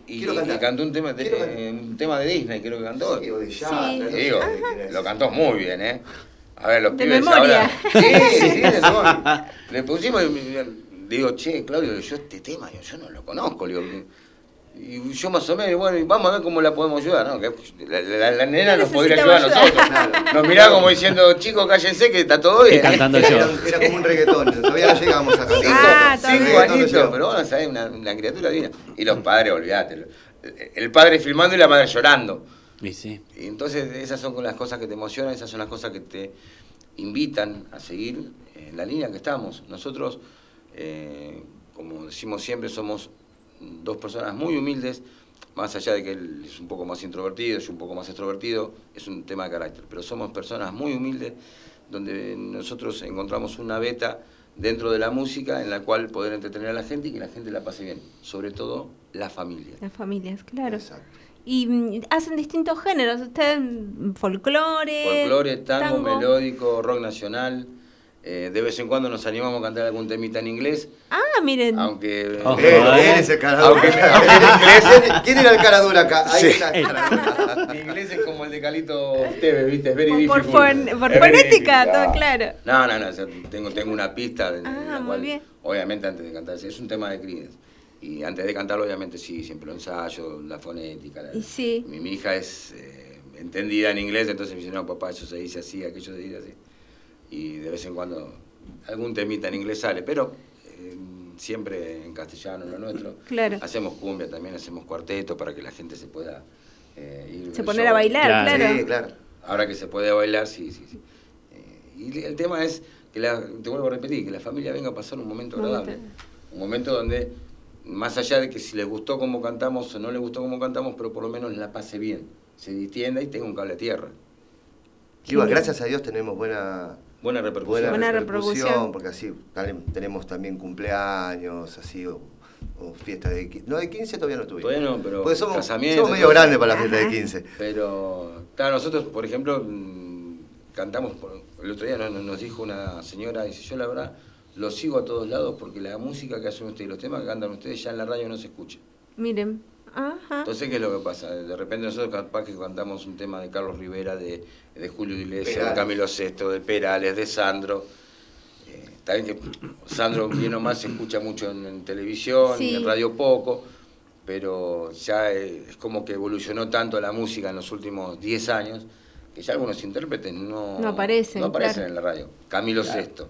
y, Y, y cantó un tema, de, un tema de Disney, creo que cantó. Sí, o de jazz, Sí. no sé Digo, quién es. lo cantó muy bien, ¿eh? A ver, los De pibes memoria. ahora. Sí, sí, de memoria. Le pusimos, y- digo, che, Claudio, yo este tema, yo, yo no lo conozco, digo. Y yo más o menos, bueno, y vamos a ver cómo la podemos ayudar, ¿no? Que la, la- la nena nos podría ayudar a nosotros. Nos miraba como diciendo, chicos, cállense que está todo bien. Cantando Era, yo. era como un reggaetón, todavía no llegamos a cantar. Cinco, Ah, cinco añitos, pero bueno, ¿sabes? Una, una criatura divina. Y los padres, olvídate. El padre filmando y la madre llorando. Y sí. Entonces esas son las cosas que te emocionan, esas son las cosas que te invitan a seguir en la línea que estamos. Nosotros, eh, como decimos siempre, somos dos personas muy humildes, más allá de que él es un poco más introvertido, yo un poco más extrovertido, es un tema de carácter, pero somos personas muy humildes donde nosotros encontramos una beta dentro de la música en la cual poder entretener a la gente y que la gente la pase bien, sobre todo la familia. Las familias, claro. Exacto. Y mm, hacen distintos géneros. Ustedes, folclore. Folclore, tango, melódico, rock nacional. Eh, de vez en cuando nos animamos a cantar algún temita en inglés, Ah, miren. aunque... Ojo, Él, ¿eh? él es el cara Aunque- dura. aunque en inglés- ¿Quién era el cara dura acá? Ahí Sí. está el cara dura. Mi inglés es como el de Calito Tevez, ¿viste? Es very por, difficult. por fonética, todo claro. No, no, no, o sea, tengo, tengo una pista en Ah, la muy cual, bien. obviamente antes de cantar, es un tema de Creedence. Y antes de cantarlo, obviamente sí, siempre lo ensayo, la fonética. la- sí. mi, mi hija es eh, entendida en inglés, entonces me dice, no, papá, eso se dice así, aquello se dice así. Y de vez en cuando algún temita en inglés sale, pero eh, siempre en castellano, lo nuestro. Claro. Hacemos cumbia también, hacemos cuarteto para que la gente se pueda eh, ir. Se poner show. a bailar, Claro. claro. Sí, claro. Ahora que se puede bailar, sí, sí, sí. Eh, y el tema es que, la, te vuelvo a repetir, que la familia venga a pasar un momento Momento. agradable. Un momento donde, más allá de que si les gustó cómo cantamos o no les gustó cómo cantamos, pero por lo menos la pase bien, se distienda y tenga un cable a tierra. Igual, gracias a Dios tenemos buena, Buena repercusión. buena, Buena repercusión, porque así tenemos también cumpleaños, así, o, o fiesta de... No, de 15 todavía no tuvimos. Todavía no, pero Porque somos, casamiento, somos medio grandes para la fiesta de Ajá. 15. Pero, claro, nosotros, por ejemplo, mm, cantamos, por- el otro día nos, nos dijo una señora, dice, yo la verdad lo sigo a todos lados porque la música que hacen ustedes, los temas que cantan ustedes ya en la radio no se escucha. Miren. Ajá. Entonces, ¿qué es lo que pasa? De repente nosotros capaz que cantamos un tema de Carlos Rivera, de, de Julio Iglesias, de. Camilo Sesto, de Perales, de Sandro. Eh, está bien que Sandro, bien o mal, se escucha mucho en, en televisión, Sí. en radio poco, pero ya eh, es como que evolucionó tanto la música en los últimos 10 años que ya algunos intérpretes no, No aparecen, no aparecen claro. en la radio. Camilo Sesto,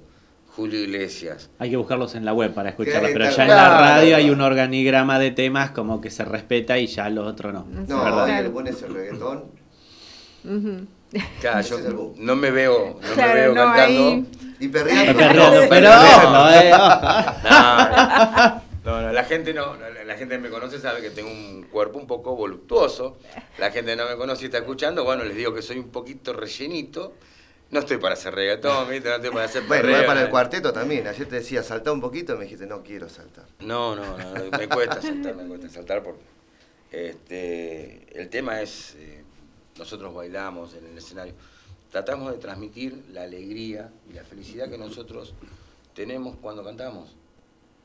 Julio Iglesias. Hay que buscarlos en la web para escucharlos, pero ya en la radio hay un organigrama de temas como que se respeta y ya lo otro no. No, Es verdad. ahí le pones el reggaetón. Claro, yo no me veo, no Claro, me veo no, cantando. ahí- Y perreando. Eh. No, no, la gente no, la, la gente me conoce sabe que tengo un cuerpo un poco voluptuoso. La gente no me conoce y está escuchando, bueno, les digo que soy un poquito rellenito. No estoy para hacer reggaetón, ¿viste? no estoy para hacer Bueno, perreo, igual para el cuarteto también. Ayer te decía, saltá un poquito y me dijiste, no quiero saltar. No, no, no, me cuesta saltar, me cuesta saltar porque este, el tema es, eh, nosotros bailamos en el escenario, tratamos de transmitir la alegría y la felicidad que nosotros tenemos cuando cantamos.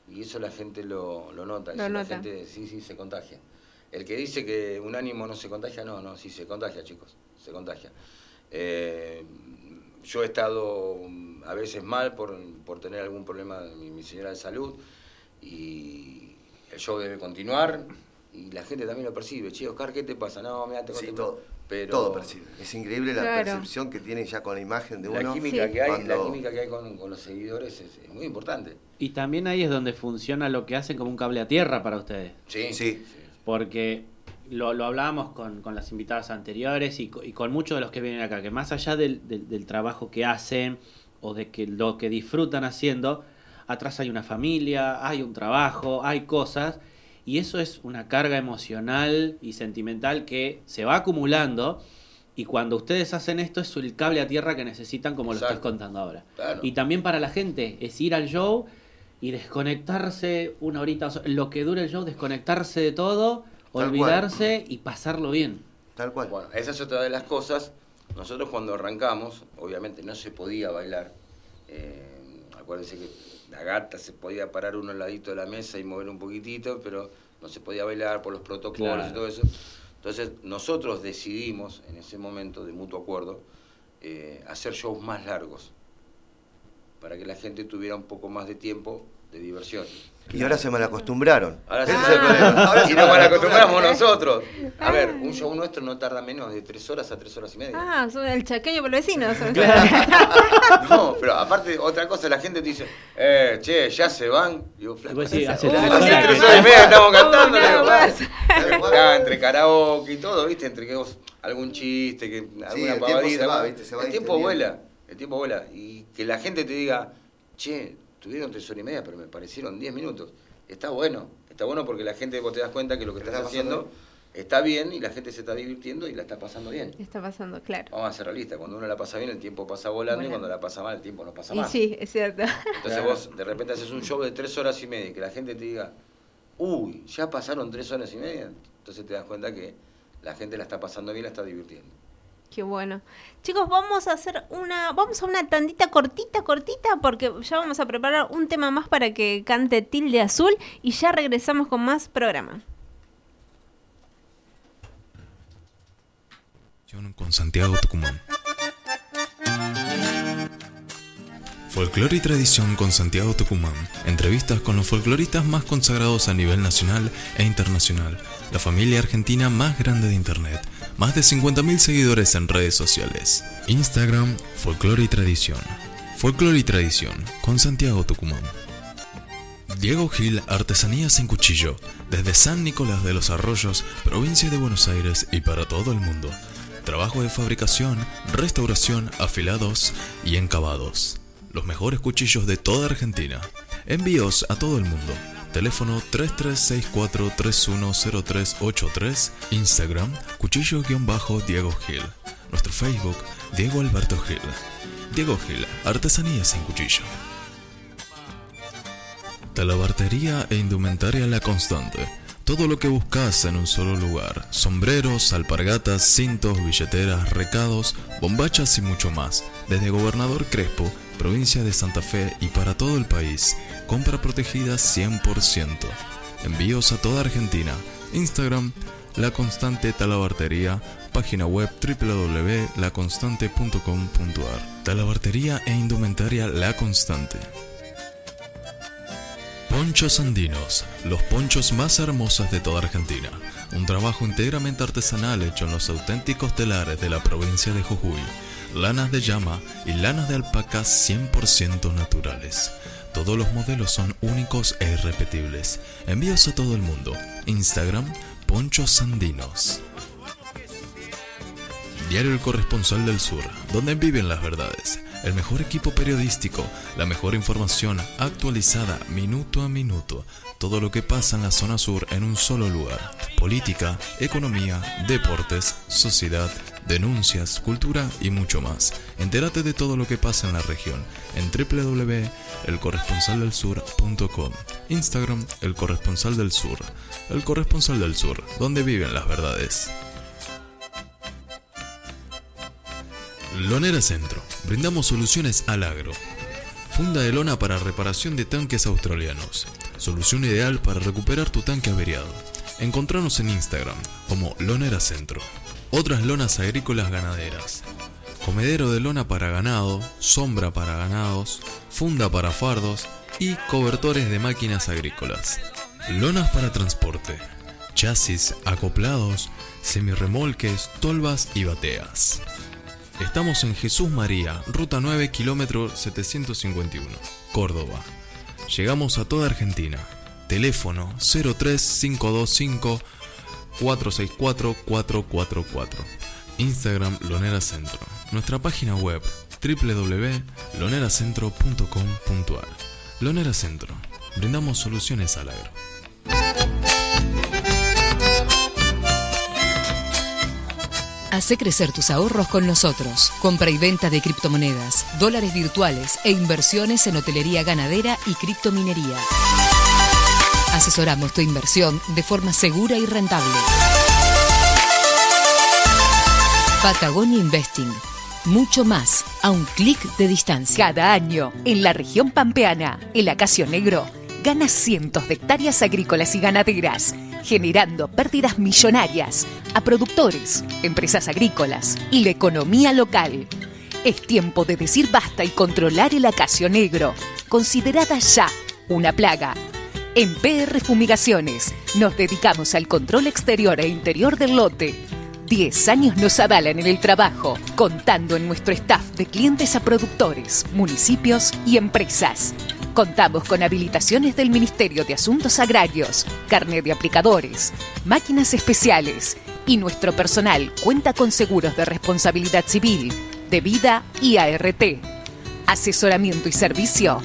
Y eso la gente lo, lo nota, Lo eso la nota. gente sí, sí, se contagia. El que dice que un ánimo no se contagia, no, no, sí se contagia, chicos, se contagia. Eh, yo he estado mm, a veces mal por, por tener algún problema de mi, mi señora de salud y el show debe continuar y la gente también lo percibe. Che, Oscar, ¿qué te pasa? No, mira, te Sí, todo. Pero Todo percibe. Es increíble la Claro. percepción que tiene ya con la imagen de la uno. química que hay, la química que hay con, con los seguidores es, es muy importante. Y también ahí es donde funciona lo que hacen como un cable a tierra para ustedes. Sí, Sí. Porque lo, lo hablábamos con, con las invitadas anteriores y, co- y con muchos de los que vienen acá, que más allá del, del- del trabajo que hacen o de que lo que disfrutan haciendo, atrás hay una familia, hay un trabajo, hay cosas, y eso es una carga emocional y sentimental que se va acumulando. Y cuando ustedes hacen esto es el cable a tierra que necesitan como lo estás contando ahora. Claro. Y también para la gente es ir al show y desconectarse una horita, lo que dure el show, desconectarse de todo. Olvidarse y pasarlo bien. Tal cual. Bueno, esa es otra de las cosas. Nosotros cuando arrancamos, obviamente no se podía bailar. Eh, acuérdense que la gata se podía parar uno al ladito de la mesa y mover un poquitito, pero no se podía bailar por los protocolos Claro. y todo eso. Entonces nosotros decidimos en ese momento, de mutuo acuerdo, eh, hacer shows más largos para que la gente tuviera un poco más de tiempo de diversión. Y ahora se mal acostumbraron. Ahora sí se el problema. Ahora y se nos mal acostumbramos acostumbraron. nosotros. A ver, un show nuestro no tarda menos de tres horas a tres horas y media. Ah, son el chaqueño por los vecinos. No, pero aparte, otra cosa, la gente te dice, eh, che, ya se van. Digo, flaco, Pues sí, hace hace tres hace horas tres que- horas y media estamos cantando. Uh. Acá, entre karaoke y todo, ¿viste? Entre que vos, algún chiste, que alguna el pavadita. se va, ¿no? ¿viste? Se va el tiempo vuela, el tiempo vuela. Y que la gente te diga, che, tuvieron tres horas y media, pero me parecieron diez minutos. Está bueno, está bueno porque la gente, vos te das cuenta que lo que Te estás está haciendo está bien y la gente se está divirtiendo y la está pasando bien. Está pasando, claro. Vamos a ser realistas, cuando uno la pasa bien el tiempo pasa volando y cuando la pasa mal el tiempo no pasa Y más. sí, es cierto. Entonces vos de repente haces un show de tres horas y media y que la gente te diga, uy, ya pasaron tres horas y media, entonces te das cuenta que la gente la está pasando bien, la está divirtiendo. Bueno. Chicos, vamos a hacer una, vamos a una tandita cortita, cortita, porque ya vamos a preparar un tema más para que cante Tilde Azul y ya regresamos con más programa. con Santiago Tucumán. Folclore y tradición con Santiago Tucumán. Entrevistas con los folcloristas más consagrados a nivel nacional e internacional. La familia argentina más grande de Internet. Más de 50.000 seguidores en redes sociales. Instagram, Folclore y Tradición. Folclore y Tradición con Santiago Tucumán. Diego Gil Artesanías en Cuchillo, desde San Nicolás de los Arroyos, provincia de Buenos Aires y para todo el mundo. Trabajo de fabricación, restauración, afilados y encabados. Los mejores cuchillos de toda Argentina. Envíos a todo el mundo. Teléfono 3364-310383. Instagram, cuchillo-diego Gil. Nuestro Facebook, Diego Alberto Gil. Diego Gil, Artesanías en Cuchillo. Talabartería e indumentaria La Constante. Todo lo que buscas en un solo lugar. Sombreros, alpargatas, cintos, billeteras, recados, bombachas y mucho más. Desde Gobernador Crespo, provincia de Santa Fe y para todo el país. Compra protegida 100%. Envíos a toda Argentina. Instagram, La Constante Talabartería. Página web www.laconstante.com.ar. Talabartería e indumentaria La Constante. Ponchos Andinos, los ponchos más hermosos de toda Argentina. Un trabajo íntegramente artesanal hecho en los auténticos telares de la provincia de Jujuy. Lanas de llama y lanas de alpaca 100% naturales. Todos los modelos son únicos e irrepetibles. Envíos a todo el mundo. Instagram, Ponchos Sandinos. Diario El Corresponsal del Sur, donde viven las verdades. El mejor equipo periodístico, la mejor información actualizada minuto a minuto. Todo lo que pasa en la zona sur en un solo lugar. Política, economía, deportes, sociedad, denuncias, cultura y mucho más. Entérate de todo lo que pasa en la región en www.elcorresponsaldelsur.com. Instagram, El Corresponsal del Sur. El Corresponsal del Sur, donde viven las verdades. Lonera Centro. Brindamos soluciones al agro. Funda de lona para reparación de tanques australianos. Solución ideal para recuperar tu tanque averiado. Encontranos en Instagram como Lonera Centro. Otras lonas agrícolas ganaderas. Comedero de lona para ganado, sombra para ganados, funda para fardos y cobertores de máquinas agrícolas. Lonas para transporte. Chasis, acoplados, semirremolques, tolvas y bateas. Estamos en Jesús María, ruta 9, kilómetro 751, Córdoba. Llegamos a toda Argentina. Teléfono 03525 464 444. Instagram Lonera Centro. Nuestra página web www.loneracentro.com.ar. Lonera Centro. Brindamos soluciones al agro. Hace crecer tus ahorros con nosotros. Compra y venta de criptomonedas, dólares virtuales e inversiones en hotelería ganadera y criptominería. Asesoramos tu inversión de forma segura y rentable. Patagonia Investing. Mucho más a un clic de distancia. Cada año, en la región pampeana, el acacio negro gana cientos de hectáreas agrícolas y ganaderas, generando pérdidas millonarias a productores, empresas agrícolas y la economía local. Es tiempo de decir basta y controlar el acacio negro, considerada ya una plaga. En PR Fumigaciones nos dedicamos al control exterior e interior del lote. 10 años nos avalan en el trabajo, contando en nuestro staff de clientes a productores, municipios y empresas. Contamos con habilitaciones del Ministerio de Asuntos Agrarios, carnet de aplicadores, máquinas especiales y nuestro personal cuenta con seguros de responsabilidad civil, de vida y ART. Asesoramiento y servicio.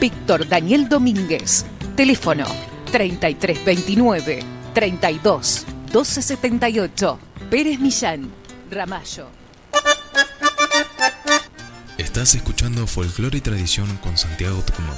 Víctor Daniel Domínguez. Teléfono 3329 32 1278. Pérez Millán. Ramallo. Estás escuchando Folclore y Tradición con Santiago Tucumán.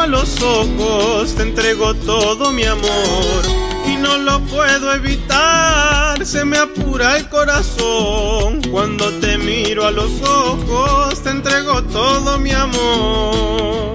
A los ojos, te entrego todo mi amor y no lo puedo evitar, se me apura el corazón. Cuando te miro a los ojos, te entrego todo mi amor.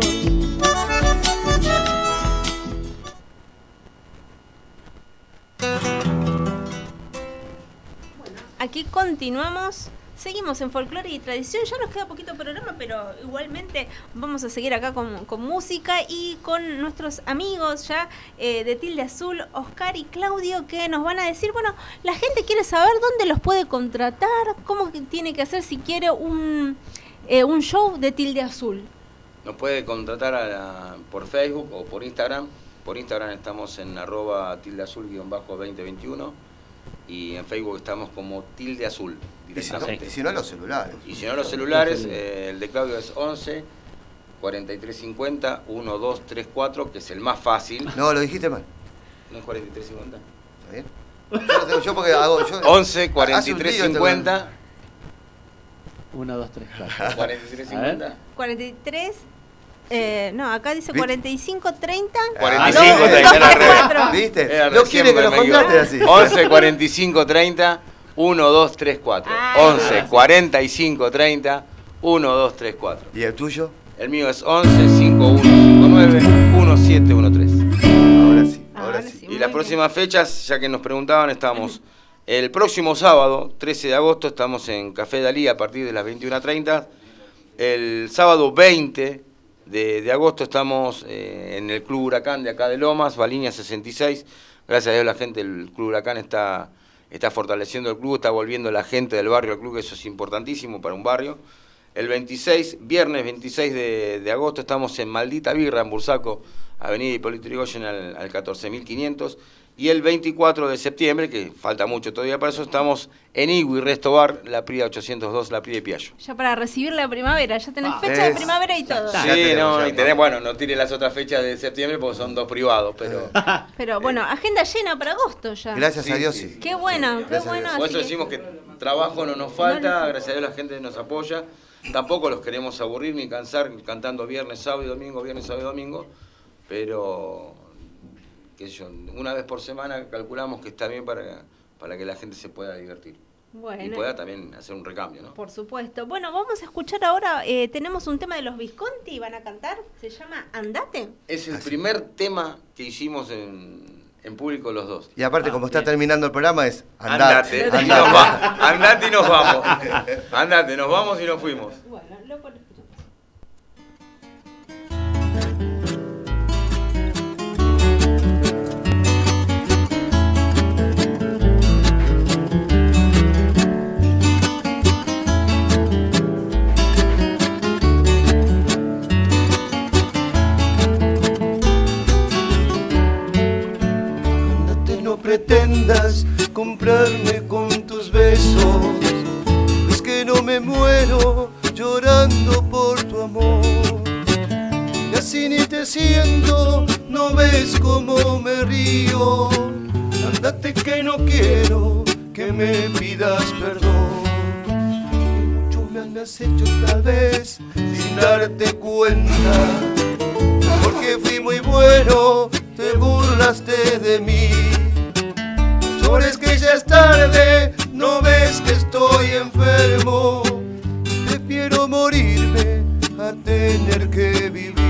Aquí continuamos. Seguimos en folclore y tradición. Ya nos queda poquito programa, pero igualmente vamos a seguir acá con, música y con nuestros amigos ya eh, de Tilde Azul, Oscar y Claudio, que nos van a decir, bueno, la gente quiere saber dónde los puede contratar, cómo tiene que hacer si quiere un, eh, un show de Tilde Azul. Nos puede contratar por Facebook o por Instagram. Por Instagram estamos en arroba tilde azul-2021 y en Facebook estamos como tilde azul Y si no- y si no, los celulares. Y si no los celulares, eh, el de Claudio es 11 4350 1234, que es el más fácil. No, lo dijiste mal. ¿No es 4350? ¿Está bien? Yo lo tengo yo porque hago. Yo, 11 hace un 43 lío este 50 1, 2, 3, 4. 43 50 43. Eh, no, acá dice ¿Viste? 45, 30. 45 no, 30 era re- 24. ¿Viste? Era No recién, quiere que equivoqué. contrates así. 11 45 30 1 2 3 4. Ah. 11 45 30 1 2 3 4. ¿Y el tuyo? El mío es 11 51 59 1713. Ahora sí, ahora Ahora sí. sí, Y las bien. próximas fechas, ya que nos preguntaban, estamos El próximo sábado, 13 de agosto, estamos en Café Dalí a partir de las 21.30. El sábado 20 de, de agosto estamos eh, en el Club Huracán de acá de Lomas, Balinia 66. Gracias a Dios la gente del Club Huracán está, está fortaleciendo el club, está volviendo la gente del barrio al club, eso es importantísimo para un barrio. El 26, viernes 26 de, de agosto, estamos en Maldita Birra, en Bursaco, Avenida Hipólito Yrigoyen al, al 14.500. Y el 24 de septiembre, que falta mucho todavía para eso, estamos en Igui Resto Bar, la Prida 802, la Prida de Piallo. Ya para recibir la primavera, ya tenés Ah, fecha de primavera y todo. Sí, no, y tenés, bueno, no tire las otras fechas de septiembre porque son dos privados, pero... Pero bueno, agenda llena para agosto ya. Gracias a Dios, sí. Qué bueno, qué bueno. Por eso decimos que trabajo no nos falta, gracias a Dios la gente nos apoya. Tampoco los queremos aburrir ni cansar cantando viernes, sábado y domingo, viernes, sábado y domingo, pero qué sé yo, una vez por semana calculamos que está bien para, para que la gente se pueda divertir. Y Bueno. pueda también hacer un recambio, ¿no? Por supuesto. Bueno, vamos a escuchar ahora, eh, tenemos un tema de los Visconti, van a cantar, se llama Andate. Es el primer tema que hicimos en, en público los dos. Y aparte, como está terminando el programa, es Andate, andate. y andate y nos vamos. Andate, nos vamos y nos fuimos. Bueno, lo pretendas comprarme con tus besos. Es que no me muero llorando por tu amor. Y así ni te siento, no ves cómo me río. Andate que no quiero que me pidas perdón. Mucho me has hecho tal vez sin darte cuenta. Porque fui muy bueno, te burlaste de mí. Llores que ya es tarde, no ves que estoy enfermo. Prefiero morirme a tener que vivir.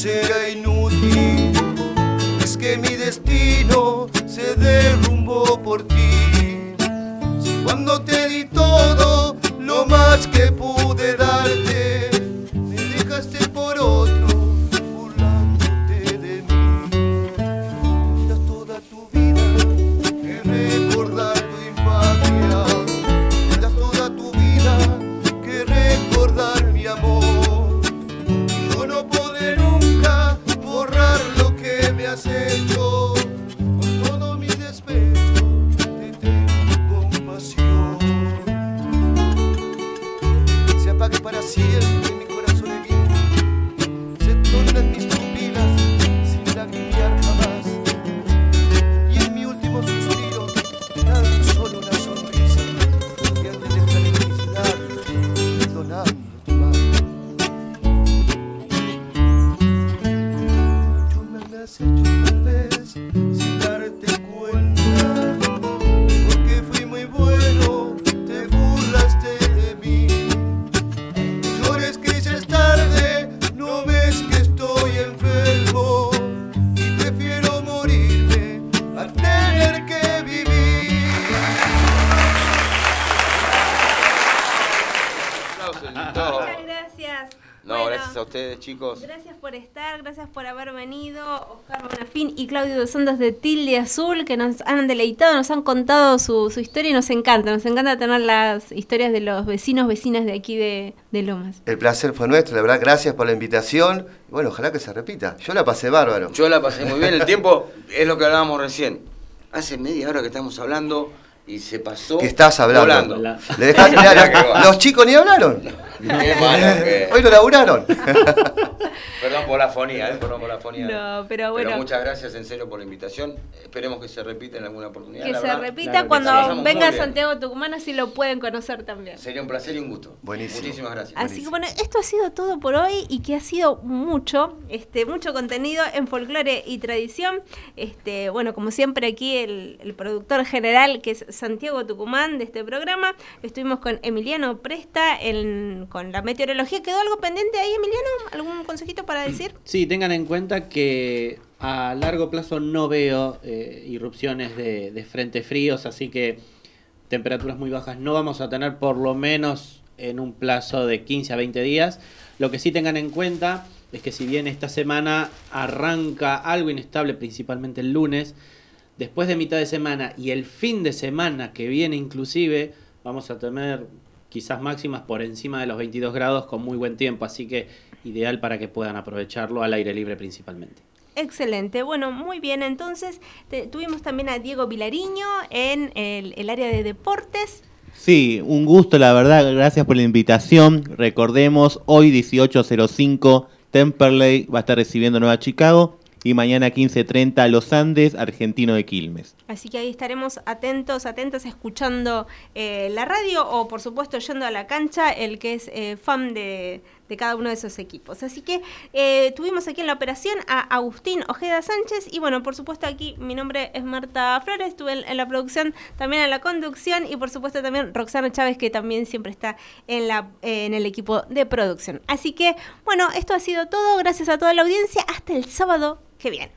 Todo será y Claudio dos Santos de Tilde Azul, que nos han deleitado, nos han contado su, su historia y nos encanta, nos encanta tener las historias de los vecinos, vecinas de aquí de, de Lomas. El placer fue nuestro, la verdad, gracias por la invitación. Bueno, ojalá que se repita. Yo la pasé bárbaro. Yo la pasé muy bien. El tiempo es lo que hablábamos recién. Hace media hora que estamos hablando y se pasó Que estás hablando. Le dejás- mirá, los, los chicos ni hablaron. Que- Hoy lo laburaron. Perdón por la fonía, ¿eh? Perdón por la fonía. No, pero bueno. muchas gracias en serio por la invitación. Esperemos que se repita en alguna oportunidad. Que la se verdad. repita cuando sí. Venga a. Santiago Tucumán, así lo pueden conocer también. Sería un placer y un gusto. Buenísimo. Muchísimas gracias. Así que bueno, esto ha sido todo por hoy y que ha sido mucho, este, mucho contenido en folclore y tradición. Este, bueno, como siempre aquí el, el productor general que es Santiago Tucumán de este programa. Estuvimos con Emiliano Presta en- con la meteorología. ¿Quedó algo pendiente ahí, Emiliano? ¿Algún consejito para decir? Sí, tengan en cuenta que a largo plazo no veo eh, irrupciones de, de frente fríos, así que temperaturas muy bajas no vamos a tener por lo menos en un plazo de 15 a 20 días. Lo que sí tengan en cuenta es que si bien esta semana arranca algo inestable, principalmente el lunes, después de mitad de semana y el fin de semana que viene inclusive, vamos a tener quizás máximas por encima de los 22 grados con muy buen tiempo, así que ideal para que puedan aprovecharlo al aire libre principalmente. Excelente, bueno, muy bien. Entonces, te- tuvimos también a Diego Vilariño en el, el área de deportes. Sí, un gusto, la verdad. Gracias por la invitación. Recordemos, hoy 18.05, Temperley va a estar recibiendo Nueva Chicago. Y mañana 15.30, Los Andes, Argentino de Quilmes. Así que ahí estaremos atentos, atentas, escuchando eh, la radio o por supuesto yendo a la cancha, el que es eh, fan de, de cada uno de esos equipos. Así que eh, tuvimos aquí en la operación a Agustín Ojeda Sánchez y bueno, por supuesto aquí mi nombre es Marta Flores, estuve en, la producción, también en la conducción y por supuesto también Roxana Chávez que también siempre está en, la, eh, en el equipo de producción. Así que bueno, esto ha sido todo, gracias a toda la audiencia, hasta el sábado que viene.